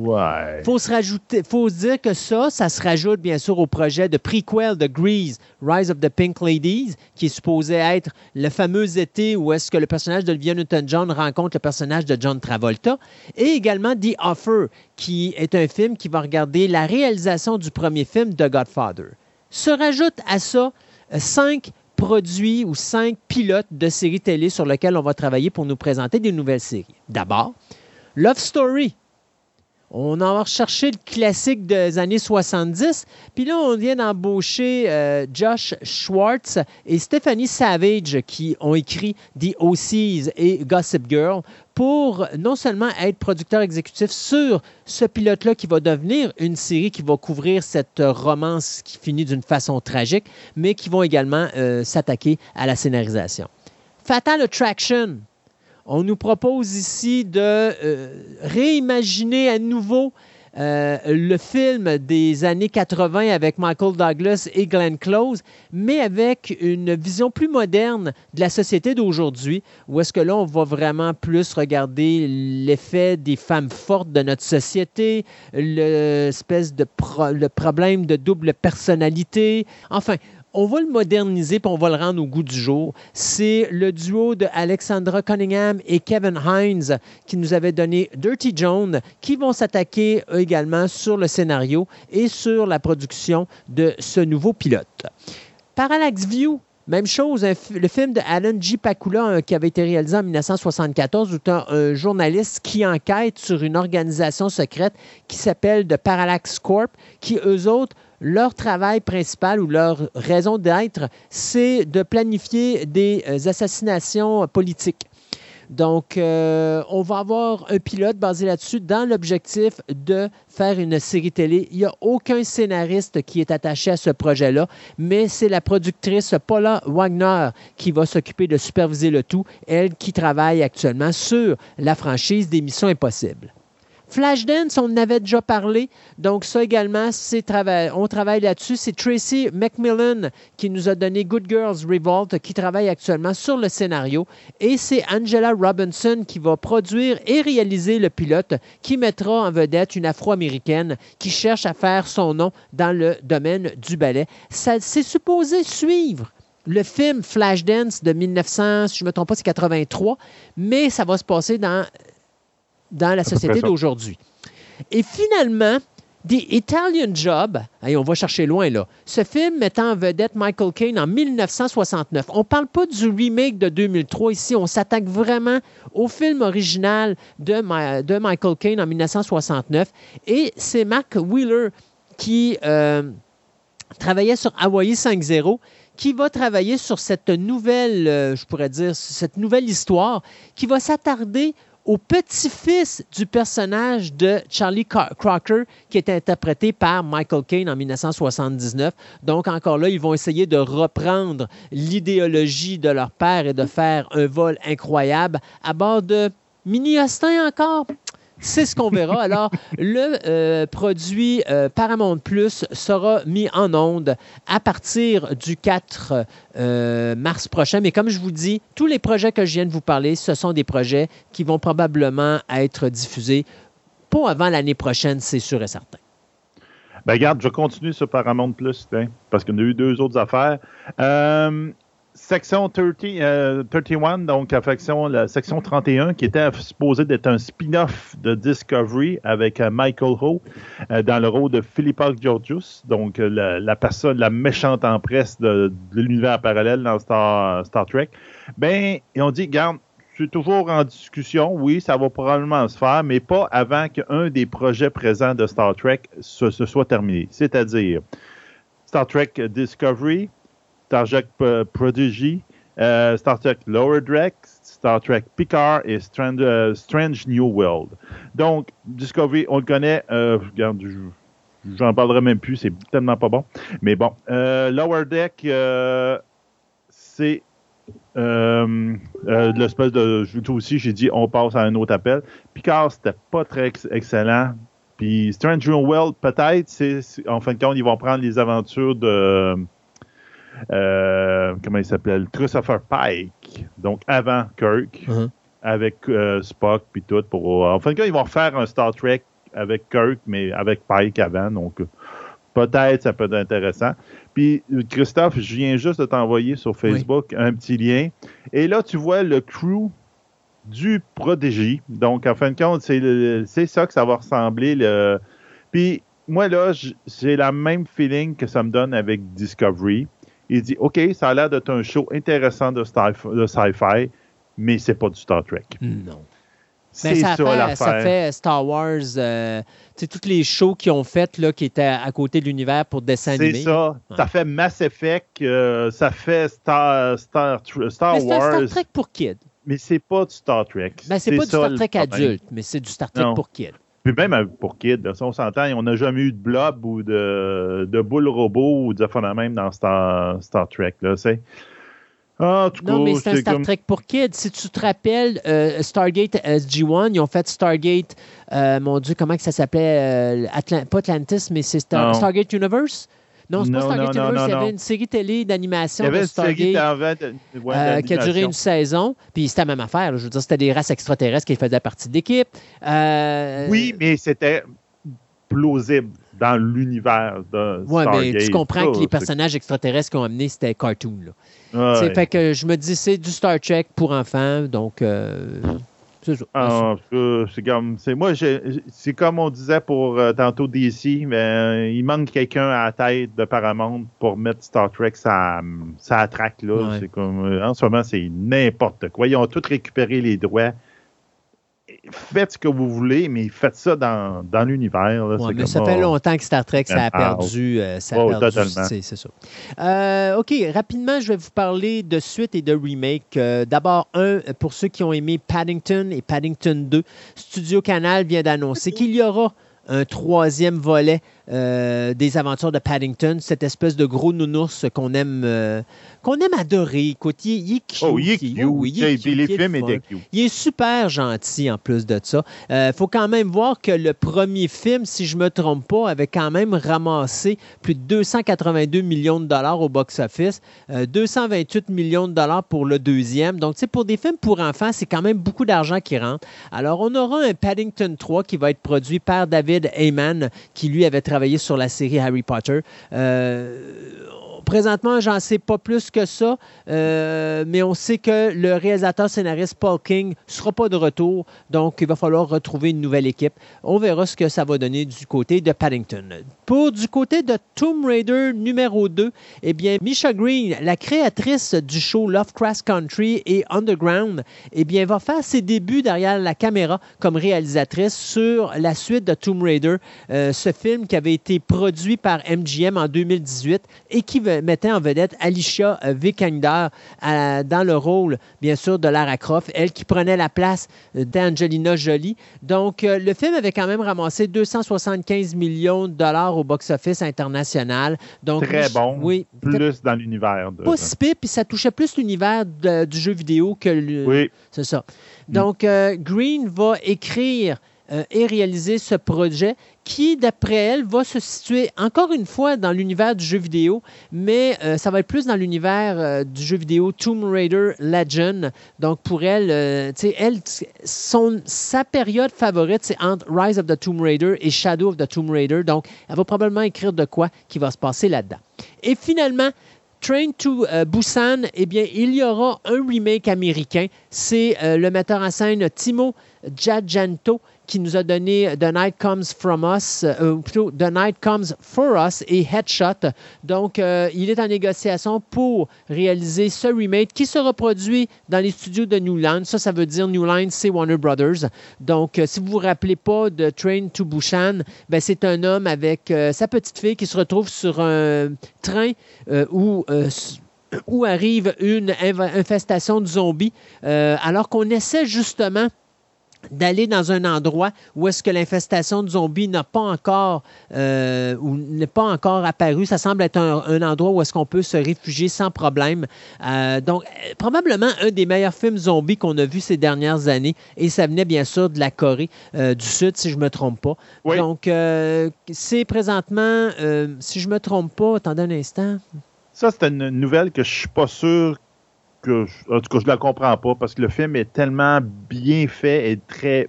Ouais. Faut se rajouter, faut se dire que ça, ça se rajoute bien sûr au projet de prequel de Grease, Rise of the Pink Ladies, qui est supposé être le fameux été où est-ce que le personnage de Olivia Newton-John rencontre le personnage de John Travolta, et également The Offer, qui est un film qui va regarder la réalisation du premier film de Godfather se rajoute à ça euh, cinq produits ou cinq pilotes de séries télé sur lesquels on va travailler pour nous présenter des nouvelles séries. D'abord, Love Story, on a recherché le classique des années 70, puis là, on vient d'embaucher euh, Josh Schwartz et Stephanie Savage qui ont écrit The OCs et Gossip Girl pour non seulement être producteur exécutif sur ce pilote-là qui va devenir une série qui va couvrir cette romance qui finit d'une façon tragique, mais qui vont également euh, s'attaquer à la scénarisation. Fatal Attraction, on nous propose ici de euh, réimaginer à nouveau euh, le film des années 80 avec Michael Douglas et Glenn Close, mais avec une vision plus moderne de la société d'aujourd'hui, où est-ce que là, on va vraiment plus regarder l'effet des femmes fortes de notre société, l'espèce de le problème de double personnalité. Enfin, on va le moderniser puis on va le rendre au goût du jour. C'est le duo de Alexandra Cunningham et Kevin Hines qui nous avait donné Dirty Joan qui vont s'attaquer également sur le scénario et sur la production de ce nouveau pilote. Parallax View, même chose, le film de Alan G. Pakula qui avait été réalisé en 1974, où un, un journaliste qui enquête sur une organisation secrète qui s'appelle The Parallax Corp, qui eux autres leur travail principal ou leur raison d'être, c'est de planifier des euh, assassinations politiques. Donc, euh, on va avoir un pilote basé là-dessus dans l'objectif de faire une série télé. Il n'y a aucun scénariste qui est attaché à ce projet-là, mais c'est la productrice Paula Wagner qui va s'occuper de superviser le tout, elle qui travaille actuellement sur la franchise des Missions Impossibles. Flashdance, on en avait déjà parlé. Donc, ça également, on travaille là-dessus. C'est Tracy McMillan qui nous a donné Good Girls Revolt, qui travaille actuellement sur le scénario. Et c'est Angela Robinson qui va produire et réaliser le pilote, qui mettra en vedette une Afro-Américaine qui cherche à faire son nom dans le domaine du ballet. C'est supposé suivre le film Flashdance de 1900, si je ne me trompe pas, c'est 83, mais ça va se passer dans dans la société d'aujourd'hui. Et finalement, The Italian Job, on va chercher loin là, ce film mettant en vedette Michael Caine en 1969. On ne parle pas du remake de 2003 ici, on s'attaque vraiment au film original de, de Michael Caine en 1969. Et c'est Mark Wheeler qui euh, travaillait sur Hawaii 5.0 qui va travailler sur cette nouvelle, euh, je pourrais dire, cette nouvelle histoire qui va s'attarder au petit-fils du personnage de Charlie Crocker, qui est interprété par Michael Caine en 1979. Donc, encore là, ils vont essayer de reprendre l'idéologie de leur père et de faire un vol incroyable à bord de mini-Austin encore. C'est ce qu'on verra. Alors, le euh, produit euh, Paramount Plus sera mis en onde à partir du 4 euh, mars prochain. Mais comme je vous dis, tous les projets que je viens de vous parler, ce sont des projets qui vont probablement être diffusés pas avant l'année prochaine, c'est sûr et certain. Ben, regarde, je continue sur Paramount Plus, parce qu'on a eu deux autres affaires. Section 30, 31, euh, donc la section 31, qui était supposée d'être un spin-off de Discovery avec euh, Michael Ho euh, dans le rôle de Philippa Georgius, donc la, personne, la méchante empresse de, de l'univers parallèle dans Star, Star Trek. Ben, ils ont dit, garde, c'est toujours en discussion, oui, ça va probablement se faire, mais pas avant qu'un des projets présents de Star Trek se soit terminé. C'est-à-dire Star Trek Discovery, Star Trek Prodigy, euh, Star Trek Lower Deck, Star Trek Picard et euh, Strange, New World. Donc, Discovery, on le connaît. Euh, regarde, j'en parlerai même plus, c'est tellement pas bon. Mais bon, Lower Deck, c'est l'espèce de. Tout aussi, j'ai dit, on passe à un autre appel. Picard, c'était pas très excellent. Puis Strange New World, peut-être, c'est en fin de compte, ils vont prendre les aventures de euh, comment il s'appelle? Christopher Pike, donc avant Kirk, uh-huh. avec euh, Spock puis tout. Pour, en fin de compte, ils vont faire un Star Trek avec Kirk, mais avec Pike avant, donc peut-être ça peut être intéressant. Puis Christophe, je viens juste de t'envoyer sur Facebook un petit lien. Et là, tu vois le crew du Prodigy. Donc, en fin de compte, c'est ça que ça va ressembler. Le... Puis, moi, là, j'ai la même feeling que ça me donne avec Discovery. Il dit OK, ça a l'air d'être un show intéressant de, sci-fi, mais c'est pas du Star Trek. Non. C'est ça, ça, ça, fait Star Wars, euh, sais, tous les shows qu'ils ont fait là, qui étaient à côté de l'univers pour dessin animé. C'est ça. Ça fait Mass Effect, euh, ça fait Star, Star, Star mais Wars. C'est Star Trek pour kids. Mais c'est pas du Star Trek. Ben, c'est pas du Star Trek adulte, mais c'est du Star Trek pour kids. Puis même euh, pour Kid, on s'entend, on n'a jamais eu de blob ou de, de boule robot ou de même dans Star, Star Trek. Là, ah, non, mais c'est un Star Trek pour kids. Si tu te rappelles, euh, Stargate SG-1, ils ont fait Stargate, euh, mon Dieu, comment que ça s'appelait? pas Atlantis, mais c'est Stargate Universe? Non, c'est pas Stargate Universe. il y avait une série télé d'animation de Stargate euh, qui a duré une saison. Puis c'était la même affaire. Je veux dire, c'était des races extraterrestres qui faisaient partie de l'équipe. Euh, oui, mais c'était plausible dans l'univers de ouais, Stargate. mais tu comprends que les personnages extraterrestres qu'on a amenés, c'était cartoon. Là. Ouais. Fait que je me dis, c'est du Star Trek pour enfants. Donc, euh, ah, c'est comme, c'est moi, c'est comme on disait pour euh, tantôt DC, mais euh, il manque quelqu'un à la tête de Paramount pour mettre Star Trek ça, ça attraque là. C'est comme, euh, en ce moment, c'est n'importe quoi. Ils ont tous récupéré les droits faites ce que vous voulez, mais faites ça dans, dans l'univers. ça fait longtemps que Star Trek, ça a perdu. Euh, ça a perdu c'est ça. Euh, OK, rapidement, je vais vous parler de suite et de remake. Euh, d'abord, un, pour ceux qui ont aimé Paddington et Paddington 2, Studio Canal vient d'annoncer qu'il y aura un troisième volet euh, des aventures de Paddington, cette espèce de gros nounours qu'on aime, euh, qu'on aime adorer. Écoute, il, est cute. Oh, il est cute. Il est cute, il cute. Il super gentil en plus de ça. Il faut quand même voir que le premier film, si je ne me trompe pas, avait quand même ramassé plus de 282 millions de dollars au box-office, euh, 228 millions de dollars pour le deuxième. Donc, tu sais, pour des films pour enfants, c'est quand même beaucoup d'argent qui rentre. Alors, on aura un Paddington 3 qui va être produit par David Heyman, qui lui avait sur la série Harry Potter. Euh, présentement, j'en sais pas plus que ça, euh, mais on sait que le réalisateur scénariste Paul King sera pas de retour, donc il va falloir retrouver une nouvelle équipe. On verra ce que ça va donner du côté de Paddington. Pour du côté de Tomb Raider numéro 2, eh bien, Misha Green, la créatrice du show Lovecraft Country et Underground, eh bien, va faire ses débuts derrière la caméra comme réalisatrice sur la suite de Tomb Raider, euh, ce film qui avait été produit par MGM en 2018 et qui mettait en vedette Alicia euh, Vikander euh, dans le rôle, bien sûr, de Lara Croft, elle qui prenait la place euh, d'Angelina Jolie. Donc, le film avait quand même ramassé 275 millions de dollars au box-office international. Donc, Très bon. Oui, Plus dans l'univers. de- pas si pire, puis ça touchait plus l'univers du jeu vidéo que le, Oui. c'est ça. Donc, euh, Green va écrire euh, et réaliser ce projet qui, d'après elle, va se situer encore une fois dans l'univers du jeu vidéo, mais euh, ça va être plus dans l'univers euh, du jeu vidéo Tomb Raider Legend. Donc, pour elle, euh, elle, son, sa période favorite, c'est entre Rise of the Tomb Raider et Shadow of the Tomb Raider. Donc, elle va probablement écrire de quoi qui va se passer là-dedans. Et finalement, Train to euh, Busan, eh bien, il y aura un remake américain. C'est euh, le metteur en scène Timo Giajanto qui nous a donné The Night Comes From Us, euh, plutôt The Night Comes For Us et Headshot. Donc, euh, il est en négociation pour réaliser ce remake qui sera produit dans les studios de New Line. Ça, ça veut dire New Line, c'est Warner Brothers. Donc, euh, si vous vous rappelez pas de Train to Busan, ben, c'est un homme avec sa petite fille qui se retrouve sur un train où où arrive une infestation de zombies, alors qu'on essaie justement d'aller dans un endroit où est-ce que l'infestation de zombies n'a pas encore euh, ou n'est pas encore apparu. Ça semble être un, un endroit où est-ce qu'on peut se réfugier sans problème. Euh, donc, euh, probablement un des meilleurs films zombies qu'on a vu ces dernières années. Et ça venait bien sûr de la Corée euh, du Sud, si je ne me trompe pas. Oui. Donc, c'est présentement, si je ne me trompe pas, attendez un instant. Ça, c'est une nouvelle que je suis pas sûr que. je- en tout cas, je la comprends pas parce que le film est tellement bien fait et très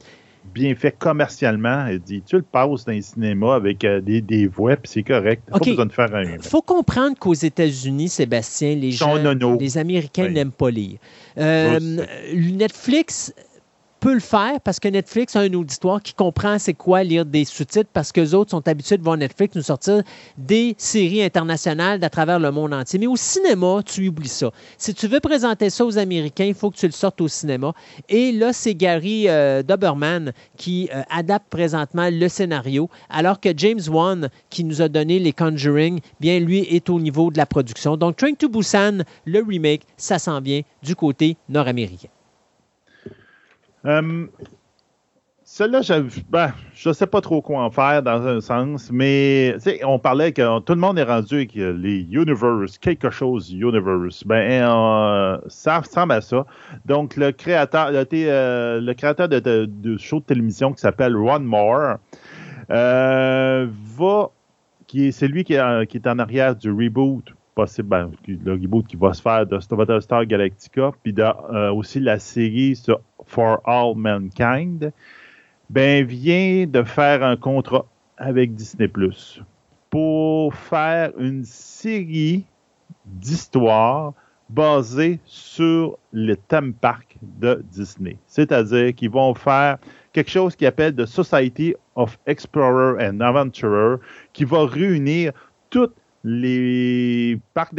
bien fait commercialement. Il dit tu le passes dans les cinémas avec euh, des, des voix, puis c'est correct. Besoin de faire un. faut comprendre qu'aux États-Unis, Sébastien, les gens, les Américains Oui. n'aiment pas lire. Euh, Netflix peut le faire parce que Netflix a un auditoire qui comprend c'est quoi lire des sous-titres parce que les autres sont habitués de voir Netflix nous sortir des séries internationales d'à travers le monde entier. Mais au cinéma, tu oublies ça. Si tu veux présenter ça aux Américains, il faut que tu le sortes au cinéma. Et là, c'est Gary euh, Doberman qui euh, adapte présentement le scénario, alors que James Wan, qui nous a donné les Conjuring, bien lui est au niveau de la production. Donc, Train to Busan, le remake, ça s'en vient du côté nord-américain. Euh, Celle-là, je ben, je sais pas trop quoi en faire dans un sens, mais on parlait que tout le monde est rendu avec euh, les universe, quelque chose universe. Ben, euh, ça ressemble à ça. Donc, le créateur, le, créateur de, show de télévision qui s'appelle Ron Moore va, qui est, c'est lui qui est, en- arrière du reboot possible, ben, le reboot qui va se faire de Star Galactica, puis aussi la série sur For All Mankind, ben, vient de faire un contrat avec Disney Plus pour faire une série d'histoires basée sur le theme park de Disney. C'est-à-dire qu'ils vont faire quelque chose qu'ils appellent The Society of Explorer and Adventurer, qui va réunir toutes les parcs,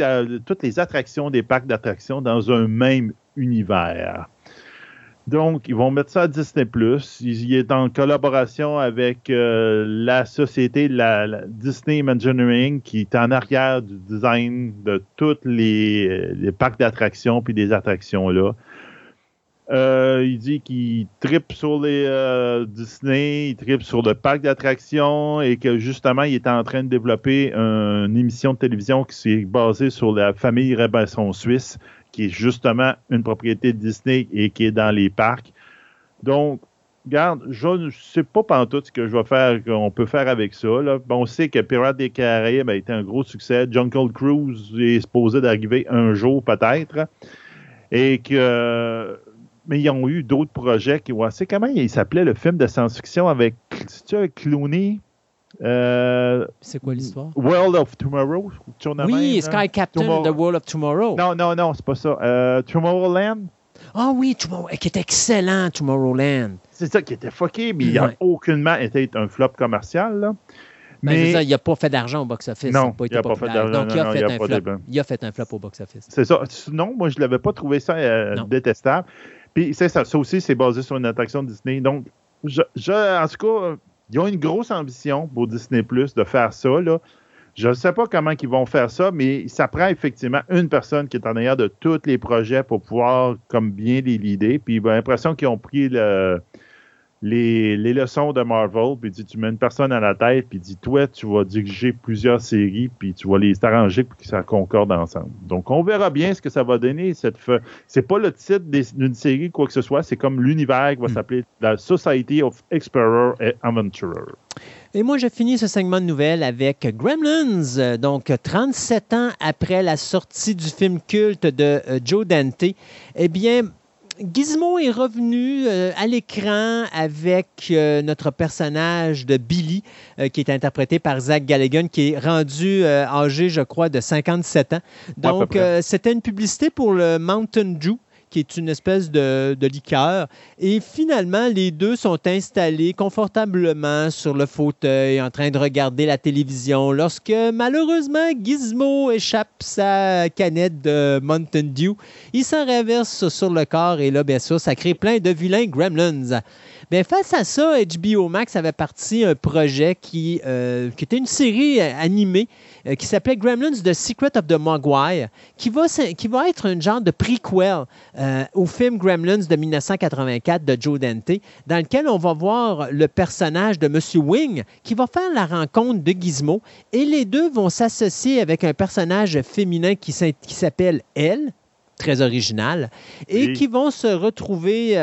toutes les attractions des parcs d'attractions dans un même univers. Donc, ils vont mettre ça à Disney+. Il, il est en collaboration avec euh, la société la, Disney Imagineering qui est en arrière du design de tous les, parcs d'attractions puis des attractions là. Euh, il dit qu'il tripe sur les euh, Disney, il tripe sur le parc d'attractions et que justement, il est en train de développer une émission de télévision qui est basée sur la famille Robinson Suisse, qui est justement une propriété de Disney et qui est dans les parcs. Donc, regarde, je ne sais pas tout ce que je vais faire, qu'on peut faire avec ça. on sait que Pirates des Caraïbes a été un gros succès. Jungle Cruise est supposé d'arriver un jour peut-être. Et que mais ils ont eu d'autres projets qui. C'est comment il s'appelait le film de science-fiction avec Clooney? Euh, c'est quoi l'histoire? World of Tomorrow. Oui, Sky Captain, The World of Tomorrow. Non, non, non, c'est pas ça. Euh, Tomorrowland? Ah oui, qui est excellent, Tomorrowland. C'est ça qui était fucké, mais il n'a aucunement été un flop commercial. Là. Ben, mais il n'a pas fait d'argent au box-office. Non, il n'a pas, fait d'argent. Donc, il, a fait un flop. il a fait un flop au box-office. C'est ça. Non, moi, je ne l'avais pas trouvé ça euh, détestable. Puis, c'est ça. Ça aussi, c'est basé sur une attraction Disney. Donc, je, en tout cas, ils ont une grosse ambition pour Disney Plus de faire ça. Là. Je ne sais pas comment ils vont faire ça, mais ça prend effectivement une personne qui est en arrière de tous les projets pour pouvoir comme bien les leader. Puis j'ai l'impression qu'ils ont pris le, les, leçons de Marvel, puis tu mets une personne à la tête, puis dis toi, tu vas diriger plusieurs séries, puis tu vas les arranger pour que ça concorde ensemble. Donc, on verra bien ce que ça va donner. cette C'est pas le titre d'une série, quoi que ce soit, c'est comme l'univers qui va hmm. s'appeler la Society of Explorer et Adventurer. Et moi, je finis ce segment de nouvelles avec Gremlins. Donc, 37 ans après la sortie du film culte de euh, Joe Dante, eh bien, Gizmo est revenu euh, à l'écran avec euh, notre personnage de Billy, euh, qui est interprété par Zach Galligan, qui est rendu âgé, je crois, de 57 ans. Donc, c'était une publicité pour le Mountain Dew qui est une espèce de, liqueur. Et finalement, les deux sont installés confortablement sur le fauteuil en train de regarder la télévision lorsque malheureusement Gizmo échappe sa canette de Mountain Dew. Il s'en reverse sur le corps et là, ça crée plein de vilains gremlins. Bien, face à ça, HBO Max avait parti un projet qui, euh, qui était une série animée euh, qui s'appelait Gremlins The Secret of the Mogwai, qui va, qui va être un genre de prequel euh, au film Gremlins de 1984 de Joe Dante, dans lequel on va voir le personnage de M. Wing qui va faire la rencontre de Gizmo et les deux vont s'associer avec un personnage féminin qui s'appelle Elle, très original, et qui vont se retrouver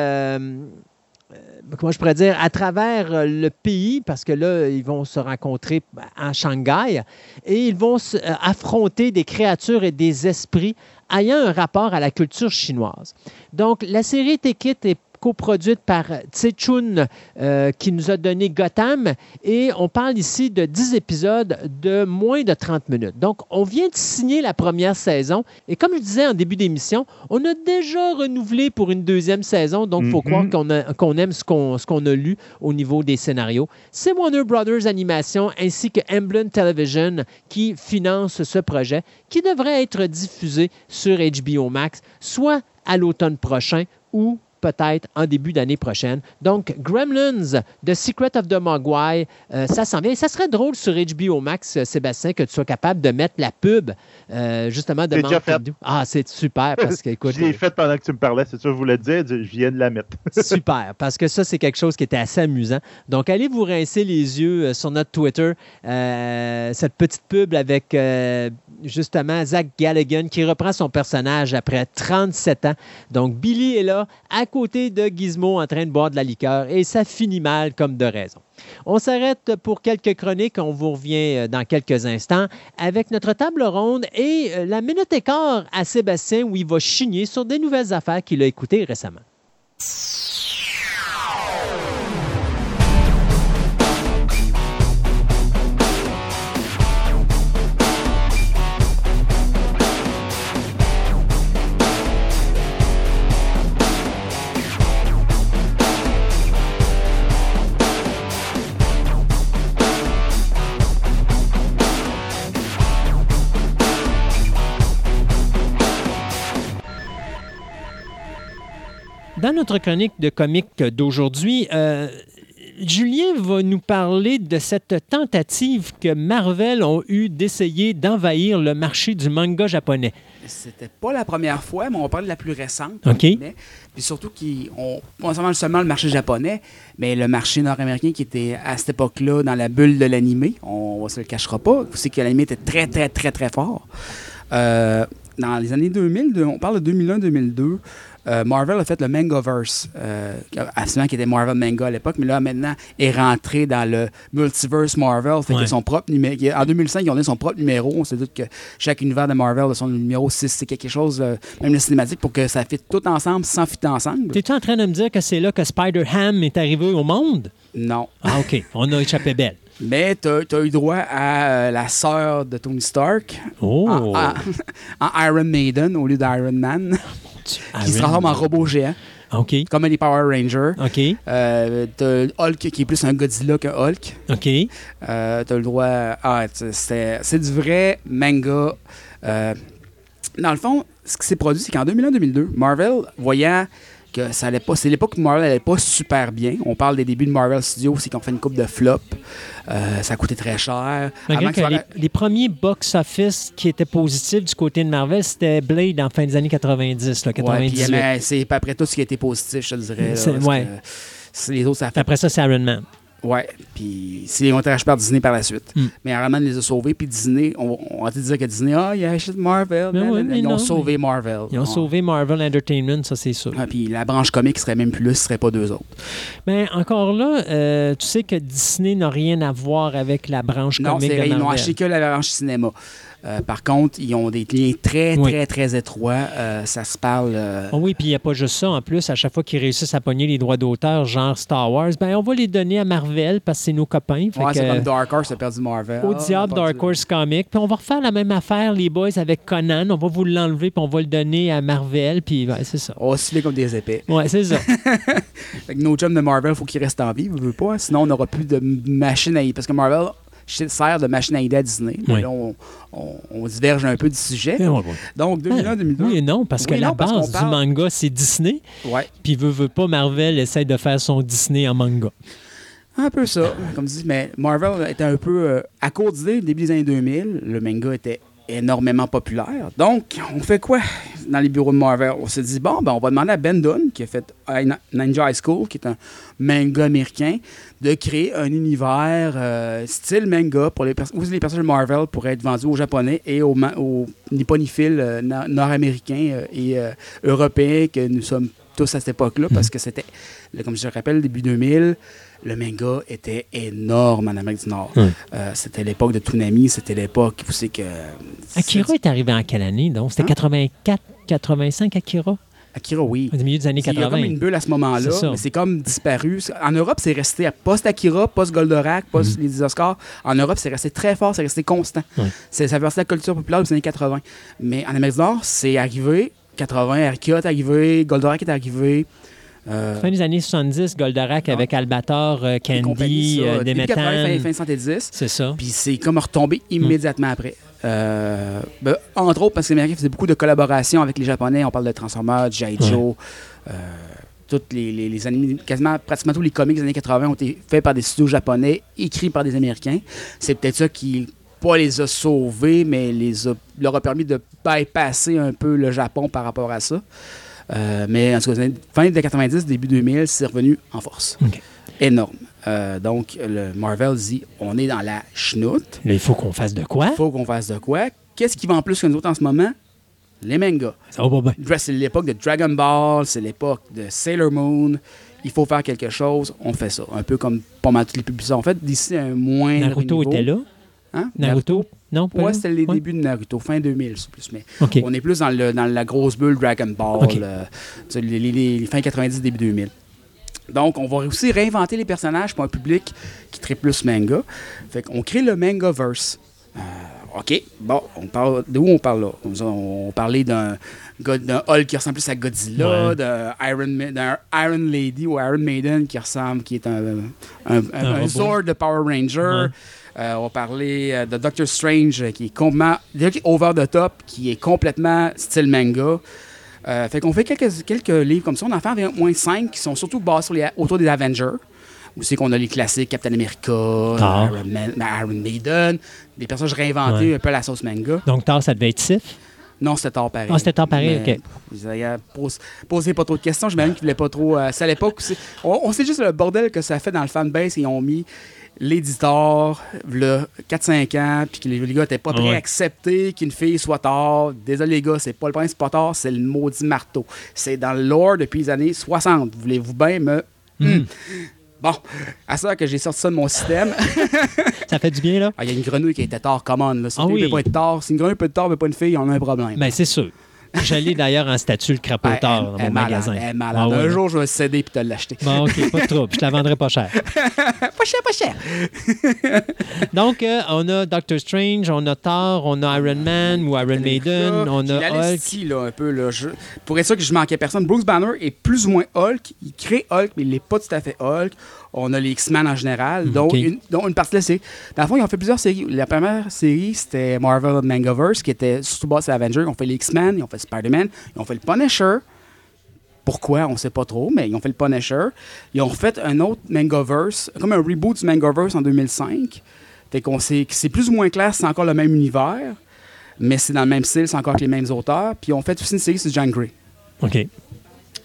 comment je pourrais dire, à travers euh, le pays, parce que là, ils vont se rencontrer à Shanghai et ils vont euh, affronter des créatures et des esprits ayant un rapport à la culture chinoise. Donc, la série Tekit est coproduite par Tse Chun, euh, qui nous a donné Gotham. Et on parle ici de 10 épisodes de moins de 30 minutes. Donc, on vient de signer la première saison. Et comme je disais en début d'émission, on a déjà renouvelé pour une deuxième saison. Donc, il faut croire mm-hmm. qu'on aime ce qu'on a lu au niveau des scénarios. C'est Warner Brothers Animation ainsi que Emblem Television qui finance ce projet qui devrait être diffusé sur HBO Max, soit à l'automne prochain ou peut-être en début d'année prochaine. Donc, Gremlins, The Secret of the Mogwai, euh, ça s'en vient. Ça serait drôle sur HBO Max, euh, Sébastien, que tu sois capable de mettre la pub, euh, justement, de déjà fait. Ah, c'est super parce que, écoute. je l'ai fait pendant que tu me parlais, c'est ça que je voulais te dire, je viens de la mettre. super, parce que ça, c'est quelque chose qui était assez amusant. Donc, allez vous rincer les yeux sur notre Twitter, cette petite pub avec justement Zach Galligan qui reprend son personnage après 37 ans. Donc, Billy est là, à côté de Gizmo en train de boire de la liqueur et ça finit mal comme de raison. On s'arrête pour quelques chroniques. On vous revient euh, dans quelques instants avec notre table ronde et euh, la minute écart à Sébastien où il va chigner sur des nouvelles affaires qu'il a écoutées récemment. Dans notre chronique de comics d'aujourd'hui, euh, Julien va nous parler de cette tentative que Marvel ont eue d'essayer d'envahir le marché du manga japonais. c'était pas la première fois, mais on parle de la plus récente. OK. Mais, puis surtout, qui, on, pas seulement, seulement le marché japonais, mais le marché nord-américain qui était à cette époque-là dans la bulle de l'animé. On, ne se le cachera pas. Vous savez que l'animé était très, très, très, très fort. Euh, dans les années 2000, de- on parle de 2001-2002, euh, Marvel a fait le Mangaverse, euh, absolument qui était Marvel Manga à l'époque, mais là maintenant est rentré dans le multiverse Marvel. Fait Ouais. a son propre numéro. En 2005, ils ont donné son propre numéro. On se doute que chaque univers de Marvel a son numéro 6, c'est quelque chose, euh, même le cinématique, pour que ça fitte tout ensemble sans fitter ensemble. T'es-tu en train de me dire que c'est là que Spider-Ham est arrivé au monde? Non. Ah, OK. On a échappé belle. Mais tu as, eu droit à euh, la sœur de Tony Stark Oh! en, en- en Iron Maiden au lieu d'Iron Man, qui se transforme en robot géant, OK. comme les Power Rangers. OK. Euh, t'as Hulk qui est plus un Godzilla qu'un Hulk. OK. Euh, t'as le droit. Ah, c'est du vrai manga. Euh, dans le fond, ce qui s'est produit, c'est qu'en 2001-2002, Marvel, voyant que ça allait pas. C'est l'époque où Marvel allait pas super bien. On parle des débuts de Marvel Studios, c'est qu'on fait une coupe de flop. Euh, ça coûtait très cher. Malgré Avant que que les, ça- les premiers box-office qui étaient positifs du côté de Marvel, c'était Blade en fin des années 90, là, Ouais, puis, 98. mais c'est pas après tout ce qui a été positif, je te dirais. là, ouais. que les autres, ça a fait Après ça, c'est Iron Man. Ouais, puis été rachetés par Disney par la suite. Mm. Mais Iron les a sauvés, puis Disney, on, on va te dire que Disney, ah, il a acheté Marvel. Ils ont non, sauvé Marvel. Ils ont sauvé Marvel Entertainment, ça c'est sûr. Ah, puis la branche comique serait même plus là, ce serait pas deux autres. Mais encore là, euh, tu sais que Disney n'a rien à voir avec la branche Non, comique c'est vrai, ils n'ont acheté que la branche cinéma. Euh, par contre, ils ont des liens très, Oui. très, très étroits. Euh, ça se parle. euh, Ah oui, puis il n'y a pas juste ça. En plus, à chaque fois qu'ils réussissent à pogner les droits d'auteur, genre Star Wars, ben on va les donner à Marvel parce que c'est nos copains. Ouais, c'est comme Dark Horse a perdu Marvel. au Ah, diable Dark Horse Comics. Puis on va refaire la même affaire, les boys, avec Conan. On va vous l'enlever, puis on va le donner à Marvel. Puis c'est ça. On va comme des épées. Ouais, c'est ça. Fait que nos chums de Marvel, faut qu'ils restent en vie, vous voulez pas, hein? sinon on n'aura plus de machine à Parce que Marvel sert de machine à idée à Disney. Mais Oui. là, on, on- on diverge un peu du sujet. Ouais. Donc, 2001-2002. oui et non, parce que la non, base parle- du manga, c'est Disney. Ouais, Puis veut, veut pas, Marvel essaie de faire son Disney en manga. un peu ça. Comme dit, mais Marvel était un peu euh, à court d'idées, début des années 2000. Le manga était énormément populaire. Donc, on fait quoi? Dans les bureaux de Marvel? On s'est dit, bon, ben, on va demander à Ben Dunn, qui a fait Ninja High School, qui est un manga américain, de créer un univers euh, style manga pour les, où les personnages de Marvel pourraient être vendus aux Japonais et aux, aux euh, nord- nord-américains euh, et européens que nous sommes tous à cette époque-là, parce que c'était, comme je le rappelle, début 2000, le manga était énorme en Amérique du Nord. Euh, c'était l'époque de Toonami, c'était l'époque, vous savez que... Akira est arrivé en quelle année, donc? C'était Hein? 84, 85, Akira? Akira, oui. Au milieu des années Il y a comme 80. une bulle à ce moment-là, mais c'est comme disparu. En Europe, c'est resté à post-Akira, post-Goldorak, post les Oscars. En Europe, c'est resté très fort, c'est resté constant. Ça fait partie de la culture populaire des années 80. Mais en Amérique du Nord, c'est arrivé. 80, Akira est arrivé, Goldorak est arrivé. Euh, Fin des années 70, Goldorak avec Albator, euh, Candy, euh, début 80, fin, Demetan. fin 70. C'est ça. Puis c'est comme retombé immédiatement après. Euh, ben, entre autres, parce que les Américains faisaient beaucoup de collaborations avec les Japonais. On parle de Transformers, G.I. Joe. euh, toutes les, les, les animés, quasiment pratiquement tous les comics des années 80 ont été faits par des studios japonais, écrits par des Américains. C'est peut-être ça qui pas les a sauvés, mais les a- leur a permis de bypasser un peu le Japon par rapport à ça. Euh, mais en tout cas, fin des 90, début 2000, c'est revenu en force. Énorme. Euh, donc, le Marvel dit on est dans la chenoute. Il faut qu'on fasse de quoi? Il faut qu'on fasse de quoi? Qu'est-ce qui vend plus que nous autres en ce moment? Les mangas. Ça va pas bien. C'est l'époque de Dragon Ball, c'est l'époque de Sailor Moon. Il faut faire quelque chose, on fait ça. Un peu comme pas mal toutes les publicités. En fait, d'ici un moins. Naruto était là? Hein? Naruto? Non, pas Ouais, c'était les Ouais. débuts de Naruto, fin 2000, c'est plus. Mais on est plus dans, le, dans la grosse bulle Dragon Ball, Ok. euh, les, les- les- les fin 90, début 2000. Donc, on va aussi réinventer les personnages pour un public qui traite plus manga. Fait qu'on crée le Mangaverse. Euh, OK, bon, on parle de où on parle là? On, on parlait d'un d'un Hulk qui ressemble plus à Godzilla, Ouais. d'un Iron, Iron Lady ou Iron Maiden qui ressemble, qui est un, un, un-. Zord de Power Ranger. Ouais. Euh, on va parler euh, de Doctor Strange euh, qui est complètement déjà qui est over the top, qui est complètement style manga. Euh, fait qu'on fait quelques, quelques livres comme ça. On en fait environ moins 5 qui sont surtout basés sur les- autour des Avengers. Où c'est qu'on a les classiques Captain America. Iron, Man- Iron Maiden, des personnages réinventés Ouais. un peu à la sauce manga. Donc, Thor, ça devait être Sif. Non, c'était tard pareil. Ah, c'était tard pareil, Mais, ok. Vous avez pos- posé pas trop de questions. J'imagine qu'ils voulaient pas trop. euh, c'est à l'époque. On, on sait juste le bordel que ça fait dans le fanbase. Ils ont mis l'éditeur, le 4-5 ans, puis que les, les gars n'étaient pas prêts Ouais. à accepter qu'une fille soit tard. Désolé, les gars, c'est pas le prince, tard, c'est le maudit marteau. C'est dans le lore depuis les années 60. Voulez-vous bien me. Hmm. Bon, à ça que j'ai sorti ça de mon système. Ça fait du bien, là? Ah, Il y a une grenouille qui était tard, come on. Là. Si Ah une fille oui. peut pas être tard, si une grenouille peut être tard, mais pas une fille, on a un problème. Ben, c'est sûr. J'allais d'ailleurs en statut le crapaud tard elle- dans mon malade, magasin. elle est malade. Ah ouais, un jour, je vais céder puis te l'acheter. Bon, OK, pas de trouble. Je te la vendrai pas cher. pas cher, pas cher. Donc, euh, on a Doctor Strange, on a Thor, on a Iron Man ou Iron Maiden, Là, on a Hulk. ici, là, un peu. Là, je- Pour être sûr que je manquais personne, Bruce Banner est plus ou moins Hulk. Il crée Hulk, mais il n'est pas tout à fait Hulk. On a les X-Men en général, dont, une, dont une partie de la série. Dans le fond, ils ont fait plusieurs séries. La première série, c'était Marvel Mangaverse, qui était surtout basé sur Avengers. Ils ont fait les X-Men, ils ont fait Spider-Man, ils ont fait le Punisher. Pourquoi, on ne sait pas trop, mais ils ont fait le Punisher. Ils ont fait un autre Mangaverse, comme un reboot du Mangaverse en 2005. Fait qu'on sait que c'est plus ou moins clair, c'est encore le même univers, mais c'est dans le même style, c'est encore avec les mêmes auteurs. Puis ils ont fait aussi une série sur John Gray, OK.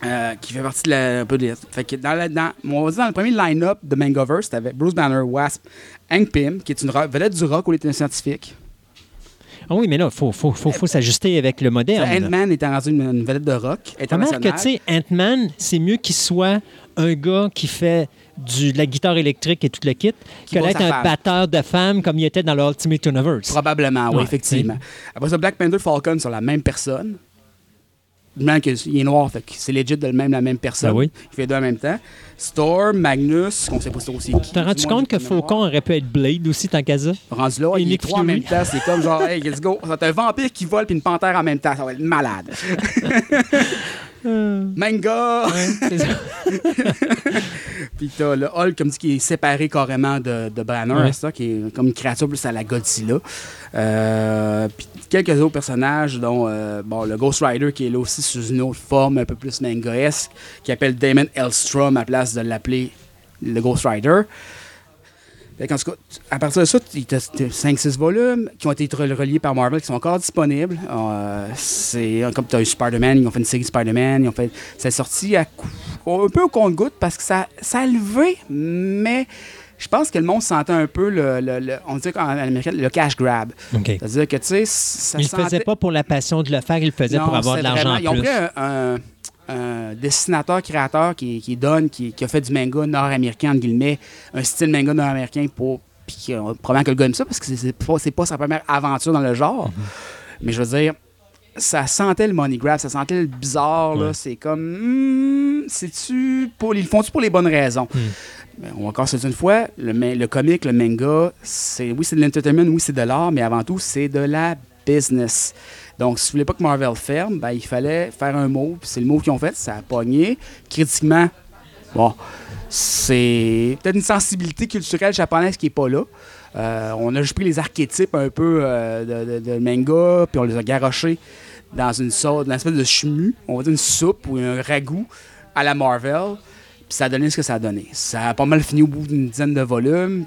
Euh, qui fait partie de la, un peu de Fait que dans, la- dans, on va dire dans le premier line-up de Mangaverse, t'avais Bruce Banner, Wasp, Hank Pym, qui est une vedette du rock au était un scientifique. Ah oui, mais là, il faut, faut, faut, faut s'ajuster avec le moderne. Ant-Man était rendu une, une vedette de rock Remarque que, internationale. tu sais, Ant-Man, c'est mieux qu'il soit un gars qui fait du, de la guitare électrique et tout le kit Qui que d'être un femme. batteur de femmes comme il était dans le Ultimate Universe. Probablement, oui, Ouais, effectivement. Après ça, Black Panther, Falcon sont la même personne. Même qu'il est noir, fait c'est legit de même la même personne. Ben oui. Il fait deux en même temps. Storm, Magnus, qu'on sait pas trop c'est qui. T'as rendu compte que Faucon aurait pu être Blade aussi, tant qu'à ça? Rendu là, il est trois en même temps. C'est comme genre, hey, let's go. Ça va être un vampire qui vole puis une panthère en même temps. Ça va être malade. Manga! C'est ça. Puis t'as le Hulk, comme dit, qui est séparé carrément de, de Banner, Ouais. ça, qui est comme une créature plus à la Godzilla. Euh, puis quelques autres personnages, dont euh, bon, le Ghost Rider, qui est là aussi sous une autre forme un peu plus mangaesque, qui appelle Damon Elstrom à place de l'appeler le Ghost Rider. Qu'en tout cas, à partir de ça, il y a 5-6 volumes qui ont été re- reliés par Marvel, qui sont encore disponibles. Euh, c'est comme tu as eu Spider-Man, ils ont fait une série Spider-Man, ils ont fait. C'est sorti à un peu au compte-goutte parce que ça, ça a levé, mais je pense que le monde sentait un peu le, le- le- on dit qu'en américain, le cash grab. C'est-à-dire que tu sais, ça Il le faisait sentait- pas pour la passion de le faire, il le faisait non, pour avoir de l'argent en Ils ont plus. pris un, un- un dessinateur-créateur qui, qui donne, qui, qui a fait du manga nord-américain, entre guillemets, un style manga nord-américain pour. Puis qui, euh, probablement que le gars aime ça parce que c'est- pas, pas sa première aventure dans le genre. Mm-hmm. Mais je veux dire, ça sentait le money grab, ça sentait le bizarre. là. Ouais. C'est comme. hmm. Pour, ils le font-tu pour les bonnes raisons? Mm. On va encore se dire une fois, le, le comic, le manga, c'est oui, c'est de l'entertainment, oui, c'est de l'art, mais avant tout, c'est de la business. Donc, si vous voulez pas que Marvel ferme, ben, il fallait faire un mot. C'est le mot qu'ils ont fait, ça a pogné. Critiquement, bon, c'est peut-être une sensibilité culturelle japonaise qui est pas là. Euh, on a juste pris les archétypes un peu euh, de, manga, puis on les a garochés dans une sorte, dans une espèce de chemu, on va dire une soupe ou un ragoût à la Marvel. Puis ça a donné ce que ça a donné. Ça a pas mal fini au bout d'une dizaine de volumes.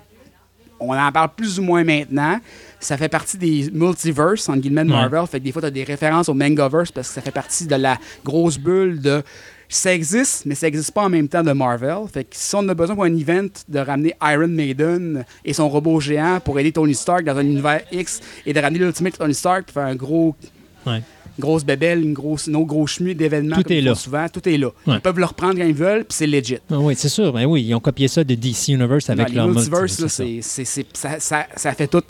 On en parle plus ou moins maintenant. Ça fait partie des multiverses, entre guillemets, de Ouais. Marvel. Fait que des fois, tu as des références au Mangaverse parce que ça fait partie de la grosse bulle de. Ça existe, mais ça n'existe pas en même temps de Marvel. Fait que si on a besoin pour un event de ramener Iron Maiden et son robot géant pour aider Tony Stark dans un univers X et de ramener l'Ultimate Tony Stark pour faire un gros Ouais. Une grosse bébelle, une grosse, autre gros chemu d'événements. Tout est là. Souvent, tout est là. Ouais. Ils peuvent le reprendre quand ils veulent, puis c'est legit. Ah oui, c'est sûr. Ben oui, ils ont copié ça de DC Universe avec Non, leur les multiverses, multi- là, c'est c'est, ça, ça- ça fait tout.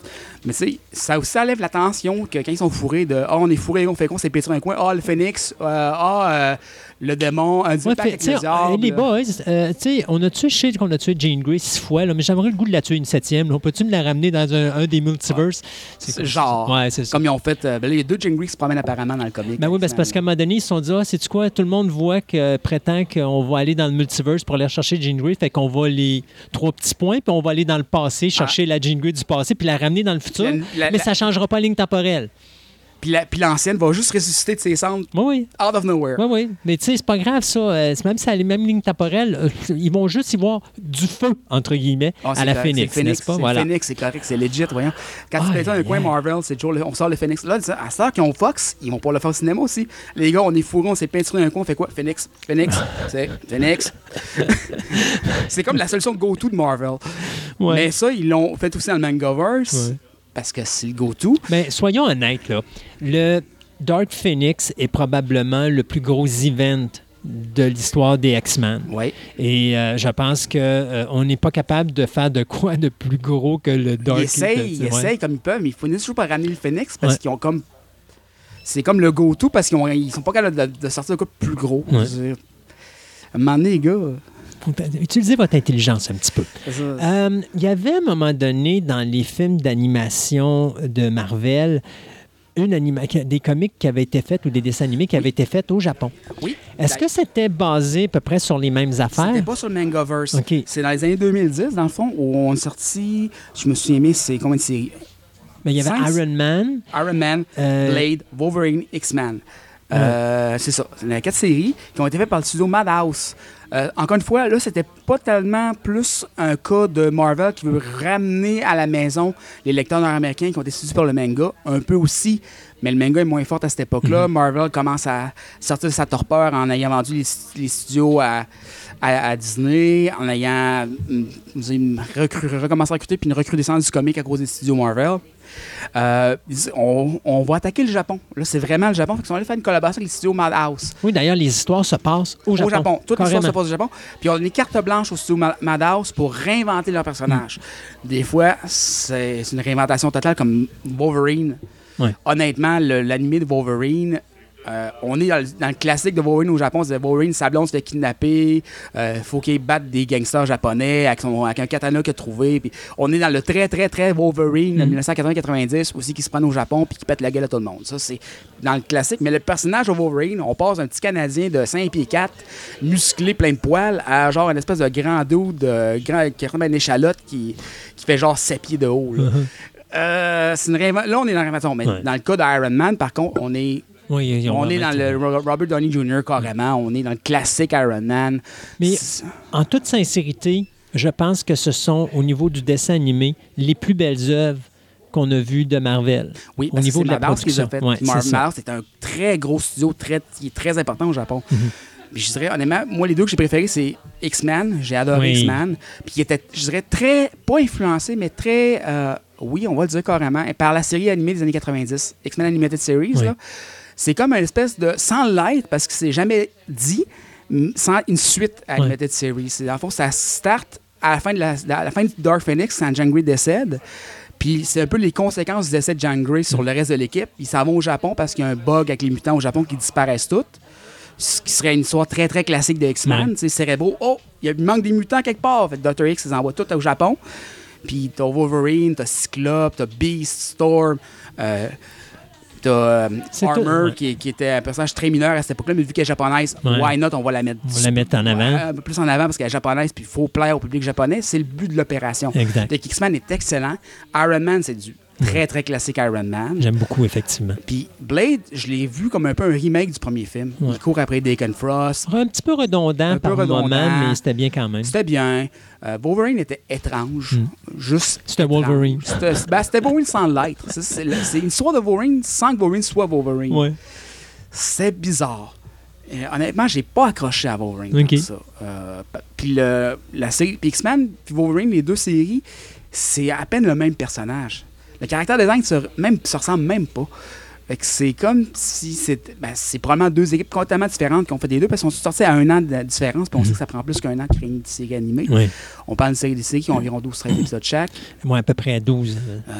Mais tu sais, ça aussi enlève l'attention que quand ils sont fourrés de Ah, on est fourrés, on fait quoi, on s'est pété un coin. Ah, le phénix. euh, ah, euh, le démon. Un Ouais, pacte fait, avec tu sais, le diable. euh, les boys, euh, tu sais, on a tué, sais qu'on a tué Jane Grey six fois, là, mais j'aimerais le goût de la tuer une septième. On peut-tu me la ramener dans un, un des multiverses? C'est genre. Ouais, c'est ça. Comme ils ont fait. euh, ben là, il y a deux Jane Grey qui se promènent apparemment dans le comic. Ben oui, ben c'est parce qu'à un moment donné, ils se sont dit, ah, c'est-tu quoi? Tout le monde voit que prétend qu'on va aller dans le multiverse pour aller chercher Jean Grey, fait qu'on va les trois petits points, puis on va aller dans le passé, chercher la Jean Grey du passé, puis la ramener dans le futur. La- la- mais ça changera pas la ligne temporelle. Puis la- puis l'ancienne va juste ressusciter de ses cendres Oui, oui. out of nowhere. Oui, oui. Mais tu sais, c'est pas grave, ça. Euh, même si c'est la même ligne temporelle, euh, ils vont juste y voir du feu, entre guillemets, Ah, à la correct, Phoenix, n'est-ce pas? Voilà. Phoenix, c'est correct, c'est legit, voyons. Quand tu fais ça un coin. Marvel, c'est toujours le- on sort le Phoenix. Là, à ça qu'ils ont Fox, ils vont pouvoir le faire au cinéma aussi. Les gars, on est fourrés, on s'est peinturé un coin, on fait quoi? Phoenix, Phoenix, c'est Phoenix. c'est comme la solution go-to de Marvel. Ouais. Mais ça, ils l'ont fait aussi dans le Mangaverse, Ouais. Parce que c'est le go-to. Mais soyons honnêtes, là. Le Dark Phoenix est probablement le plus gros event de l'histoire des X-Men. Oui. Et euh, je pense qu'on n'est pas capable de faire de quoi de plus gros que le Dark Ils essayent, ils essayent comme ils peuvent, mais ils finissent toujours par ramener le Phoenix parce Ouais. qu'ils ont comme. C'est comme le go-to parce qu'ils ils sont pas capables de, de sortir quoi de plus gros. Ouais. Je veux dire, À un moment donné, les gars. Utilisez votre intelligence un petit peu. Euh, Il y avait à un moment donné dans les films d'animation de Marvel une anima- des comics qui avaient été faits ou des dessins animés qui avaient été faits au Japon. Oui. Est-ce que c'était basé à peu près sur les mêmes affaires? C'était pas sur le Mangaverse. C'est dans les années 2010, dans le fond, où on est sorti. Je me souviens bien, c'est combien de séries? Mais il y avait Iron Man. Iron Man, euh, Blade, Wolverine, X-Men. Euh, C'est ça. Il y a quatre séries qui ont été faites par le studio Madhouse. Euh, encore une fois, là, c'était pas tellement plus un cas de Marvel qui veut ramener à la maison les lecteurs nord-américains qui ont été séduits par le manga. Un peu aussi, mais le manga est moins fort à cette époque-là. Marvel commence à sortir de sa torpeur en ayant vendu les, les studios à, à- à Disney, en ayant hum, recru- recommencé à recruter puis une recrudescence du comic à cause des studios Marvel. Euh, ils on, on va attaquer le Japon. Là, c'est vraiment le Japon. Fait qu'ils sont allés faire une collaboration avec les studios Madhouse. Oui, d'ailleurs, les histoires se passent au Japon. Au Japon. Toute l'histoire Carrément. se passe au Japon. Puis on a une carte blanche au studio Ma- Madhouse pour réinventer leurs personnages. Des fois, c'est une réinventation totale comme Wolverine. Ouais. Honnêtement, l'animé de Wolverine, euh, on est dans le, dans le classique de Wolverine au Japon. C'est Wolverine, sa blonde se fait kidnapper. euh, faut qu'il batte des gangsters japonais avec, son, avec un katana qu'il a trouvé. Puis on est dans le très, très, très Wolverine de Mhm. 1980-90 aussi qui se prend au Japon puis qui pète la gueule à tout le monde. Ça, c'est dans le classique. Mais le personnage de Wolverine, on passe d'un petit Canadien de 5 pieds 4, musclé, plein de poils, à genre une espèce de grand dude de grand, qui ressemble à une échalote qui, qui fait genre 7 pieds de haut. Là, Euh, c'est une réinven- là on est dans la réinvention. Mais. Ouais. dans le cas d'Iron Man, par contre, on est Oui, on est dans le Ro- Robert Downey Jr. carrément. On est dans le classique Iron Man. Mais en toute sincérité, je pense que ce sont, au niveau du dessin animé, les plus belles œuvres qu'on a vues de Marvel. oui, au parce que niveau c'est de la Madhouse production. fait. Ouais, Puis Mar- c'est un très gros studio très, qui est très important au Japon. Mais je dirais, honnêtement, moi, les deux que j'ai préférés, c'est X-Men. J'ai adoré Oui. X-Men. Puis qui était, je dirais, très, pas influencé, mais très, euh, oui, on va le dire carrément, par la série animée des années 90, X-Men Animated Series. Oui. là. C'est comme une espèce de, sans l'être, parce que c'est jamais dit, sans une suite à. Animated Series. C'est, dans le fond, ça start à la fin de, la, à la fin de Dark Phoenix, quand Jean Grey décède. Puis c'est un peu les conséquences du décès de Jean Grey sur le reste de l'équipe. Ils s'en vont au Japon parce qu'il y a un bug avec les mutants au Japon qui disparaissent toutes. Ce qui serait une histoire très très classique de X-Men. Ouais. Cérébro, oh, il manque des mutants quelque part. Fait que Dr. X les envoie tous au Japon. Puis t'as Wolverine, t'as Cyclope, t'as Beast, Storm, euh, t'as euh, Armor ouais. qui, qui était un personnage très mineur à cette époque-là, mais vu qu'elle est japonaise, Ouais. why not, on va la mettre On la mettre en avant. Plus en avant parce qu'elle est japonaise, puis il faut plaire au public japonais. C'est le but de l'opération. Exact. X-Men est excellent. Iron Man, c'est du très, très classique Iron Man. J'aime beaucoup, effectivement. Puis Blade, je l'ai vu comme un peu un remake du premier film. Ouais. Il court après Deacon Frost. Un petit peu redondant Un peu redondant. moment, mais c'était bien quand même. C'était bien. Euh, Wolverine était étrange. Juste. Hmm. C'était étrange. Wolverine. C'était ben, c'était Wolverine sans l'être. C'est- une histoire de Wolverine sans que Wolverine soit Wolverine. Ouais. C'est bizarre. Et honnêtement, j'ai pas accroché à Wolverine comme ça. Euh, puis la série, X-Men, puis Wolverine, les deux séries, c'est à peine le même personnage. Le caractère design se, se ressemble même pas. Fait que c'est comme si. Ben, c'est probablement deux équipes complètement différentes qui ont fait des deux parce qu'on sont sortis à un an de la différence, puis on sait que ça prend plus qu'un an de créer une série animée. Oui. On parle d'une série des qui ont environ 12-13 épisodes chaque. Moi, à peu près à 12. euh, Euh,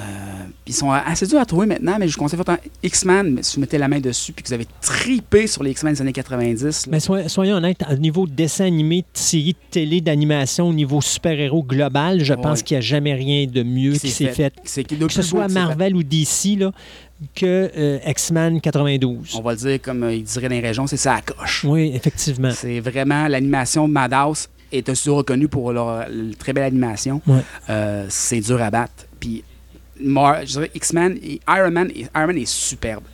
ils sont assez durs à trouver maintenant, mais je vous conseille fortement X-Men, si vous mettez la main dessus puis que vous avez tripé sur les X-Men des années 90, là, Mais soy- soyons honnêtes, au niveau de dessin animé, de série de télé, d'animation, au niveau super-héros global, je pense qu'il n'y a jamais rien de mieux qui s'est fait. Que, Que ce soit Marvel ou DC, là, que euh, X-Men 92. On va le dire comme euh, il dirait dans les régions, c'est ça à coche. Oui, effectivement. C'est vraiment l'animation Madhouse est un studio reconnu pour leur, leur très belle animation. Ouais. Euh, c'est dur à battre. Puis Mar- je dirais X-Men et Iron Man, Iron Man est superbe.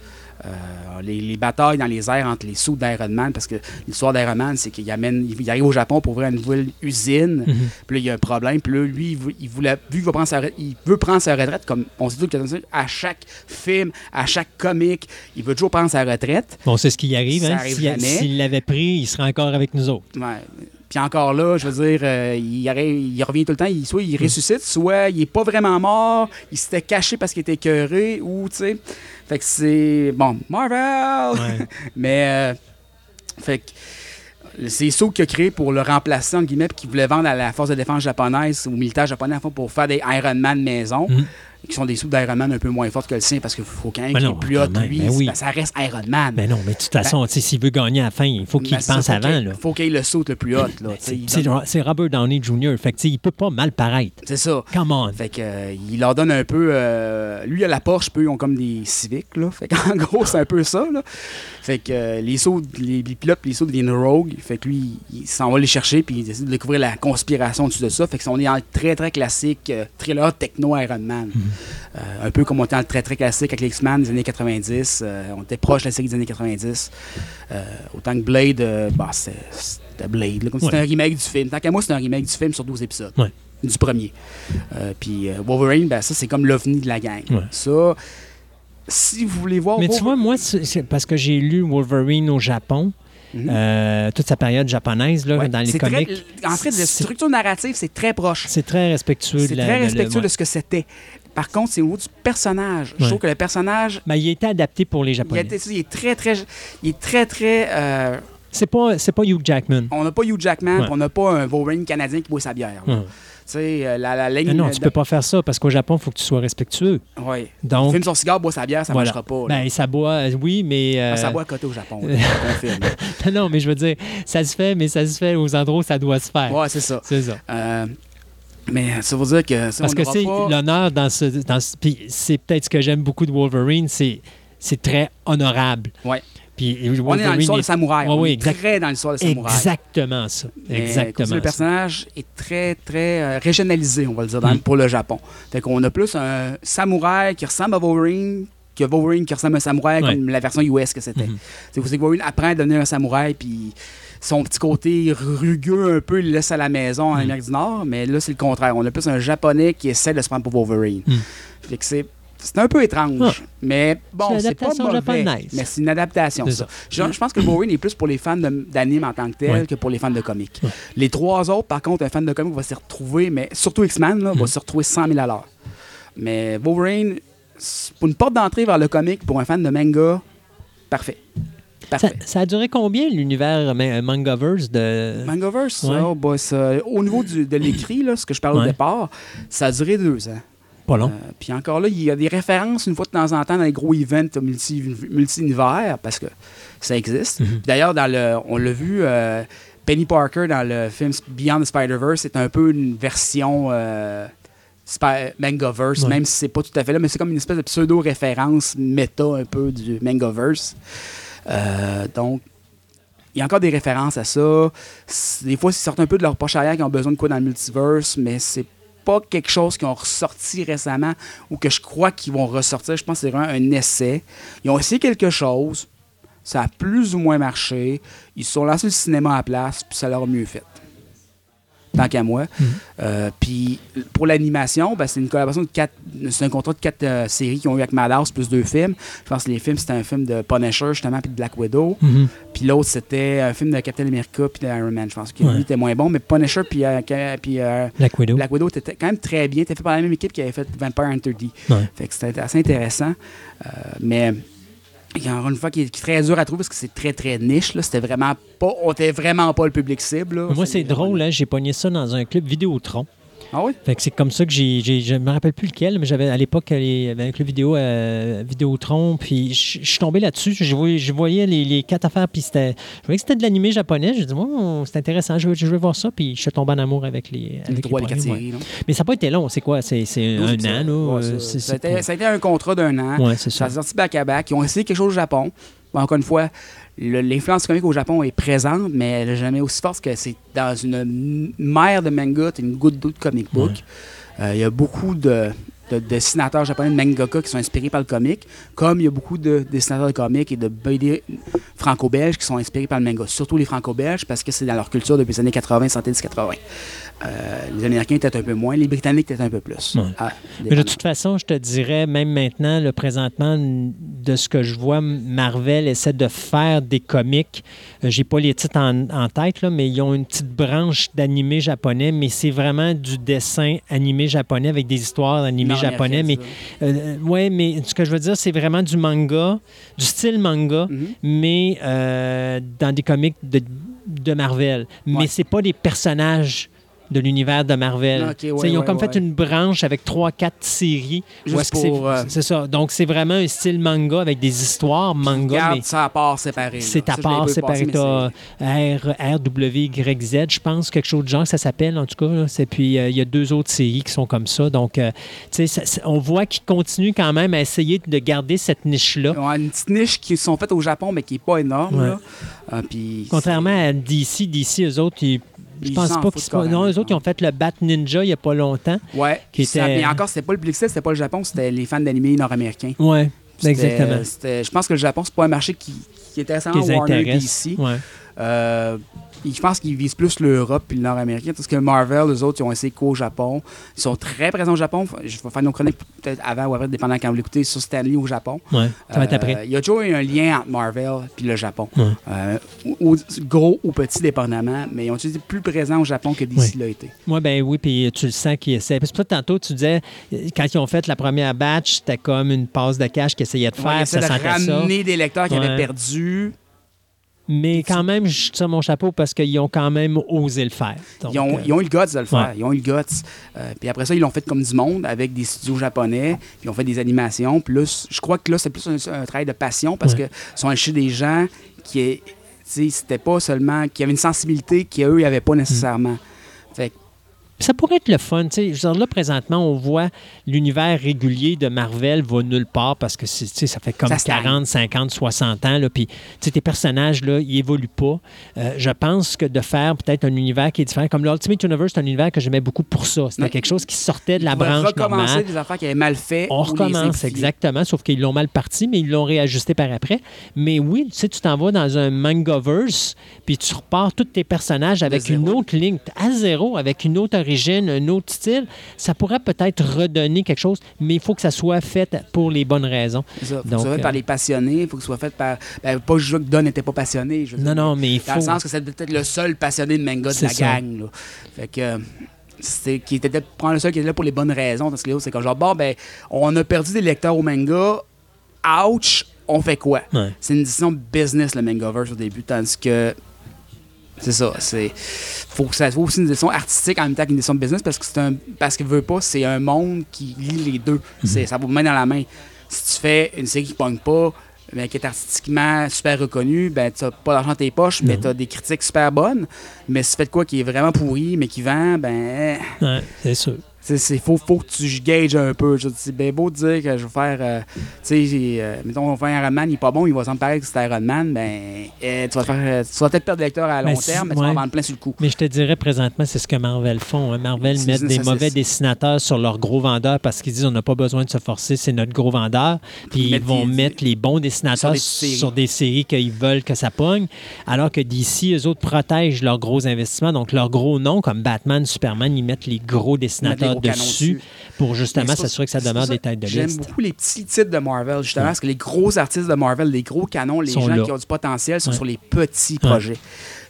Euh, les, les batailles dans les airs entre les sous d'Iron Man, parce que l'histoire d'Iron Man, c'est qu'il amène, il, il arrive au Japon pour ouvrir une nouvelle usine, Mhm. puis là, il y a un problème, puis là, lui, il, vou- il voulait, vu qu'il va prendre sa il veut prendre sa retraite, comme on tout que à chaque film, à chaque comique, il veut toujours prendre sa retraite. Bon, c'est ce qui arrive. Hein. s'il l'avait pris, il serait encore avec nous autres. Ouais. Puis encore là, je veux dire, euh, il, revient tout le temps. Il, soit il ressuscite, soit il est pas vraiment mort, il s'était caché parce qu'il était écœuré, ou tu sais. Fait que c'est. Bon, Marvel! Ouais. Mais. euh, fait que. C'est ça qu'il a créé pour le remplacer, entre guillemets, qu'il voulait vendre à la force de défense japonaise, aux militaires japonais, en fait, pour faire des Iron Man maison, Mhm. Qui sont des sous d'Iron Man un peu moins fortes que le sien, parce qu'il faut quand même Ben qu'il est plus haut lui. ben oui. Ben, ça reste Iron Man. Mais non, mais de toute façon, s'il veut gagner à la fin, il faut qu'il Ben, ça, pense faut avant. là. faut qu'il le saute le plus haut. C'est il Robert Downey Jr. Fait que, il peut pas mal paraître. C'est ça. Come on. Fait que, euh, il leur donne un peu. euh, lui, à la Porsche, peu, ils ont comme des civiques. Là. Fait qu'en gros, c'est un peu ça. Là. Fait que euh, les sauts, les, les pilotes, les sauts deviennent rogue. Fait que lui, il s'en va les chercher, puis il décide de découvrir la conspiration dessus de ça. Fait que on est le très, très classique thriller techno Iron Man. Euh, un peu comme on était dans le très, très classique avec les X-Men des années 90. euh, on était proche de la série des années 90. Euh, autant que Blade, bah, c'était Blade. là, comme c'était un remake du film. Tant qu'à moi, c'est un remake du film sur 12 épisodes. Ouais. Du premier. Puis Wolverine, ben, ça, c'est comme l'ovni de la gang. Ouais. Ça, si vous voulez voir. Mais tu vois, moi, c'est c'est parce que j'ai lu Wolverine au Japon, Mhm. euh, toute sa période japonaise, là, Ouais, dans les c'est très- comics. en fait, la c'est- structure narrative, c'est très proche. C'est très respectueux. C'est de la- très de la- respectueux ouais. de ce que c'était. Par contre, c'est au niveau du personnage. Je Ouais. trouve que le personnage, Mais il a été adapté pour les il, a Japonais. il est très, très. Il est très, très. euh, C'est pas, c'est pas Hugh Jackman. on n'a pas Hugh Jackman, Ouais. on n'a pas un Wolverine canadien qui boit sa bière. Ouais. Tu sais, euh, la, la ligne. Non, tu de- peux pas faire ça parce qu'au Japon, il faut que tu sois respectueux. Ouais. Donc, Fume son cigare, boit sa bière, ça ne voilà. marchera pas. là. Ben, ça boit, euh, oui, mais. euh, Ah, ça boit à côté au Japon. là, non, mais je veux dire, ça se fait, mais ça se fait aux endroits où ça doit se faire. Ouais, c'est ça. C'est ça. Euh, mais ça veut dire que. ça, Parce que c'est pas- l'honneur dans ce. Dans ce- puis c'est peut-être ce que j'aime beaucoup de Wolverine, c'est, c'est très honorable. Ouais. Puis On est dans l'histoire de est- samouraï. Ouais, on oui, est exact- très dans l'histoire de samouraï. Exactement ça. Exactement. si le ça. personnage est très, très euh, régionalisé, on va le dire, dans- Mm. pour le Japon. Fait qu'on a plus un samouraï qui ressemble à Wolverine que Wolverine qui ressemble à un samouraï Ouais. comme la version US que c'était. Mhm. C'est vous savez que Wolverine apprend à devenir un samouraï, puis son petit côté rugueux un peu, il le laisse à la maison en Mm. Amérique du Nord, mais là, c'est le contraire. On a plus un japonais qui essaie de se prendre pour Wolverine. Mm. Fait que c'est. C'est un peu étrange, Ah. mais bon, C'est pas mauvais. japonaise. Mais c'est une adaptation, ça. ça. Je, je pense que Wolverine est plus pour les fans d'anime en tant que tel Ouais. que pour les fans de comics. Ouais. Les trois autres, par contre, un fan de comics va s'y retrouver, mais surtout X-Men, va Mhm. s'y retrouver 100 000 à l'heure. Mais Wolverine, pour une porte d'entrée vers le comic, pour un fan de manga, parfait. Ça, Parfait. ça a duré combien l'univers ma- Mangaverse de. Mangaverse, Ouais. ça, bah, ça- au niveau du- de l'écrit, là, ce que je parlais au Ouais. départ, ça a duré deux ans. Pas long. Euh, puis encore là, il y a des références une fois de temps en temps dans les gros events multi- multi-univers, parce que ça existe. Mhm. D'ailleurs, dans le, on l'a vu, euh, Penny Parker dans le film Beyond the Spider-Verse, c'est un peu une version euh, Ouais. même si c'est pas tout à fait là, mais c'est comme une espèce de pseudo-référence méta un peu du Mangaverse. Euh, donc, il y a encore des références à ça. Des fois, ils sortent un peu de leur poche arrière qui ont besoin de quoi dans le multiverse, mais c'est pas quelque chose qu'ils ont ressorti récemment ou que je crois qu'ils vont ressortir. Je pense que c'est vraiment un essai. Ils ont essayé quelque chose, ça a plus ou moins marché. Ils se sont lancés le cinéma à la place, puis ça leur a mieux fait. Tant qu'à moi. Mhm. Euh, puis pour l'animation, ben, c'est une collaboration de quatre. C'est un contrat de quatre euh, séries qu'ils ont eu avec Madhouse plus deux films. Je pense que les films, c'était un film de Punisher, justement, puis de Black Widow. Mhm. Puis l'autre, c'était un film de Captain America puis d'Iron Man. Je pense que Ouais. lui était moins bon, mais Punisher puis, euh, puis Black Widow. Black Widow était quand même très bien. C'était fait par la même équipe qui avait fait Vampire Hunter D. Ouais. Fait que c'était assez intéressant. Mais encore une fois qui est, qui est très dur à trouver parce que c'est très très niche. C'était vraiment pas. On était vraiment pas le public cible. là. Moi, c'est drôle, hein, j'ai pogné ça dans un club Vidéotron. Ah oui? Fait que c'est comme ça que j'ai, j'ai- je me rappelle plus lequel, mais j'avais à l'époque un club vidéo euh, Vidéotron, puis je suis tombé là-dessus, je voyais, je voyais les, les quatre affaires, puis c'était, je voyais que c'était de l'animé japonais, je dis moi c'est intéressant, je veux, je veux voir ça, puis je suis tombé en amour avec les, Les avec trois, les quatre ouais. séries. Mais ça n'a pas été long, c'est quoi, c'est, un épisodes. an là, Ouais, ça, a été- ça a été un contrat d'un an. ouais, c'est Ça ça. a sorti back-à-back. Ils ont essayé quelque chose au Japon. Encore une fois, le- l'influence comique au Japon est présente, mais elle n'est jamais aussi forte que c'est dans une mer de manga, une goutte d'eau de comic book. Euh, Il y a beaucoup de, de dessinateurs japonais de mangaka qui sont inspirés par le comic, comme il y a beaucoup de dessinateurs de comics et de BD franco-belges qui sont inspirés par le manga. Surtout les franco-belges parce que c'est dans leur culture depuis les années 80, 70, 80. Euh, les Américains étaient un peu moins, les Britanniques étaient un peu plus. Ouais. Ah, Mais de toute façon, je te dirais, même maintenant, le présentement, de ce que je vois, Marvel essaie de faire des comics. Euh, J'ai pas les titres en, en tête, là, mais ils ont une petite branche d'animé japonais, mais c'est vraiment du dessin animé japonais avec des histoires Nord-américain, japonais. Mais veux. euh, ouais, mais ce que je veux dire, c'est vraiment du manga, du style manga, Mhm. mais euh, dans des comics de, de Marvel. Mais Ouais. c'est pas des personnages de l'univers de Marvel. Ouais, ils ont ouais, comme ouais. fait une branche avec trois, quatre séries. où Juste c'est- pour, euh, C'est ça. Donc, c'est vraiment un style manga avec des histoires manga, Garde mais ça à part séparé. c'est à part séparé. T'as R, W, Y, Z, je pense, quelque chose de genre, ça s'appelle en tout cas. C'est- Puis, euh, il y a deux autres séries qui sont comme ça. Donc, euh, tu sais, on voit qu'ils continuent quand même à essayer de garder cette niche-là. Ils ont une petite niche qui sont faites au Japon, mais qui n'est pas énorme. Là. Puis Contrairement à DC, DC, eux autres, ils- je pense pas qu'ils carrément. Non, eux autres, ils ont fait le Bat Ninja il n'y a pas longtemps. Ouais. qui Ça- était- Mais encore, c'était pas le public, c'était pas le Japon, c'était les fans d'animé nord-américains. Ouais, exactement. Je pense que le Japon, c'est pas un marché qui, qui est intéressant les Warner. DC. Ouais. Euh, je pense qu'ils visent plus l'Europe et le Nord-Américain, parce que Marvel, eux autres, ils ont essayé qu'au Japon. Ils sont très présents au Japon. Je vais faire nos chroniques peut-être avant ou après, dépendant quand vous l'écoutez, sur Stanley au Japon. Ouais, ça va être Euh, après. Il y a toujours eu un lien entre Marvel et le Japon. Ouais. Euh, ou- ou- gros ou petit, dépendamment, mais ils ont été plus présents au Japon que d'ici l'a été. Moi, ben oui, puis tu le sens qu'ils essaient. Parce que toi, tantôt, tu disais, quand ils ont fait la première batch, c'était comme une passe de cash qu'ils essayaient de Ouais, faire, ils essaient ça de sentait ça. ramener des lecteurs qui Ouais. avaient perdu. Mais quand même, je tire mon chapeau parce qu'ils ont quand même osé le faire. Donc, Ils ont, euh, ils ont eu le guts de le faire. ouais. Ils ont eu le guts. Euh, puis après ça, ils l'ont fait comme du monde avec des studios japonais. Puis ils ont fait des animations. Puis là, je crois que là, c'est plus un, un travail de passion parce Ouais. que sont allés chez des gens qui, c'était pas seulement. qui avaient une sensibilité qu'eux, ils n'avaient pas nécessairement. Que Ça pourrait être le fun. tu sais. Je veux dire, là, présentement, on voit l'univers régulier de Marvel va nulle part parce que c'est- tu sais, ça fait comme Ça stagne. 40, 50, 60 ans. Puis tu sais, tes personnages, là, ils évoluent pas. Euh, je pense que de faire peut-être un univers qui est différent, comme l'Ultimate Universe, c'est un univers que j'aimais beaucoup pour ça. C'était quelque chose qui sortait de la branche recommencer normale. des affaires qui avaient mal fait. On recommence, exactement, sauf qu'ils l'ont mal parti, mais ils l'ont réajusté par après. Mais oui, tu sais, tu t'en vas dans un mangaverse, puis tu repars tous tes personnages avec une autre ligne, à zéro, avec une autre origine, un autre style. Ça pourrait peut-être redonner quelque chose, mais il faut que ça soit fait pour les bonnes raisons. Ça. Faut que Donc, ce soit fait euh, par les passionnés. Il faut que ce soit fait par. Ben, pas juste que Don n'était pas passionné. je veux Non, dire, non, mais il Dans faut. le sens que c'est peut-être le seul passionné de manga de la ça. gang. Là. Fait que. euh, C'est qui était peut-être prendre le seul qui était là pour les bonnes raisons. Parce que les autres, c'est comme genre, bon, ben, on a perdu des lecteurs au manga. Ouch, on fait quoi? Ouais. C'est une décision business, le Mangaverse, au début. Tandis que. C'est ça. C'est. Faut que ça soit aussi une décision artistique en même temps qu'une décision de business parce que c'est un. Parce que veut pas, c'est un monde qui lie les deux. C'est, ça va main dans la main. Si tu fais une série qui pogne pas, mais qui est artistiquement super reconnue, ben tu pas d'argent dans tes poches, mais Non. tu as des critiques super bonnes. Mais si tu fais de quoi qui est vraiment pourri, mais qui vend, ben. Ouais, c'est sûr. C'est, c'est faut, faut que tu gages un peu. Je- C'est bien beau de dire que je vais faire. euh, tu sais, euh, mettons, on fait un Iron Man, il est pas bon, il va s'en pareil que c'est Iron Man. Ben, euh, tu vas, faire, euh, tu vas peut-être perdre des lecteurs à long terme, mais tu vas en vendre plein sur le coup. Mais je te dirais présentement, c'est ce que Marvel font. hein. Marvel met des mauvais is. dessinateurs sur leurs gros vendeurs parce qu'ils disent on n'a pas besoin de se forcer, c'est notre gros vendeur. Puis ils vont des- mettre les bons dessinateurs sur des séries. sur des séries qu'ils veulent que ça pogne. Alors que d'ici, eux autres protègent leurs gros investissements. Donc leurs gros noms, comme Batman, Superman, ils mettent les gros dessinateurs canons dessus, pour justement s'assurer que ça demeure des têtes de J'aime liste. beaucoup les petits titres de Marvel, justement, parce que les gros artistes de Marvel, les gros canons, les gens là. qui ont du potentiel sont sur les petits projets.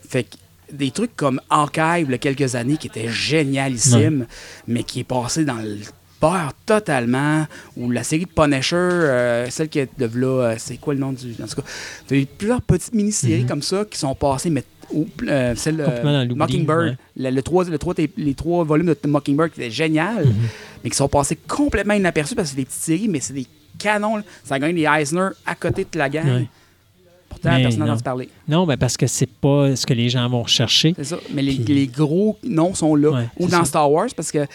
Fait que des trucs comme Archive, il y a quelques années, qui était génialissime, mais qui est passé dans le beurre totalement, ou la série de Punisher, euh, celle qui est de là, euh, c'est quoi le nom du... En tout cas, t'as eu plusieurs petites mini-séries Mhm. comme ça qui sont passées, mais ou, euh, celle l'oubli, Mockingbird, ouais. le, le trois, le trois- les trois volumes de Mockingbird qui étaient génial, Mhm. mais qui sont passés complètement inaperçus parce que c'est des petites séries, mais c'est des canons. là. Ça gagne des Eisner à côté de la gang. Ouais. Pourtant, Mais personne entendu parler. Non, ben parce que c'est pas ce que les gens vont rechercher. C'est ça. Mais les, Puis- les gros noms sont là. Ouais, Ou dans ça. Star Wars, parce que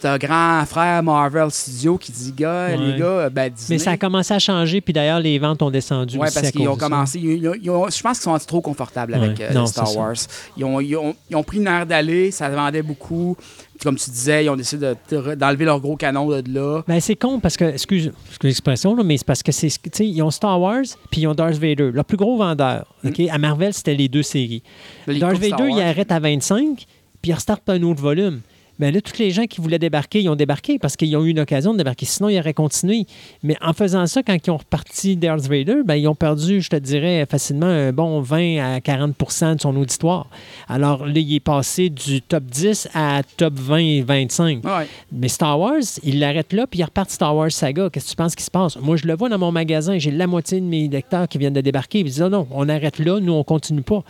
t'as grand frère Marvel Studio qui dit, gars, Ouais. les gars, ben Disney. Mais ça a commencé à changer, puis d'ailleurs, les ventes ont descendu Oui, parce qu'ils ont commencé. ils ont- ils ont- je pense qu'ils sont trop confortables avec euh, Non, Star. Wars. Ils ont, ils, ont, ils ont pris une aire d'aller, ça vendait beaucoup. Puis comme tu disais, ils ont décidé de- d'enlever leur gros canon de là. Ben, c'est con parce que, excuse, excuse l'expression, mais c'est parce que c'est, tu sais, ils ont Star Wars puis ils ont Darth Vader. Leur plus gros vendeur, OK? À Marvel, c'était les deux séries. Darth Vader, il arrête à 25 puis il restarte un autre volume. Ben là, tous les gens qui voulaient débarquer, ils ont débarqué parce qu'ils ont eu une occasion de débarquer. Sinon, ils auraient continué. Mais en faisant ça, quand ils ont reparti Darth Vader, ben, ils ont perdu, je te dirais, facilement un bon 20 à 40% de son auditoire. Alors là, il est passé du top 10 à top 20 et 25. Ouais. Mais Star Wars, il l'arrête là, puis il repart Star Wars Saga. Qu'est-ce que tu penses qui se passe? Moi, je le vois dans mon magasin, j'ai la moitié de mes lecteurs qui viennent de débarquer. Ils disent, non, non, on arrête là, nous, on continue pas.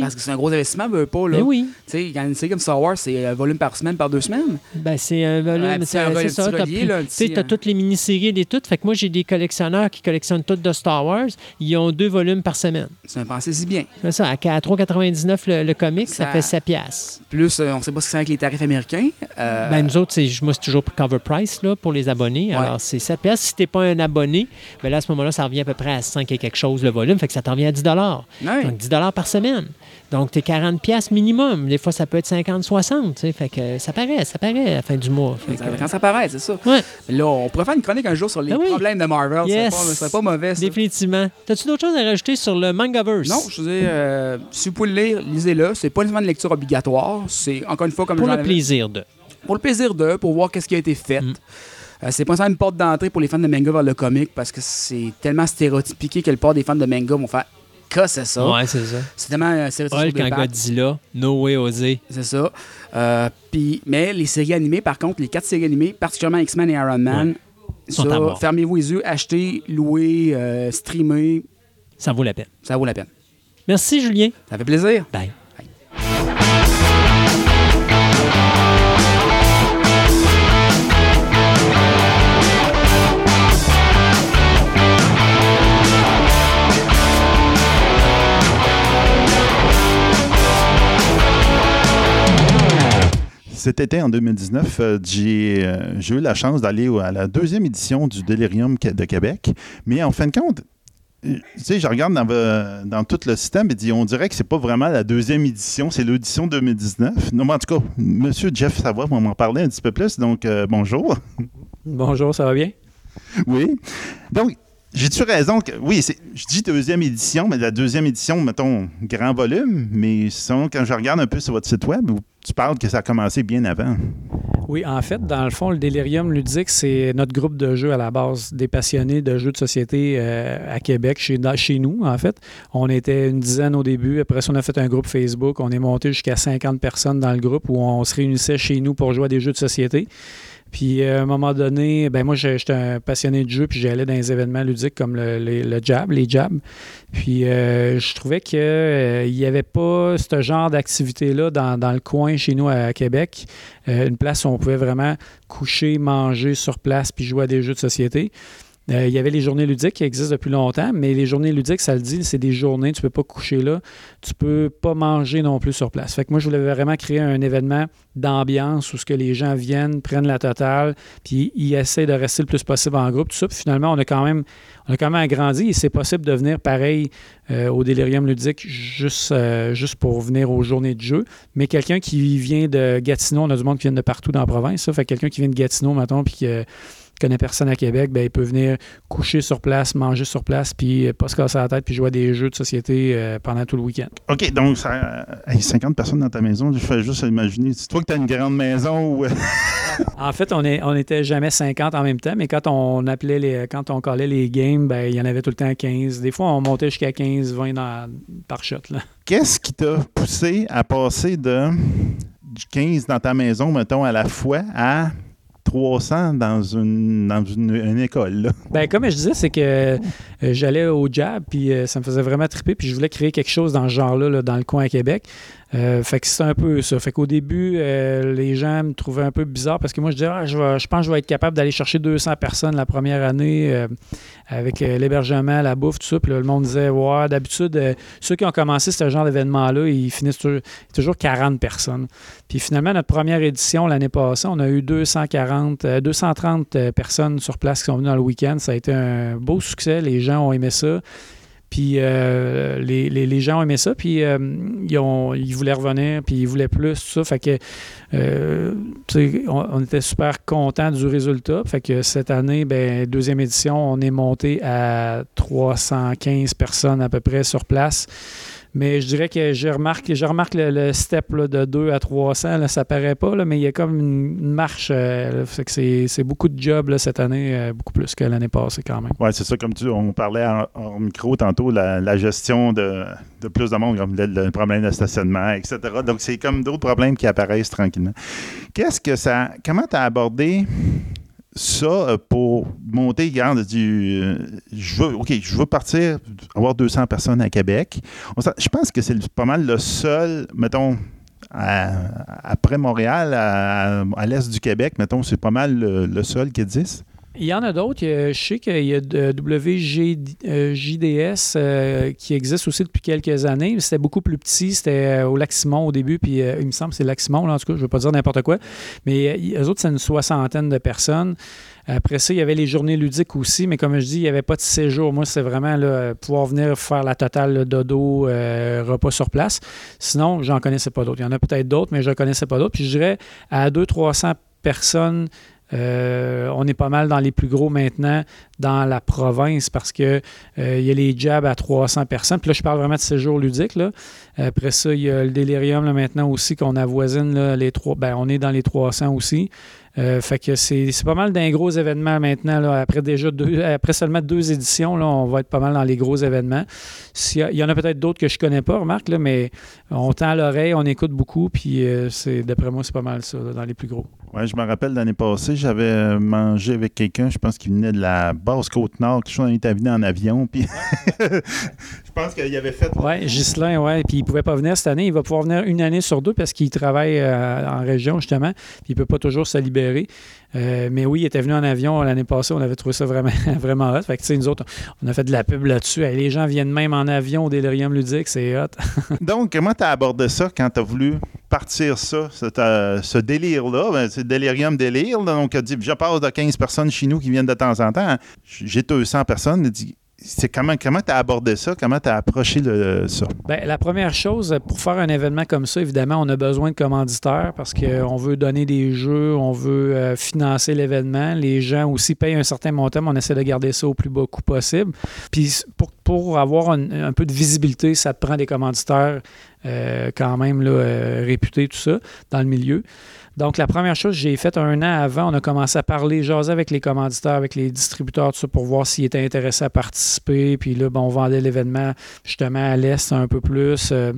Parce que c'est un gros investissement, veut pas. Là. Ben oui. Tu sais, une série comme Star Wars, c'est un volume par semaine, par deux semaines. Ben, c'est un volume. C'est un c'est volume ça. tu t'as euh, toutes les mini-séries et toutes. Fait que moi, j'ai des collectionneurs qui collectionnent toutes de Star Wars. Ils ont deux volumes par semaine. C'est un pensée si bien. C'est ça. À 3,99 le, le comic, ça, Ça- fait 7 piastres. Plus, euh, on sait pas ce que c'est avec les tarifs américains. Euh, Ben, nous autres, c'est, moi, c'est toujours pour cover price là, pour les abonnés. Ouais. Alors, c'est 7 piastres. Si t'es pas un abonné, ben là, à ce moment-là, ça revient à peu près à 5 et quelque chose le volume. Fait que ça te revient à 10 ouais. Donc, 10 par semaine. Donc, t'es 40 piastres minimum. Des fois, ça peut être 50, 60. tu sais. Fait que ça paraît, ça paraît à la fin du mois. Fait que, Quand ça paraît, c'est ça. ouais, Là, on pourrait faire une chronique un jour sur les Ah oui. problèmes de Marvel. Yes. Ça serait pas- Ça serait pas mauvais, ça. définitivement. T'as-tu d'autres choses à rajouter sur le Mangaverse? Non, je veux dire, euh, si vous pouvez le lire, lisez-le. C'est pas une lecture obligatoire. C'est encore une fois comme Pour le plaisir de. Pour le plaisir d'eux, pour voir qu'est-ce qui a été fait. Mm. Euh, c'est pas nécessairement une porte d'entrée pour les fans de manga vers le comic parce que c'est tellement stéréotypiqué que le part des fans de manga vont faire que c'est ça. Ouais, c'est ça. C'est tellement euh, stéréotypé. Hulk pattes. Godzilla, No Way Osé. C'est ça. Euh, puis- mais les séries animées, par contre, les quatre séries animées, particulièrement X-Men et Iron Man, Sont ça, à fermez-vous les yeux, achetez, louez, euh, streamez, Ça vaut la peine. ça vaut la peine. Merci, Julien. Ça fait plaisir. Bye. Cet été, en 2019, euh, j'ai euh, j'ai eu la chance d'aller à la deuxième édition du Delirium de Québec. Mais en fin de compte, euh, tu sais, je regarde dans, tout le système et on dirait que c'est pas vraiment la deuxième édition, c'est l'édition 2019. Non, mais en tout cas, Monsieur Jeff Savoie va m'en parler un petit peu plus. Donc, euh, bonjour. Bonjour, ça va bien? Oui. Donc, j'ai-tu raison que. Oui, je dis deuxième édition, mais la deuxième édition, mettons, grand volume, mais sinon, quand je regarde un peu sur votre site web, tu parles que ça a commencé bien avant. Oui, en fait, dans le fond, le Delirium ludique, c'est notre groupe de jeux à la base, des passionnés de jeux de société euh, à Québec, chez, chez nous, en fait. On était une dizaine au début. Après ça, on a fait un groupe Facebook. On est monté jusqu'à 50 personnes dans le groupe où on se réunissait chez nous pour jouer à des jeux de société. Puis euh, à un moment donné, ben moi j'étais un passionné de jeu, puis j'allais dans des événements ludiques comme le, Jab, les Jabs. Puis euh, je trouvais qu'il n'y avait pas ce genre d'activité-là dans, dans le coin chez nous à, Québec. Euh, une place où on pouvait vraiment coucher, manger sur place, puis jouer à des jeux de société. Euh, il y avait les journées ludiques qui existent depuis longtemps, mais les journées ludiques, ça le dit, c'est des journées, tu peux pas coucher là, tu peux pas manger non plus sur place. Fait que moi, je voulais vraiment créer un événement d'ambiance où ce que les gens viennent, prennent la totale, puis ils essaient de rester le plus possible en groupe, tout ça. Puis finalement, on a quand même, on a quand même agrandi et c'est possible de venir pareil euh, au Délirium ludique juste, euh, juste pour venir aux journées de jeu. Mais quelqu'un qui vient de Gatineau, on a du monde qui vient de partout dans la province, ça. Fait que quelqu'un qui vient de Gatineau, mettons, puis qui connaît personne à Québec, ben, il peut venir coucher sur place, manger sur place, puis euh, pas se casser la tête, puis jouer à des jeux de société euh, pendant tout le week-end. OK, donc ça, euh, hey, 50 personnes dans ta maison, je fais juste imaginer. C'est toi que tu as une grande maison ou. euh, En fait, on est- on n'était jamais 50 en même temps, mais quand on appelait les, quand on collait les games, ben, il y en avait tout le temps 15. Des fois, on montait jusqu'à 15, 20 dans- par shot. Qu'est-ce qui t'a poussé à passer de du 15 dans ta maison, mettons, à la fois à 300 dans une, dans une, école. Ben, comme je disais, c'est que euh, j'allais au Jab, puis euh, ça me faisait vraiment triper, puis je voulais créer quelque chose dans ce genre-là, dans le coin à Québec. Euh, fait que c'est un peu ça. Fait qu'au début, les gens me trouvaient un peu bizarre parce que moi, je disais, ah, je, je, pense que je vais être capable d'aller chercher 200 personnes la première année avec l'hébergement, la bouffe, tout ça. Puis le monde disait, ouais, d'habitude, ceux qui ont commencé ce genre d'événement-là, ils finissent toujours, toujours 40 personnes. Puis finalement, notre première édition l'année passée, on a eu 240, 230 euh, euh, personnes sur place qui sont venues dans le week-end. Ça a été un beau succès. Les gens ont aimé ça. Puis euh, les, gens ont aimé ça, puis ils, ont, ils, voulaient revenir, puis ils voulaient plus, tout ça. Fait que, on, était super contents du résultat. Fait que cette année, ben, deuxième édition, on est monté à 315 personnes à peu près sur place. Mais je dirais que je remarque, je remarque le, step de 2 à 300, là, ça paraît pas, mais il y a comme une, marche. Euh, c'est beaucoup de jobs cette année, euh, beaucoup plus que l'année passée quand même. Oui, c'est ça, comme tu, on parlait en, micro tantôt, la, gestion de, plus de monde, comme le, problème de stationnement, etc. Donc, c'est comme d'autres problèmes qui apparaissent tranquillement. Qu'est-ce que ça. Comment tu as abordé ça euh, pour monter, regarde, du, euh, je veux, je veux partir, avoir 200 personnes à Québec. je pense que c'est pas mal le seul, mettons, après Montréal, à, l'est du Québec, mettons, c'est pas mal le, seul qui existe. Il y en a d'autres. Je sais qu'il y a WJDS euh, qui existe aussi depuis quelques années. C'était beaucoup plus petit. C'était au Lac-Simon au début. Puis il me semble que c'est Lac-Simon, en tout cas. Je ne veux pas dire n'importe quoi. Mais eux autres, c'est une soixantaine de personnes. Après ça, il y avait les journées ludiques aussi, mais comme je dis, il n'y avait pas de séjour. Moi, c'est vraiment pouvoir venir faire la totale dodo, euh, repas sur place. Sinon, j'en connaissais pas d'autres. Il y en a peut-être d'autres, mais je ne connaissais pas d'autres. Puis je dirais à 200-300 personnes, euh, on est pas mal dans les plus gros maintenant dans la province parce que euh, il y a les jabs à 300 personnes. Puis là, je parle vraiment de séjour ludique. Là. Après ça, il y a le délirium là, maintenant aussi qu'on avoisine les trois. Ben, on est dans les 300 aussi. Euh, fait que c'est pas mal d'un gros événement maintenant. Là, après déjà deux, après seulement deux éditions, là, on va être pas mal dans les gros événements. Il y, en a peut-être d'autres que je connais pas, remarque, là, mais on tend l'oreille, on écoute beaucoup, puis euh, c'est d'après moi, c'est pas mal ça, dans les plus gros. Oui, je me rappelle l'année passée, j'avais mangé avec quelqu'un, je pense qu'il venait de la basse Côte-Nord, quelque chose, on était venu en avion, puis je pense qu'il avait fait. Oui, Ghislain, oui, puis il pouvait pas venir cette année, il va pouvoir venir une année sur deux parce qu'il travaille euh, en région, justement, puis il peut pas toujours se libérer euh, mais oui, il était venu en avion l'année passée. On avait trouvé ça vraiment, vraiment hot. Fait que, nous autres, on a fait de la pub là-dessus. les gens viennent même en avion au Délirium Ludique. C'est hot. Donc, comment tu as abordé ça quand tu as voulu partir ça, ce délire-là? Ben, c'est Délirium Délire. donc, tu dit, je passe de 15 personnes chez nous qui viennent de temps en temps. J'ai 200 personnes. dit, c'est comment comment tu as abordé ça? Comment tu as approché le, ça? Bien, la première chose, pour faire un événement comme ça, évidemment, on a besoin de commanditaires parce qu'on veut donner des jeux, on veut euh, financer l'événement. Les gens aussi payent un certain montant, mais on essaie de garder ça au plus bas coût possible. Puis pour, pour avoir un, peu de visibilité, ça prend des commanditaires euh, quand même là, euh, réputés, tout ça, dans le milieu. Donc, la première chose, j'ai fait un an avant, on a commencé à parler, jaser avec les commanditaires, avec les distributeurs, tout ça, pour voir s'ils étaient intéressés à participer. Puis là, on vendait l'événement justement à l'Est un peu plus. Euh,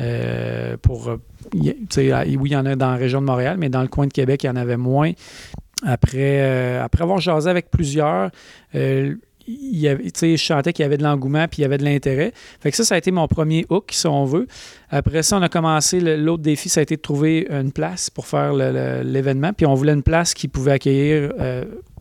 euh, pour, euh, oui, il y en a dans la région de Montréal, mais dans le coin de Québec, il y en avait moins. Après, après avoir jasé avec plusieurs, il y je chantais qu'il y avait de l'engouement puis il y avait de l'intérêt. Fait que ça, ça a été mon premier hook, si on veut. Après ça, on a commencé, l'autre défi, ça a été de trouver une place pour faire l'événement. Puis on voulait une place qui pouvait accueillir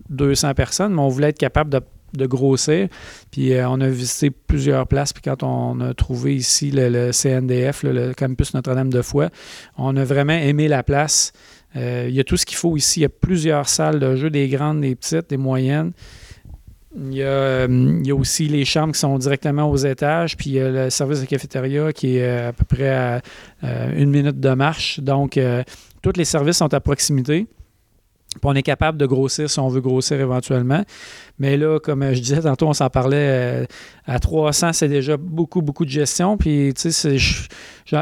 200 euh, personnes, mais on voulait être capable de, grossir. Puis euh, on a visité plusieurs places. Puis quand on a trouvé ici le, CNDF, le campus Notre-Dame de Foix, on a vraiment aimé la place. Euh, il y a tout ce qu'il faut ici. Il y a plusieurs salles de jeu, des grandes, des petites, des moyennes. Euh, il y, a, aussi les chambres qui sont directement aux étages, puis il y a le service de cafétéria qui est euh, à peu près à, euh, une minute de marche. Donc, tous les services sont à proximité. On est capable de grossir si on veut grossir éventuellement. Mais là, comme je disais tantôt, on s'en parlait, euh, à 300, c'est déjà beaucoup, beaucoup de gestion. Puis, tu sais,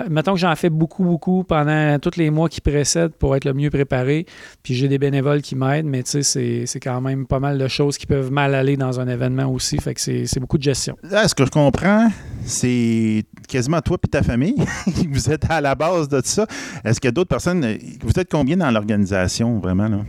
mettons que j'en fais beaucoup, beaucoup pendant tous les mois qui précèdent pour être le mieux préparé. Puis j'ai des bénévoles qui m'aident, mais tu sais, c'est quand même pas mal de choses qui peuvent mal aller dans un événement aussi. Fait que c'est beaucoup de gestion. Là, ce que je comprends, c'est quasiment toi et ta famille. vous êtes à la base de ça. Est-ce qu'il y a d'autres personnes? Vous êtes combien dans l'organisation, vraiment? Là?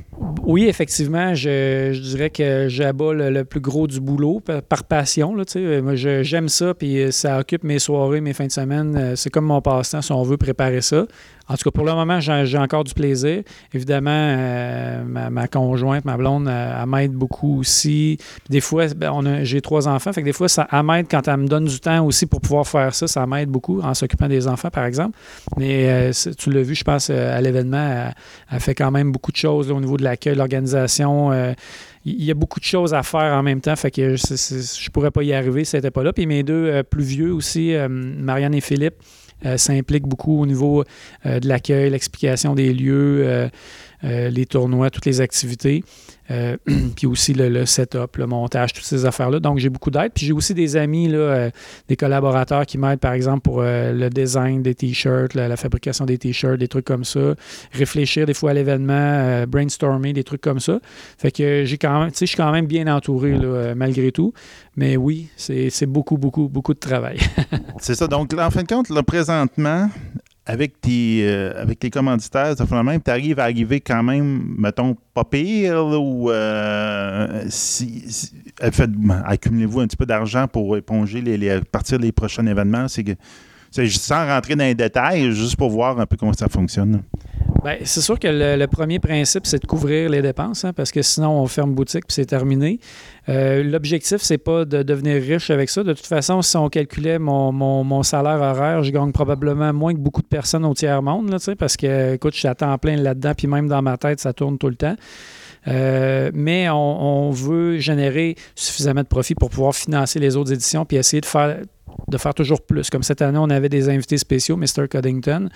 Oui, effectivement, je, dirais que j'abats le, plus gros du boulot par, passion. Là. Moi, je- j'aime ça, puis euh, ça occupe mes soirées, mes fins de semaine. Euh, C'est comme mon passe-temps, si on veut préparer ça. En tout cas, pour le moment, j'ai encore du plaisir. Évidemment, euh, ma, conjointe, ma blonde, euh, elle m'aide beaucoup aussi. Des fois, ben, j'ai trois enfants, fait que des fois, ça elle m'aide quand elle me donne du temps aussi pour pouvoir faire ça. Ça m'aide beaucoup en s'occupant des enfants, par exemple. Mais euh, tu l'as vu, je pense, à l'événement, elle, elle fait quand même beaucoup de choses au niveau de l'accueil, l'organisation. il y a beaucoup de choses à faire en même temps, fait que je, je pourrais pas y arriver si c'était pas là. Puis mes deux plus vieux aussi, Marianne et Philippe, euh, s'impliquent beaucoup au niveau euh, de l'accueil, l'explication des lieux, euh, les tournois, toutes les activités, euh, puis aussi le, setup, le montage, toutes ces affaires-là. Donc j'ai beaucoup d'aide. Puis j'ai aussi des amis, euh, des collaborateurs qui m'aident, par exemple, pour euh, le design des t-shirts, la, fabrication des t-shirts, des trucs comme ça, réfléchir des fois à l'événement, brainstormer, des trucs comme ça. Fait que j'ai quand même, tu sais, je suis quand même bien entouré malgré tout. Mais oui, c'est beaucoup, beaucoup, beaucoup de travail. C'est ça. Donc, en fin de compte, là, présentement, avec tes, euh, avec tes commanditaires, ça même, tu arrives à arriver quand même, mettons, pas pire, là, ou euh, si, si- fait- ben, accumulez-vous un petit peu d'argent pour éponger les, à partir des prochains événements. C'est sans rentrer dans les détails, juste pour voir un peu comment ça fonctionne. Ben, c'est sûr que le, premier principe, c'est de couvrir les dépenses, hein, parce que sinon, on ferme boutique puis c'est terminé. Euh, L'objectif, c'est pas de devenir riche avec ça. De toute façon, si on calculait mon, mon- salaire horaire, je gagne probablement moins que beaucoup de personnes au tiers-monde, là, parce que, écoute, je suis à temps plein là-dedans, puis même dans ma tête, ça tourne tout le temps. Euh, mais on, on veut générer suffisamment de profit pour pouvoir financer les autres éditions puis essayer de faire, de faire toujours plus. Comme cette année, on avait des invités spéciaux, Mr. Coddington.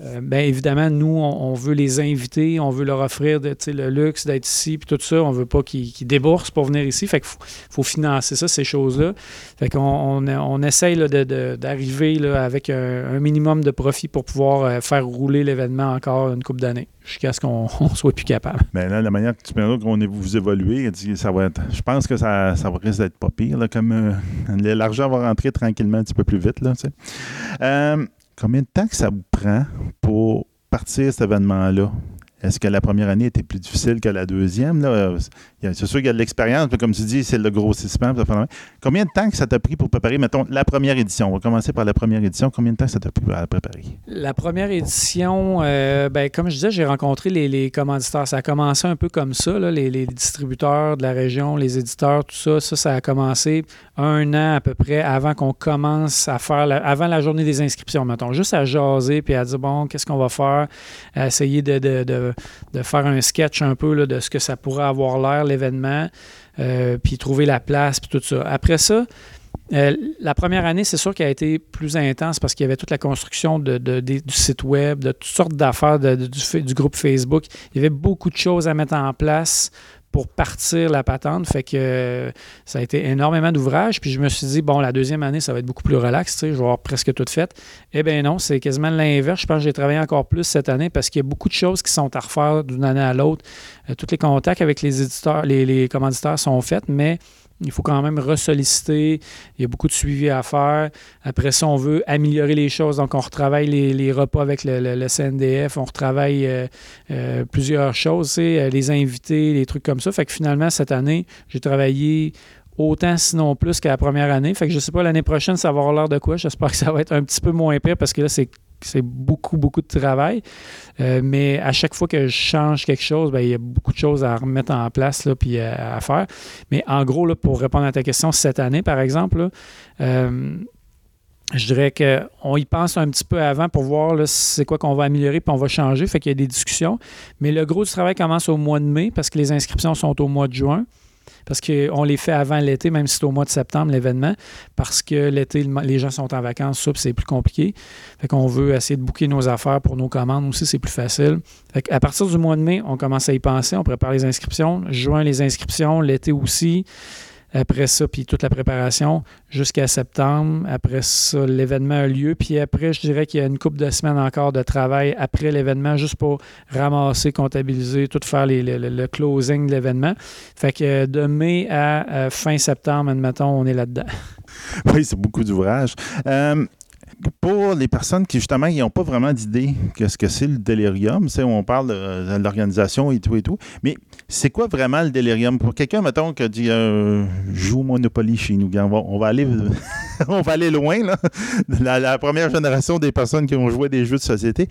Euh, bien évidemment, nous, on, veut les inviter, on veut leur offrir le luxe d'être ici, puis tout ça. On veut pas qu'ils déboursent pour venir ici. Fait qu'il faut, faut financer ça, ces choses-là. Fait qu'on on, essaye d'arriver avec un, minimum de profit pour pouvoir euh, faire rouler l'événement encore une couple d'années, jusqu'à ce qu'on on soit plus capable. Mais là, la manière que tu me qu'on vous évoluez, ça va être, je pense que ça, ça risque d'être pas pire. comme euh, l'argent va rentrer tranquillement un petit peu plus vite. Combien de temps que ça vous prend pour partir cet événement-là? Est-ce que la première année était plus difficile que la deuxième? C'est sûr qu'il y a de l'expérience, mais comme tu dis, c'est le grossissement. Combien de temps que ça t'a pris pour préparer, mettons, la première édition? On va commencer par la première édition. Combien de temps ça t'a pris à la préparer? La première édition, euh, ben, comme je disais, j'ai rencontré les, les commanditaires. Ça a commencé un peu comme ça, là, les, distributeurs de la région, les éditeurs, tout ça. Ça, ça a commencé un an à peu près avant qu'on commence à faire, la- avant la journée des inscriptions, mettons. Juste à jaser puis à dire, bon, qu'est-ce qu'on va faire? À essayer de- de faire un sketch un peu de ce que ça pourrait avoir l'air, l'événement, euh, puis trouver la place, puis tout ça. Après ça, euh, la première année, c'est sûr qu'elle a été plus intense parce qu'il y avait toute la construction de, du site web, de toutes sortes d'affaires du groupe Facebook. Il y avait beaucoup de choses à mettre en place pour partir la patente. Fait que euh, ça a été énormément d'ouvrages. Puis je me suis dit, bon, la deuxième année, ça va être beaucoup plus relax. tu sais, Je vais avoir presque tout fait. Eh bien non, c'est quasiment l'inverse. Je pense que j'ai travaillé encore plus cette année parce qu'il y a beaucoup de choses qui sont à refaire d'une année à l'autre. Euh, tous les contacts avec les éditeurs, les, les sont faits, mais il faut quand même ressolliciter. Il y a beaucoup de suivi à faire. Après ça, on veut améliorer les choses. Donc, on retravaille les, les repas avec le, le- CNDF. On retravaille euh, euh, plusieurs choses, euh, les invités, les trucs comme ça. Fait que finalement, cette année, j'ai travaillé autant, sinon plus, qu'à la première année. Fait que je sais pas, l'année prochaine, ça va avoir l'air de quoi. J'espère que ça va être un petit peu moins pire parce que là, c'est c'est beaucoup, beaucoup de travail. Euh, mais à chaque fois que je change quelque chose, ben, il y a beaucoup de choses à remettre en place là, puis à, à faire. Mais en gros, là, pour répondre à ta question, cette année, par exemple, euh, je dirais qu'on y pense un petit peu avant pour voir c'est quoi qu'on va améliorer puis on va changer. Fait qu'il y a des discussions. Mais le gros du travail commence au mois de mai parce que les inscriptions sont au mois de juin. Parce qu'on les fait avant l'été, même si c'est au mois de septembre l'événement, parce que l'été, le- les gens sont en vacances, ça, c'est plus compliqué. Fait qu'on veut essayer de booker nos affaires pour nos commandes aussi, c'est plus facile. Fait qu'à partir du mois de mai, on commence à y penser, on prépare les inscriptions. Juin, les inscriptions, l'été aussi. Après ça, puis toute la préparation jusqu'à septembre. Après ça, l'événement a lieu. Puis après, je dirais qu'il y a une couple de semaines encore de travail après l'événement, juste pour ramasser, comptabiliser, tout faire le, closing de l'événement. Fait que de mai à euh, fin septembre, admettons, on est là-dedans. Oui, c'est beaucoup d'ouvrages. Euh, pour les personnes qui, justement, n'ont pas vraiment d'idée de ce que c'est le délirium, on parle de, l'organisation et tout et tout, mais c'est quoi vraiment le délirium? Pour quelqu'un, mettons, qui dit euh, joue Monopoly chez nous, on va, aller, on va aller loin, là. La, première génération des personnes qui ont joué des jeux de société.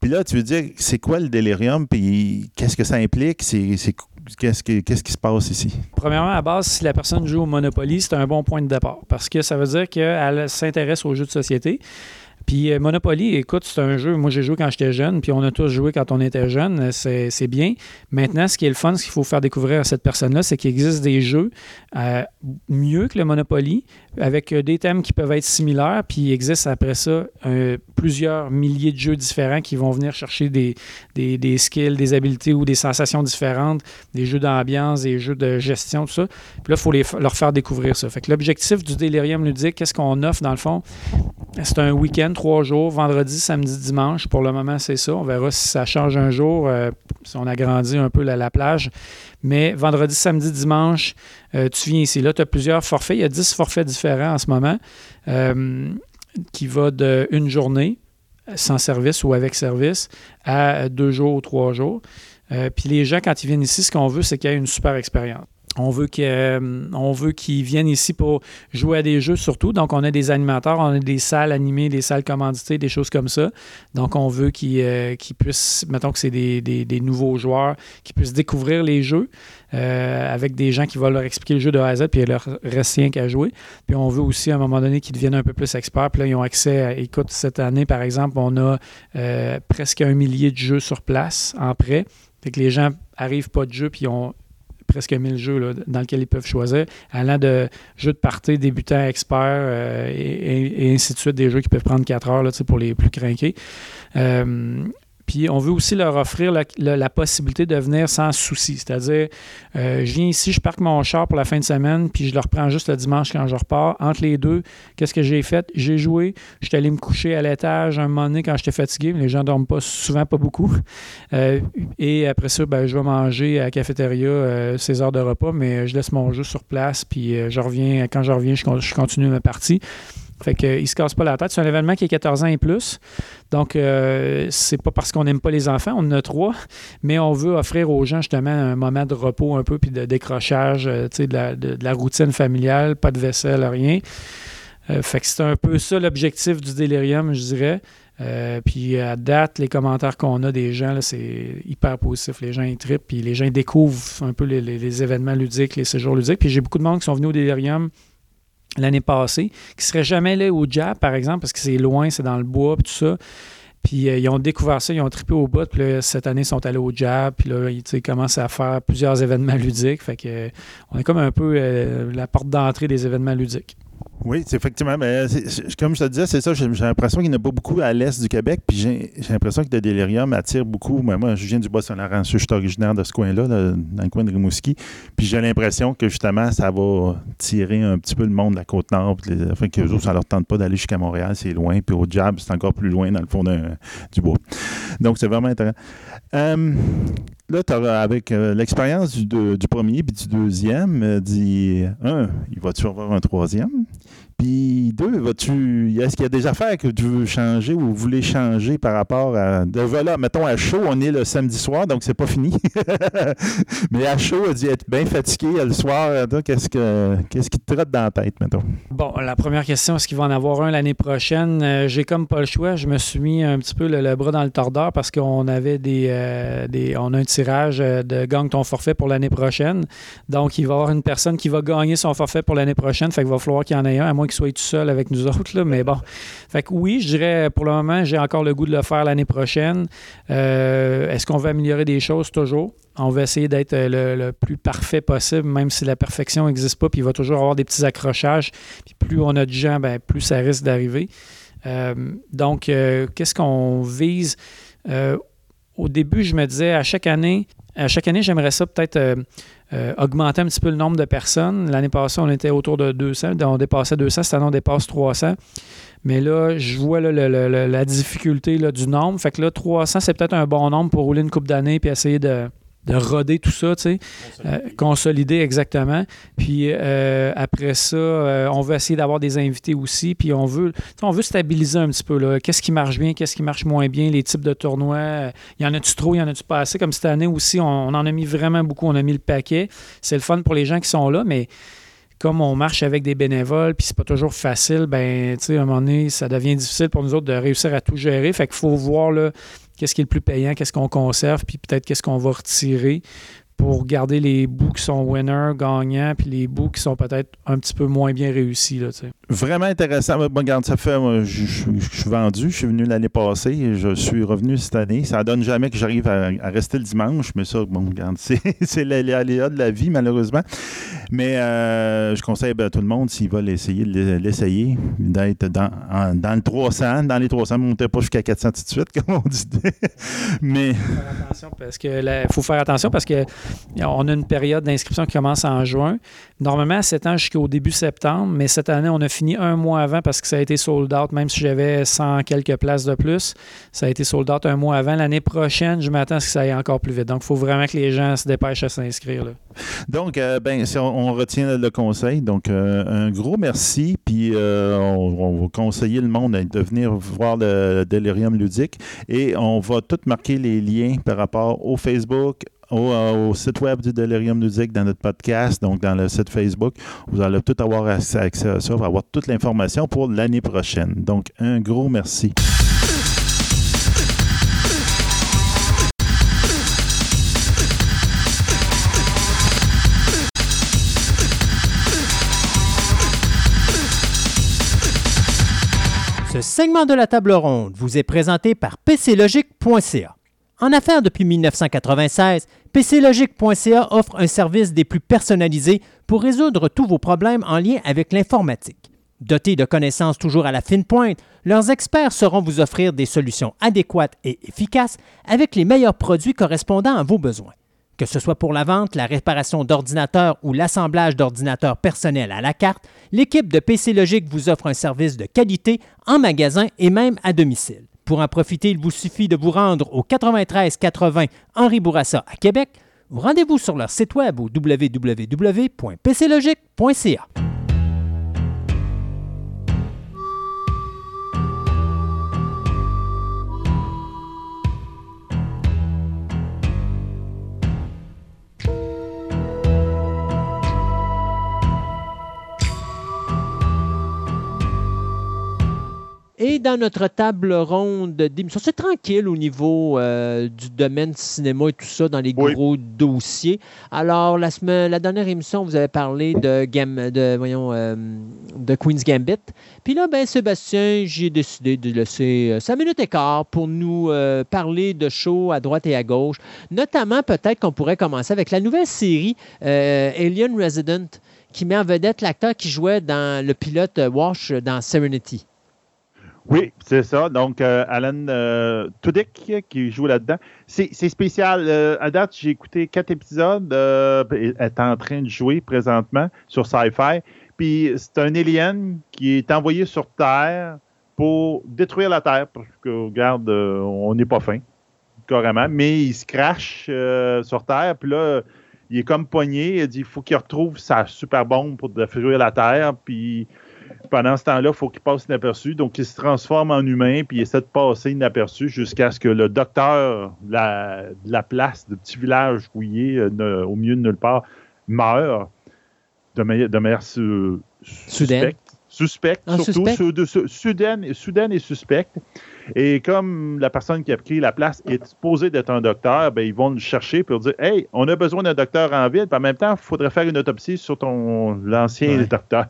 Puis là, tu veux dire, c'est quoi le délirium? Puis qu'est-ce que ça implique? C'est qu'est-ce qui, se passe ici? Premièrement, à base, si la personne joue au Monopoly, c'est un bon point de départ parce que ça veut dire qu'elle s'intéresse aux jeux de société. Puis euh, Monopoly, écoute, c'est un jeu. Moi, j'ai joué quand j'étais jeune, puis on a tous joué quand on était jeune. C'est, bien. Maintenant, ce qui est le fun, ce qu'il faut faire découvrir à cette personne-là, c'est qu'il existe des jeux euh, mieux que le Monopoly, avec euh, des thèmes qui peuvent être similaires, puis il existe après ça plusieurs milliers de jeux différents qui vont venir chercher des, des, skills, des habiletés ou des sensations différentes, des jeux d'ambiance, des jeux de gestion, tout ça. Puis là, il faut leur faire découvrir ça. Fait que l'objectif du délirium ludique, qu'est-ce qu'on offre dans le fond? C'est un week-end trois jours, vendredi, samedi, dimanche. Pour le moment, c'est ça. On verra si ça change un jour, euh, si on agrandit un peu la, plage. Mais vendredi, samedi, dimanche, euh, tu viens ici. Là, tu as plusieurs forfaits. Il y a 10 forfaits différents en ce moment euh, qui va de une journée sans service ou avec service à deux jours ou trois jours. Puis les gens, quand ils viennent ici, ce qu'on veut, c'est qu'il y ait une super expérience. On veut qu'ils euh, viennent ici pour jouer à des jeux surtout. Donc, on a des animateurs, on a des salles animées, des salles commanditées, des choses comme ça. Donc, on veut qu'ils euh, puissent, mettons que c'est des, nouveaux joueurs, qui puissent découvrir les jeux euh, avec des gens qui vont leur expliquer le jeu de A à Z, puis il leur reste rien qu'à jouer. Puis, on veut aussi, à un moment donné, qu'ils deviennent un peu plus experts. Puis là, ils ont accès à, écoute, cette année, par exemple, on a presque un millier de jeux sur place en prêt. Fait que les gens arrivent pas de jeu, puis ils ont presque 1000 jeux dans lesquels ils peuvent choisir, allant de jeux de partie, débutants, experts, euh, et, ainsi de suite, des jeux qui peuvent prendre 4 heures là, pour les plus craqués. Euh, puis on veut aussi leur offrir la, possibilité de venir sans souci. C'est-à-dire, euh, je viens ici, je parque mon char pour la fin de semaine, puis je le reprends juste le dimanche quand je repars. Entre les deux, qu'est-ce que j'ai fait? J'ai joué, j'étais allé me coucher à l'étage un moment donné quand j'étais fatigué, les gens ne dorment souvent, pas beaucoup. Euh, et après ça, ben, je vais manger à la cafétéria euh, ces heures de repas, mais je laisse mon jeu sur place, puis je reviens, quand je reviens, je, je continue ma partie. Fait qu'il ne se casse pas la tête. C'est un événement qui est 14 ans et plus. Donc, euh, c'est pas parce qu'on n'aime pas les enfants, on en a trois, mais on veut offrir aux gens justement un moment de repos un peu, puis de décrochage, euh, de, la, de, la routine familiale, pas de vaisselle, rien. Euh, fait que c'est un peu ça l'objectif du délirium, je dirais. puis à date, les commentaires qu'on a des gens, c'est hyper positif. Les gens ils trippent, puis les gens découvrent un peu les, événements ludiques, les séjours ludiques. Puis j'ai beaucoup de monde qui sont venus au délirium l'année passée, qui ne seraient jamais allés au Jab, par exemple, parce que c'est loin, c'est dans le bois, puis tout ça. Puis euh, ils ont découvert ça, ils ont trippé au bout. Puis cette année, ils sont allés au Jab. Puis là, ils commencent à faire plusieurs événements ludiques. Fait que, euh, on est comme un peu euh, la porte d'entrée des événements ludiques. Oui, c'est effectivement. Mais comme je te disais, c'est ça. J'ai l'impression qu'il n'y en a pas beaucoup à l'est du Québec. Puis j'ai l'impression que le délirium attire beaucoup. moi, je viens du Bas-Saint-Laurent. Je suis originaire de ce coin-là, dans le coin de Rimouski. Puis j'ai l'impression que justement, ça va tirer un petit peu le monde de la Côte-Nord. Enfin, que autres, ça ne leur tente pas d'aller jusqu'à Montréal. C'est loin. Puis au Jab, c'est encore plus loin, dans le fond du bois. Donc, c'est vraiment intéressant. Euh, là, avec euh, l'expérience du, du, premier puis du deuxième, euh, dit un, il va-tu avoir un troisième? Puis deux, vas-tu. Est-ce qu'il y a des affaires que tu veux changer ou voulez changer par rapport à. De voilà, mettons à chaud, on est le samedi soir, donc c'est pas fini. Mais à chaud, a dit être bien fatigué le soir. Qu'est-ce, que, qu'est-ce qui te trotte dans la tête, mettons? Bon, la première question, est-ce qu'il va en avoir un l'année prochaine? Euh, j'ai comme pas le choix. Je me suis mis un petit peu le, bras dans le tordeur parce qu'on avait des, euh, des. On a un tirage euh, de gagne ton forfait pour l'année prochaine. Donc, il va y avoir une personne qui va gagner son forfait pour l'année prochaine. Fait qu'il va falloir qu'il y en ait un, qu'il soit tout seul avec nous autres, là, mais bon. Fait que oui, je dirais pour le moment, j'ai encore le goût de le faire l'année prochaine. Euh, est-ce qu'on va améliorer des choses? Toujours? On va essayer d'être euh, le, plus parfait possible, même si la perfection n'existe pas, puis il va toujours avoir des petits accrochages. Puis plus on a de gens, ben, plus ça risque d'arriver. Euh, donc, qu'est-ce qu'on vise? au début, je me disais, à chaque année, à chaque année, j'aimerais ça peut-être euh, augmenter un petit peu le nombre de personnes. L'année passée, on était autour de 200. On dépassait 200. Cette année, on dépasse 300. Mais là, je vois la difficulté du nombre. Fait que là, 300, c'est peut-être un bon nombre pour rouler une coupe d'années puis essayer de, de roder tout ça, tu sais. Euh, consolider exactement. Puis euh, après ça, euh, on veut essayer d'avoir des invités aussi. Puis on veut, on veut stabiliser un petit peu. là. Qu'est-ce qui marche bien, qu'est-ce qui marche moins bien, les types de tournois. Il y en a-tu trop, il y en a-tu pas assez? Comme cette année aussi, on, on en a mis vraiment beaucoup. On a mis le paquet. C'est le fun pour les gens qui sont là, mais comme on marche avec des bénévoles, puis c'est pas toujours facile, ben, tu sais, à un moment donné, ça devient difficile pour nous autres de réussir à tout gérer. Fait qu'il faut voir, là, qu'est-ce qui est le plus payant, qu'est-ce qu'on conserve, puis peut-être qu'est-ce qu'on va retirer pour garder les bouts qui sont winners, gagnants, puis les bouts qui sont peut-être un petit peu moins bien réussis, là. Vraiment intéressant. Bon, regarde, ça fait. moi, je, je- je suis vendu. Je suis venu l'année passée. Je suis revenu cette année. Ça donne jamais que j'arrive à, à rester le dimanche. Mais ça, bon, regarde, c'est aléas de la vie, malheureusement. Mais euh, je conseille ben, à tout le monde, s'ils veulent essayer, de l'e- l'essayer, d'être dans, en- dans le 300. Dans les 300, montez pas jusqu'à 400 tout de suite, comme on dit. mais faire attention parce que faut faire attention parce que on a une période d'inscription qui commence en juin. Normalement, ça s'étend jusqu'au début septembre, mais cette année, on a fini un mois avant parce que ça a été sold out, même si j'avais 100 quelques places de plus. Ça a été sold out un mois avant. L'année prochaine, je m'attends à ce que ça aille encore plus vite. Donc, il faut vraiment que les gens se dépêchent à s'inscrire. Donc, euh, ben, si on, on retient le conseil. Donc, euh, un gros merci. Puis, euh, on, on va conseiller le monde de venir voir le Delirium ludique. Et on va tout marquer les liens par rapport au Facebook, au, euh, au site web du Delirium ludique, dans notre podcast, donc dans le site Facebook. Vous allez tout avoir accès, à ça, avoir toute l'information pour l'année prochaine. Donc, un gros merci. Ce segment de la table ronde vous est présenté par PCLogic.ca. En affaires depuis 1996, PCLogic.ca offre un service des plus personnalisés pour résoudre tous vos problèmes en lien avec l'informatique. Dotés de connaissances toujours à la fine pointe, leurs experts sauront vous offrir des solutions adéquates et efficaces avec les meilleurs produits correspondant à vos besoins. Que ce soit pour la vente, la réparation d'ordinateurs ou l'assemblage d'ordinateurs personnels à la carte, l'équipe de PC Logic vous offre un service de qualité en magasin et même à domicile. Pour en profiter, il vous suffit de vous rendre au 93 80 Henri Bourassa à Québec ou rendez-vous sur leur site web au www.pclogic.ca. Et dans notre table ronde d'émission, c'est tranquille au niveau euh, du domaine cinéma et tout ça, dans les Oui. gros dossiers. Alors, la, semaine, la dernière émission, vous avez parlé de, Gam- de, voyons, euh, de Queen's Gambit. Puis là, ben, Sébastien, j'ai décidé de laisser euh, 5 minutes et quart pour nous euh, parler de shows à droite et à gauche. Notamment, peut-être qu'on pourrait commencer avec la nouvelle série euh, Alien Resident, qui met en vedette l'acteur qui jouait dans le pilote euh, Wash dans Serenity. Oui, c'est ça. Donc, euh, Alan euh, Tudyk qui joue là-dedans. C'est spécial. Euh, à date, j'ai écouté quatre épisodes. Euh, elle est en train de jouer présentement sur Sci-Fi. Puis, c'est un alien qui est envoyé sur Terre pour détruire la Terre. Parce que, regarde, euh, on n'est pas fin, carrément. Mais il se crache euh, sur Terre. Puis là, il est comme pogné. Il dit faut qu'il retrouve sa super bombe pour détruire la Terre. Puis pendant ce temps-là, il faut qu'il passe inaperçu. Donc, il se transforme en humain, puis il essaie de passer inaperçu jusqu'à ce que le docteur de la, place, du petit village où il est, euh, au milieu de nulle part, meurt de manière, de manière su- suspecte. Suspecte, Ah, surtout. su- su- soudaine, soudaine et suspecte. Et comme la personne qui a pris la place est supposée d'être un docteur, ben, ils vont le chercher pour dire Hey, on a besoin d'un docteur en ville, puis en même temps, il faudrait faire une autopsie sur ton l'ancien Ouais. docteur.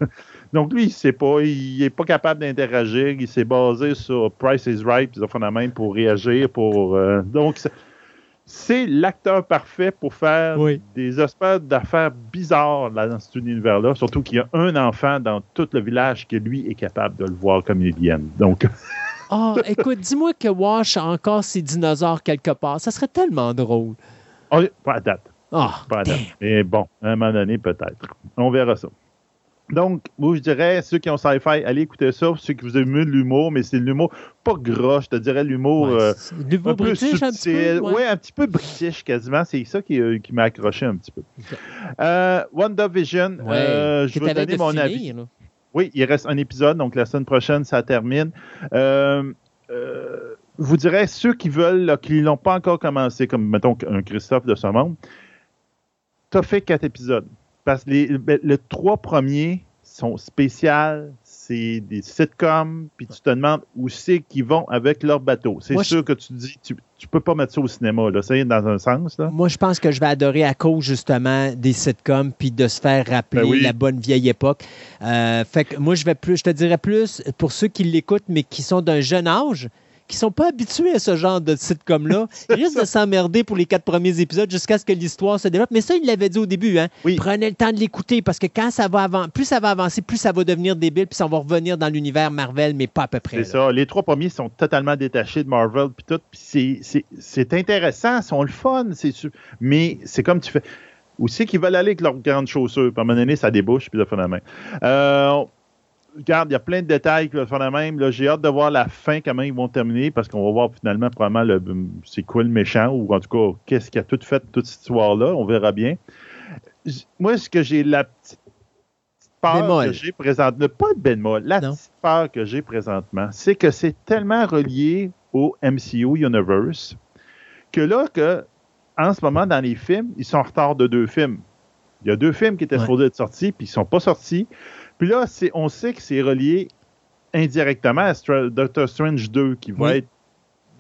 Donc lui, il sait pas, il est pas capable d'interagir, il s'est basé sur Price is Right, puis même pour réagir, pour euh, donc c'est- l'acteur parfait pour faire Oui. des espèces d'affaires bizarres là, dans cet univers-là, surtout qu'il y a un enfant dans tout le village qui lui est capable de le voir comme il vient. Donc Ah, écoute, dis-moi que Wash a encore ses dinosaures quelque part. Ça serait tellement drôle. oh, pas à date, Ah, pas à date. Mais bon, à un moment donné peut-être. On verra ça. Donc, moi, je dirais, ceux qui ont sci-fi, allez écouter ça. Ceux qui vous aiment de l'humour, mais c'est l'humour pas gros, je te dirais l'humour Ouais, euh, un peu un petit subtil. peu. ouais. Ouais, un petit peu british quasiment. C'est ça qui, euh, qui m'a accroché un petit peu. Euh, WandaVision, Ouais, euh, je vais donner mon finir, avis. là. Oui, il reste un épisode, donc la semaine prochaine, ça termine. Euh, euh, vous direz, ceux qui veulent, là, qui l'ont pas encore commencé, comme mettons un Christophe de ce monde, tu as fait quatre épisodes. Parce que les, ben, les trois premiers sont spéciaux, c'est des sitcoms, puis tu te demandes où c'est qu'ils vont avec leur bateau. C'est sûr que tu dis, tu, tu peux pas mettre ça au cinéma, là. Ça y est, dans un sens, là. Moi, je pense que je vais adorer à cause justement des sitcoms puis de se faire rappeler Ben oui. la bonne vieille époque. Euh, fait que moi, je vais plus, je te dirais plus pour ceux qui l'écoutent mais qui sont d'un jeune âge, qui sont pas habitués à ce genre de sitcom-là, ils risquent de s'emmerder pour les quatre premiers épisodes jusqu'à ce que l'histoire se développe. Mais ça, il l'avait dit au début. Hein? Oui. Prenez le temps de l'écouter parce que quand ça va avan- plus ça va avancer, plus ça va devenir débile, puis ça va revenir dans l'univers Marvel, mais pas à peu près. C'est ça. Les trois premiers sont totalement détachés de Marvel puis tout. Puis c'est- c'est- c'est intéressant, ils sont le fun, c'est sûr. Mais c'est comme tu fais. Où c'est qu'ils veulent aller avec leurs grandes chaussures? Puis à un moment donné, ça débouche, puis ça fait la main. Euh, regarde, il y a plein de détails qui vont faire la même. Là, J'ai hâte de voir la fin, comment ils vont terminer, parce qu'on va voir finalement probablement le, c'est quoi le méchant, ou en tout cas, qu'est-ce qui a tout fait toute cette histoire-là. On verra bien. Moi, ce que j'ai la petite peur Bémol. que j'ai présentement, pas de bémol, la Non. petite peur que j'ai présentement, c'est que c'est tellement relié au MCU Universe que là, que, en ce moment, dans les films, ils sont en retard de deux films. Il y a deux films qui étaient Ouais. supposés être sortis, puis ils sont pas sortis. Puis là, c'est, on sait que c'est relié indirectement à Stra- Doctor Strange 2, qui va Oui. être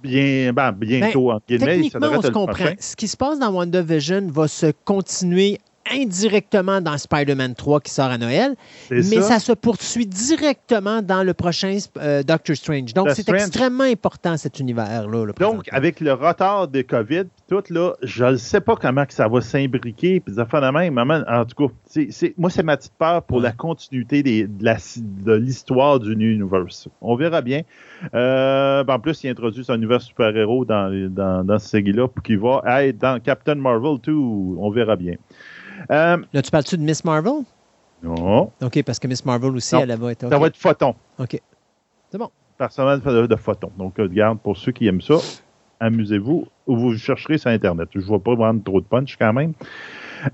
bien, ben, bientôt, en guillemets. ça Techniquement, devrait on se comprend. Ce qui se passe dans WandaVision va se continuer indirectement dans Spider-Man 3 qui sort à Noël, mais ça. ça. se poursuit directement dans le prochain euh, Doctor Strange. Donc, c'est extrêmement important, cet univers-là. là, Donc, avec le retard de COVID, tout, là, je ne sais pas comment que ça va s'imbriquer, puis la même. En tout cas, moi, c'est ma petite peur pour la continuité des- de de l'histoire du Universe. On verra bien. Euh, ben, en plus, il introduit un univers super-héros dans, dans, dans ce série-là, pour qu'il va être dans Captain Marvel, tout. On verra bien. Euh, Là, tu parles-tu de Miss Marvel? non, OK, parce que Miss Marvel aussi, Non. elle va être... ça OK. va être Photon. OK. C'est bon. personnage de, de photon. Donc, euh, regarde, pour ceux qui aiment ça, amusez-vous ou vous chercherez sur Internet. Je ne vais pas vendre trop de punch quand même.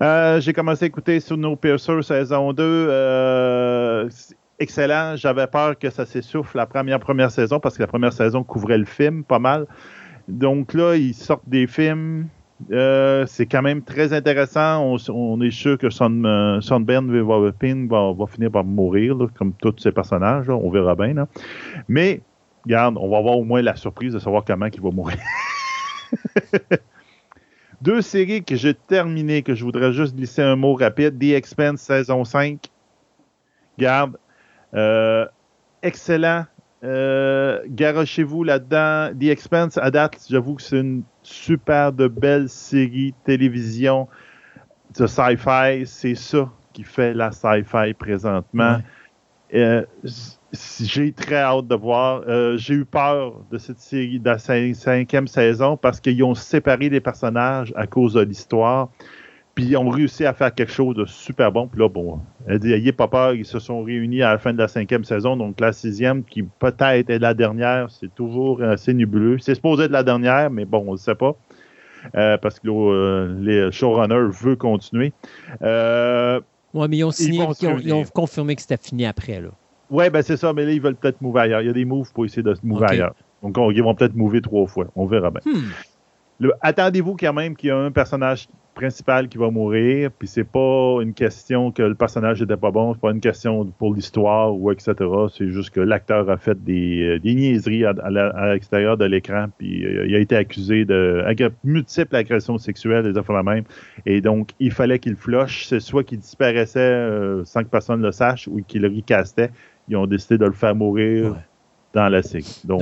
Euh, J'ai commencé à écouter Snowpiercer saison 2. Euh, c'est excellent. J'avais peur que ça s'essouffle la première, première saison parce que la première saison couvrait le film pas mal. Donc là, ils sortent des films. Euh, c'est quand même très intéressant. On, est sûr que Son, euh, Sunburn va, finir par mourir, comme tous ces personnages. On verra bien. Mais, regarde, on va avoir au moins la surprise de savoir comment il va mourir. Deux séries que j'ai terminées, que je voudrais juste glisser un mot rapide. The Expense saison 5. Garde. Euh, excellent. Euh, Garochez-vous là-dedans. The Expense, à date, j'avoue que c'est une super de belle série télévision de sci-fi. C'est ça qui fait la sci-fi présentement. Euh, j'ai très hâte de voir. Euh, j'ai eu peur de cette série, de la cin- cinquième saison, parce qu'ils ont séparé les personnages à cause de l'histoire. Puis ils ont réussi à faire quelque chose de super bon. Puis là, bon, elle dit, ayez pas peur, ils se sont réunis à la fin de la cinquième saison. Donc la sixième, qui peut-être est la dernière, c'est toujours assez nébuleux. C'est supposé être la dernière, mais bon, on ne sait pas. Euh, parce que euh, les showrunners veulent continuer. Euh, Oui, mais ils ont, signé, ils ont, réunir. ils ont confirmé que c'était fini après. Là. Ouais, ben c'est ça, mais là, ils veulent peut-être mouver ailleurs. Il y a des moves pour essayer de se mouver ailleurs. Donc, on- ils vont peut-être mouver trois fois. On verra bien. Hmm. Attendez-vous quand même qu'il y a un personnage principal qui va mourir, puis c'est pas une question que le personnage n'était pas bon, c'est pas une question pour l'histoire ou etc. C'est juste que l'acteur a fait des, euh, des niaiseries à, l'extérieur de l'écran, puis euh, il a été accusé de multiples agressions sexuelles, des affaires la même. Et donc, il fallait qu'il flush. C'est soit qu'il disparaissait euh, sans que personne le sache ou qu'il le. Ils ont décidé de le faire mourir. Dans la série. Donc,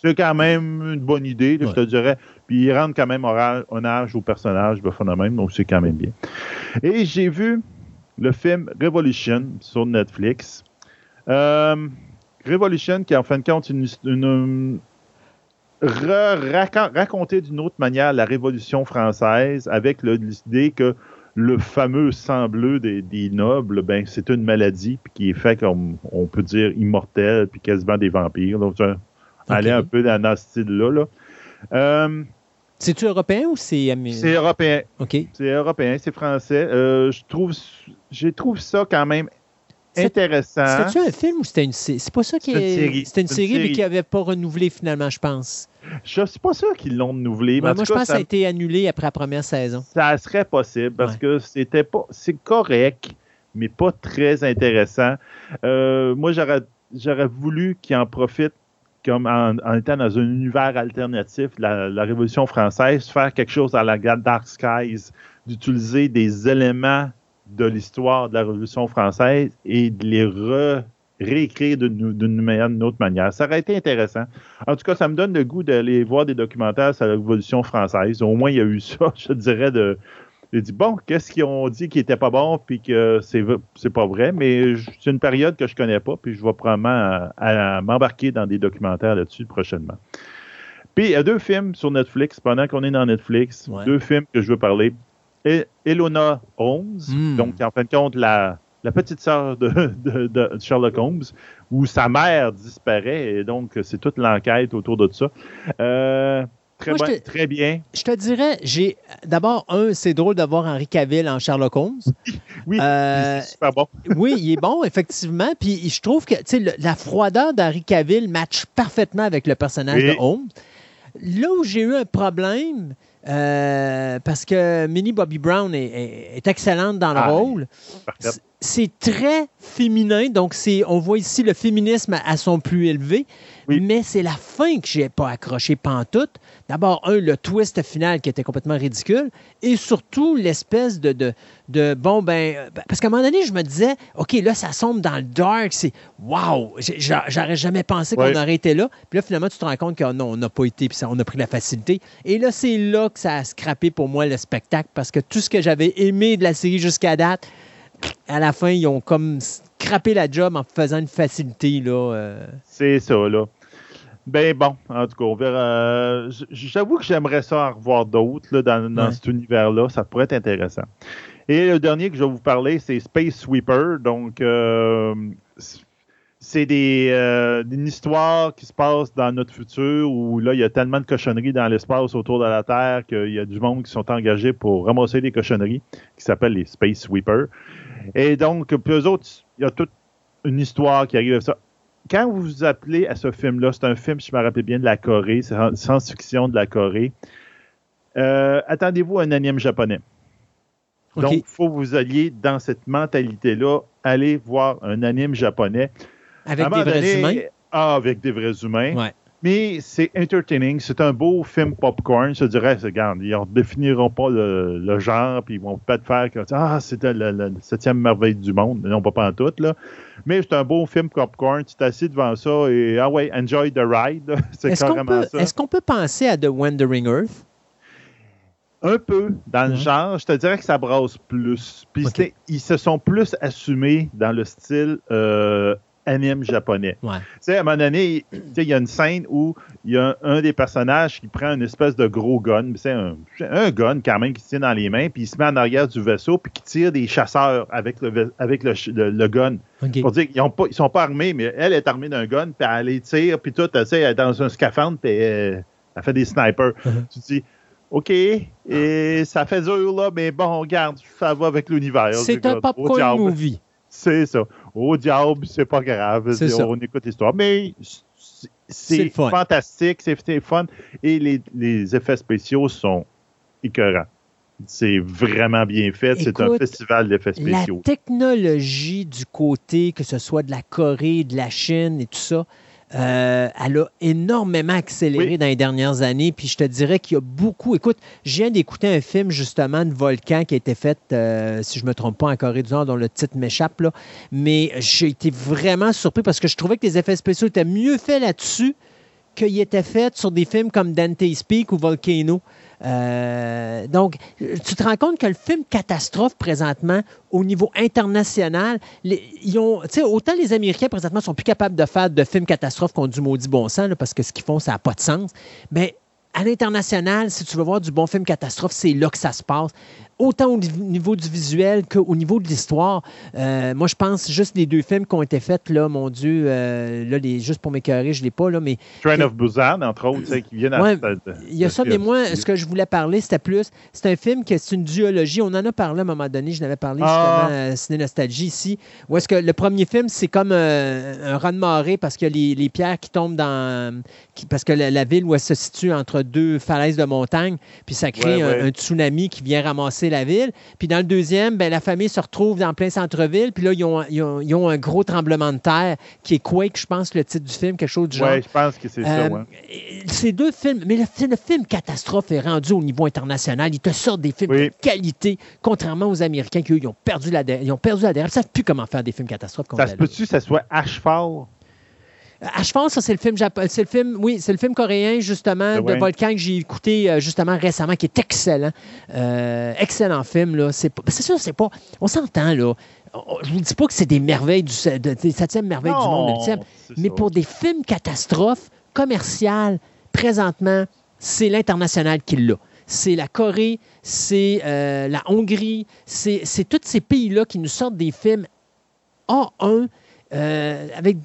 c'est quand même une bonne idée, là, je te dirais. Puis ils rendent quand même hommage au personnage de phénomène, donc c'est quand même bien. Et j'ai vu le film Revolution sur Netflix. Euh, Revolution, qui en fin de compte, une, une, raconter d'une autre manière la Révolution française avec l'idée que le fameux sang bleu des, nobles, ben, c'est une maladie puis qui est fait comme on peut dire immortel puis quasiment des vampires. Donc, aller un peu dans, ce style-là. Là. Euh, C'est-tu européen ou c'est C'est européen. OK. C'est européen, c'est français. Euh, je trouve, je trouve ça quand même intéressant. C'était-tu un film ou c'était une série? C'est pas ça qui est. C'était une, série, mais qui n'avait pas renouvelé finalement, je pense. Je suis pas sûr qu'ils l'ont renouvelé. moi, je pense que ça a été annulé après la première saison. Ça serait possible parce que c'était pas. C'est correct, mais pas très intéressant. Euh, moi, j'aurais, j'aurais voulu qu'ils en profitent comme en, étant dans un univers alternatif, la, la, Révolution française, faire quelque chose à la Dark Skies, d'utiliser des éléments de l'histoire de la Révolution française et de les réécrire d'une autre manière. Ça aurait été intéressant. En tout cas, ça me donne le goût d'aller voir des documentaires sur la Révolution française. Au moins, il y a eu ça, je dirais, de, dit bon, qu'est-ce qu'ils ont dit qui n'était pas bon, puis que c'est, c'est pas vrai, mais c'est une période que je connais pas, puis je vais probablement m'embarquer dans des documentaires là-dessus prochainement. Puis il y a deux films sur Netflix, pendant qu'on est dans Netflix, deux films que je veux parler. Elona Holmes, hmm. donc en fin de compte la, la petite sœur de, Sherlock Holmes, où sa mère disparaît, et donc c'est toute l'enquête autour de ça. Euh, très, bon, très bien. Je te dirais, j'ai d'abord, un, c'est drôle d'avoir Henri Cavill en Sherlock Holmes. oui, euh, c'est super bon. oui, il est bon, effectivement. Puis je trouve que la froideur d'Henri Cavill match parfaitement avec le personnage de Holmes. Là où j'ai eu un problème, euh, parce que Minnie Bobby Brown est, excellente dans le ah, rôle. C'est très féminin, donc on voit ici le féminisme à, son plus élevé, mais c'est la fin que j'ai pas accroché pantoute. D'abord, un, le twist final qui était complètement ridicule, et surtout l'espèce de, de, bon, ben, parce qu'à un moment donné, je me disais, OK, là, ça sombre dans le dark, c'est wow, j'aurais jamais pensé qu'on aurait été là. Puis là, finalement, tu te rends compte que non, on n'a pas été, puis on a pris la facilité. Et là, c'est là que ça a scrappé pour moi le spectacle, parce que tout ce que j'avais aimé de la série jusqu'à date, à la fin, ils ont comme la job en faisant une facilité. là. Euh. C'est ça, là. Ben bon, en tout cas, on verra. J'avoue que j'aimerais ça en revoir d'autres dans, cet univers-là. Ça pourrait être intéressant. Et le dernier que je vais vous parler, c'est Space Sweeper. Donc, euh, c'est des, euh, une histoire qui se passe dans notre futur où là, il y a tellement de cochonneries dans l'espace autour de la Terre qu'il y a du monde qui sont engagés pour ramasser des cochonneries qui s'appellent les Space Sweepers. Et donc, puis eux autres, il y a toute une histoire qui arrive à ça quand vous vous appelez à ce film-là, c'est un film, si je me rappelle bien, de la Corée, c'est science-fiction de la Corée. Euh, attendez-vous à un anime japonais. Donc, il faut que vous alliez dans cette mentalité-là, aller voir un anime japonais. Avec des vrais humains? Ah, avec des vrais humains. Ouais. Mais c'est entertaining, c'est un beau film popcorn. Je dirais, regarde, ils ne définiront pas le, genre, puis ils vont peut-être faire que ah, c'était la, septième merveille du monde. Non, pas, pas en tout, là. Mais c'est un beau film popcorn. Tu t'assieds devant ça et ah ouais, enjoy the ride. c'est carrément ça. Est-ce qu'on peut penser à The Wandering Earth? Un peu dans le genre, je te dirais que ça brasse plus. Puis ils se sont plus assumés dans le style euh, anime japonais. Tu sais, à un moment donné, il y a une scène où il y a un, des personnages qui prend une espèce de gros gun, c'est un, un, gun quand même qui tient dans les mains, puis il se met en arrière du vaisseau, puis qui tire des chasseurs avec le, avec le, le, gun. Pour dire qu'ils ne sont pas armés, mais elle est armée d'un gun, puis elle les tire, puis tout, tu sais, elle est dans un scaphandre, puis elle, fait des snipers. Uh-huh. Tu te dis, OK, et ça fait dur, là, mais bon, regarde, ça va avec l'univers. C'est un popcorn movie. C'est ça. Au diable, c'est pas grave. On écoute l'histoire. Mais c'est fantastique, c'est fun. Et les, effets spéciaux sont écœurants. C'est vraiment bien fait. C'est un festival d'effets spéciaux. La technologie du côté, que ce soit de la Corée, de la Chine et tout ça, euh, elle a énormément accéléré dans les dernières années. Puis je te dirais qu'il y a beaucoup. Écoute, je viens d'écouter un film justement de volcan qui a été fait, euh, si je ne me trompe pas, en Corée du Nord, dont le titre m'échappe. Là. Mais j'ai été vraiment surpris parce que je trouvais que les effets spéciaux étaient mieux faits là-dessus qu'ils étaient faits sur des films comme Dante's Peak ou Volcano. Euh, donc, tu te rends compte que le film catastrophe présentement, au niveau international, autant les Américains présentement sont plus capables de faire de films catastrophes qu'on du maudit bon sens, parce que ce qu'ils font, ça n'a pas de sens. Mais à l'international, si tu veux voir du bon film catastrophe, c'est là que ça se passe. Autant au niveau du visuel qu'au niveau de l'histoire. Euh, moi, je pense juste les deux films qui ont été faits, là, mon Dieu, euh, là, les, juste pour m'écœurer, je ne l'ai pas, là, mais... Train of Busan, entre autres, qui viennent à... Il y a ça, mais moi, ce que je voulais parler, c'était plus... C'est un film qui est une duologie. On en a parlé à un moment donné, je n'avais parlé ah. justement à Ciné Nostalgie ici, où est-ce que le premier film, c'est comme un raz de marée parce que les, les, pierres qui tombent dans... parce que la, ville où elle se situe entre deux falaises de montagne, puis ça crée un, tsunami qui vient ramasser la ville. Puis dans le deuxième, ben, la famille se retrouve dans plein centre-ville. Puis là, ils ont, ils, ont, un gros tremblement de terre qui est Quake, je pense, le titre du film, quelque chose du genre. Oui, je pense que c'est ça, euh, Ces deux films, mais le, film catastrophe est rendu au niveau international. Ils te sortent des films de qualité, contrairement aux Américains qui, eux, ils ont perdu la, ils ont perdu la Ils ne savent plus comment faire des films catastrophes. Ça se peut-tu que ça soit Ashfall? Ashfall, ça, c'est le film C'est le film, oui, c'est le film coréen, justement, de Volcan que j'ai écouté euh, justement récemment, qui est excellent. Euh, excellent film, là. C'est sûr, c'est pas. On s'entend, là. Je vous dis pas que c'est des merveilles du des septième merveilles du monde, mais pour des films catastrophes commerciales, présentement, c'est l'international qui l'a c'est la Corée, c'est euh, la Hongrie, c'est tous ces pays-là qui nous sortent des films A1 euh, avec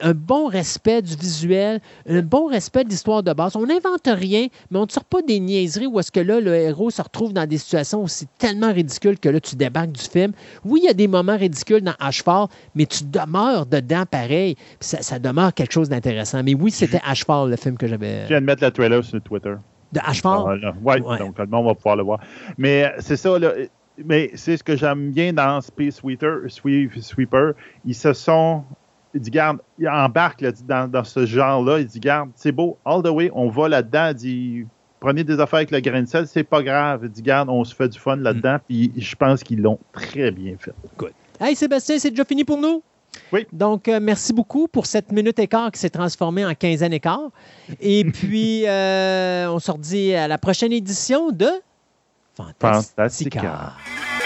un bon respect du visuel, un bon respect de l'histoire de base. On n'invente rien, mais on ne sort pas des niaiseries où est-ce que là, le héros se retrouve dans des situations où c'est tellement ridicule que là, tu débarques du film. Oui, il y a des moments ridicules dans Ashford, mais tu demeures dedans pareil. Ça, demeure quelque chose d'intéressant. Mais oui, c'était Ashford, le film que j'avais. Je viens de mettre le trailer sur Twitter. De Ashford? Ah, oui, donc le monde va pouvoir le voir. Mais c'est ça, là mais c'est ce que j'aime bien dans Space Sweeper, Sweeper. Ils se sont. Il dit, garde, il embarque dans, ce genre-là. Il dit, garde, c'est beau, all the way, on va là-dedans. Il dit, prenez des affaires avec le grain de sel, c'est pas grave. Il dit, garde, on se fait du fun là-dedans. Mm. Puis je pense qu'ils l'ont très bien fait. Good. Hey Sébastien, c'est déjà fini pour nous? Oui. Donc, euh, merci beaucoup pour cette minute écart qui s'est transformée en quinzaine écart. Et puis, euh, on se redit à la prochaine édition de Fantastica. Fantastica.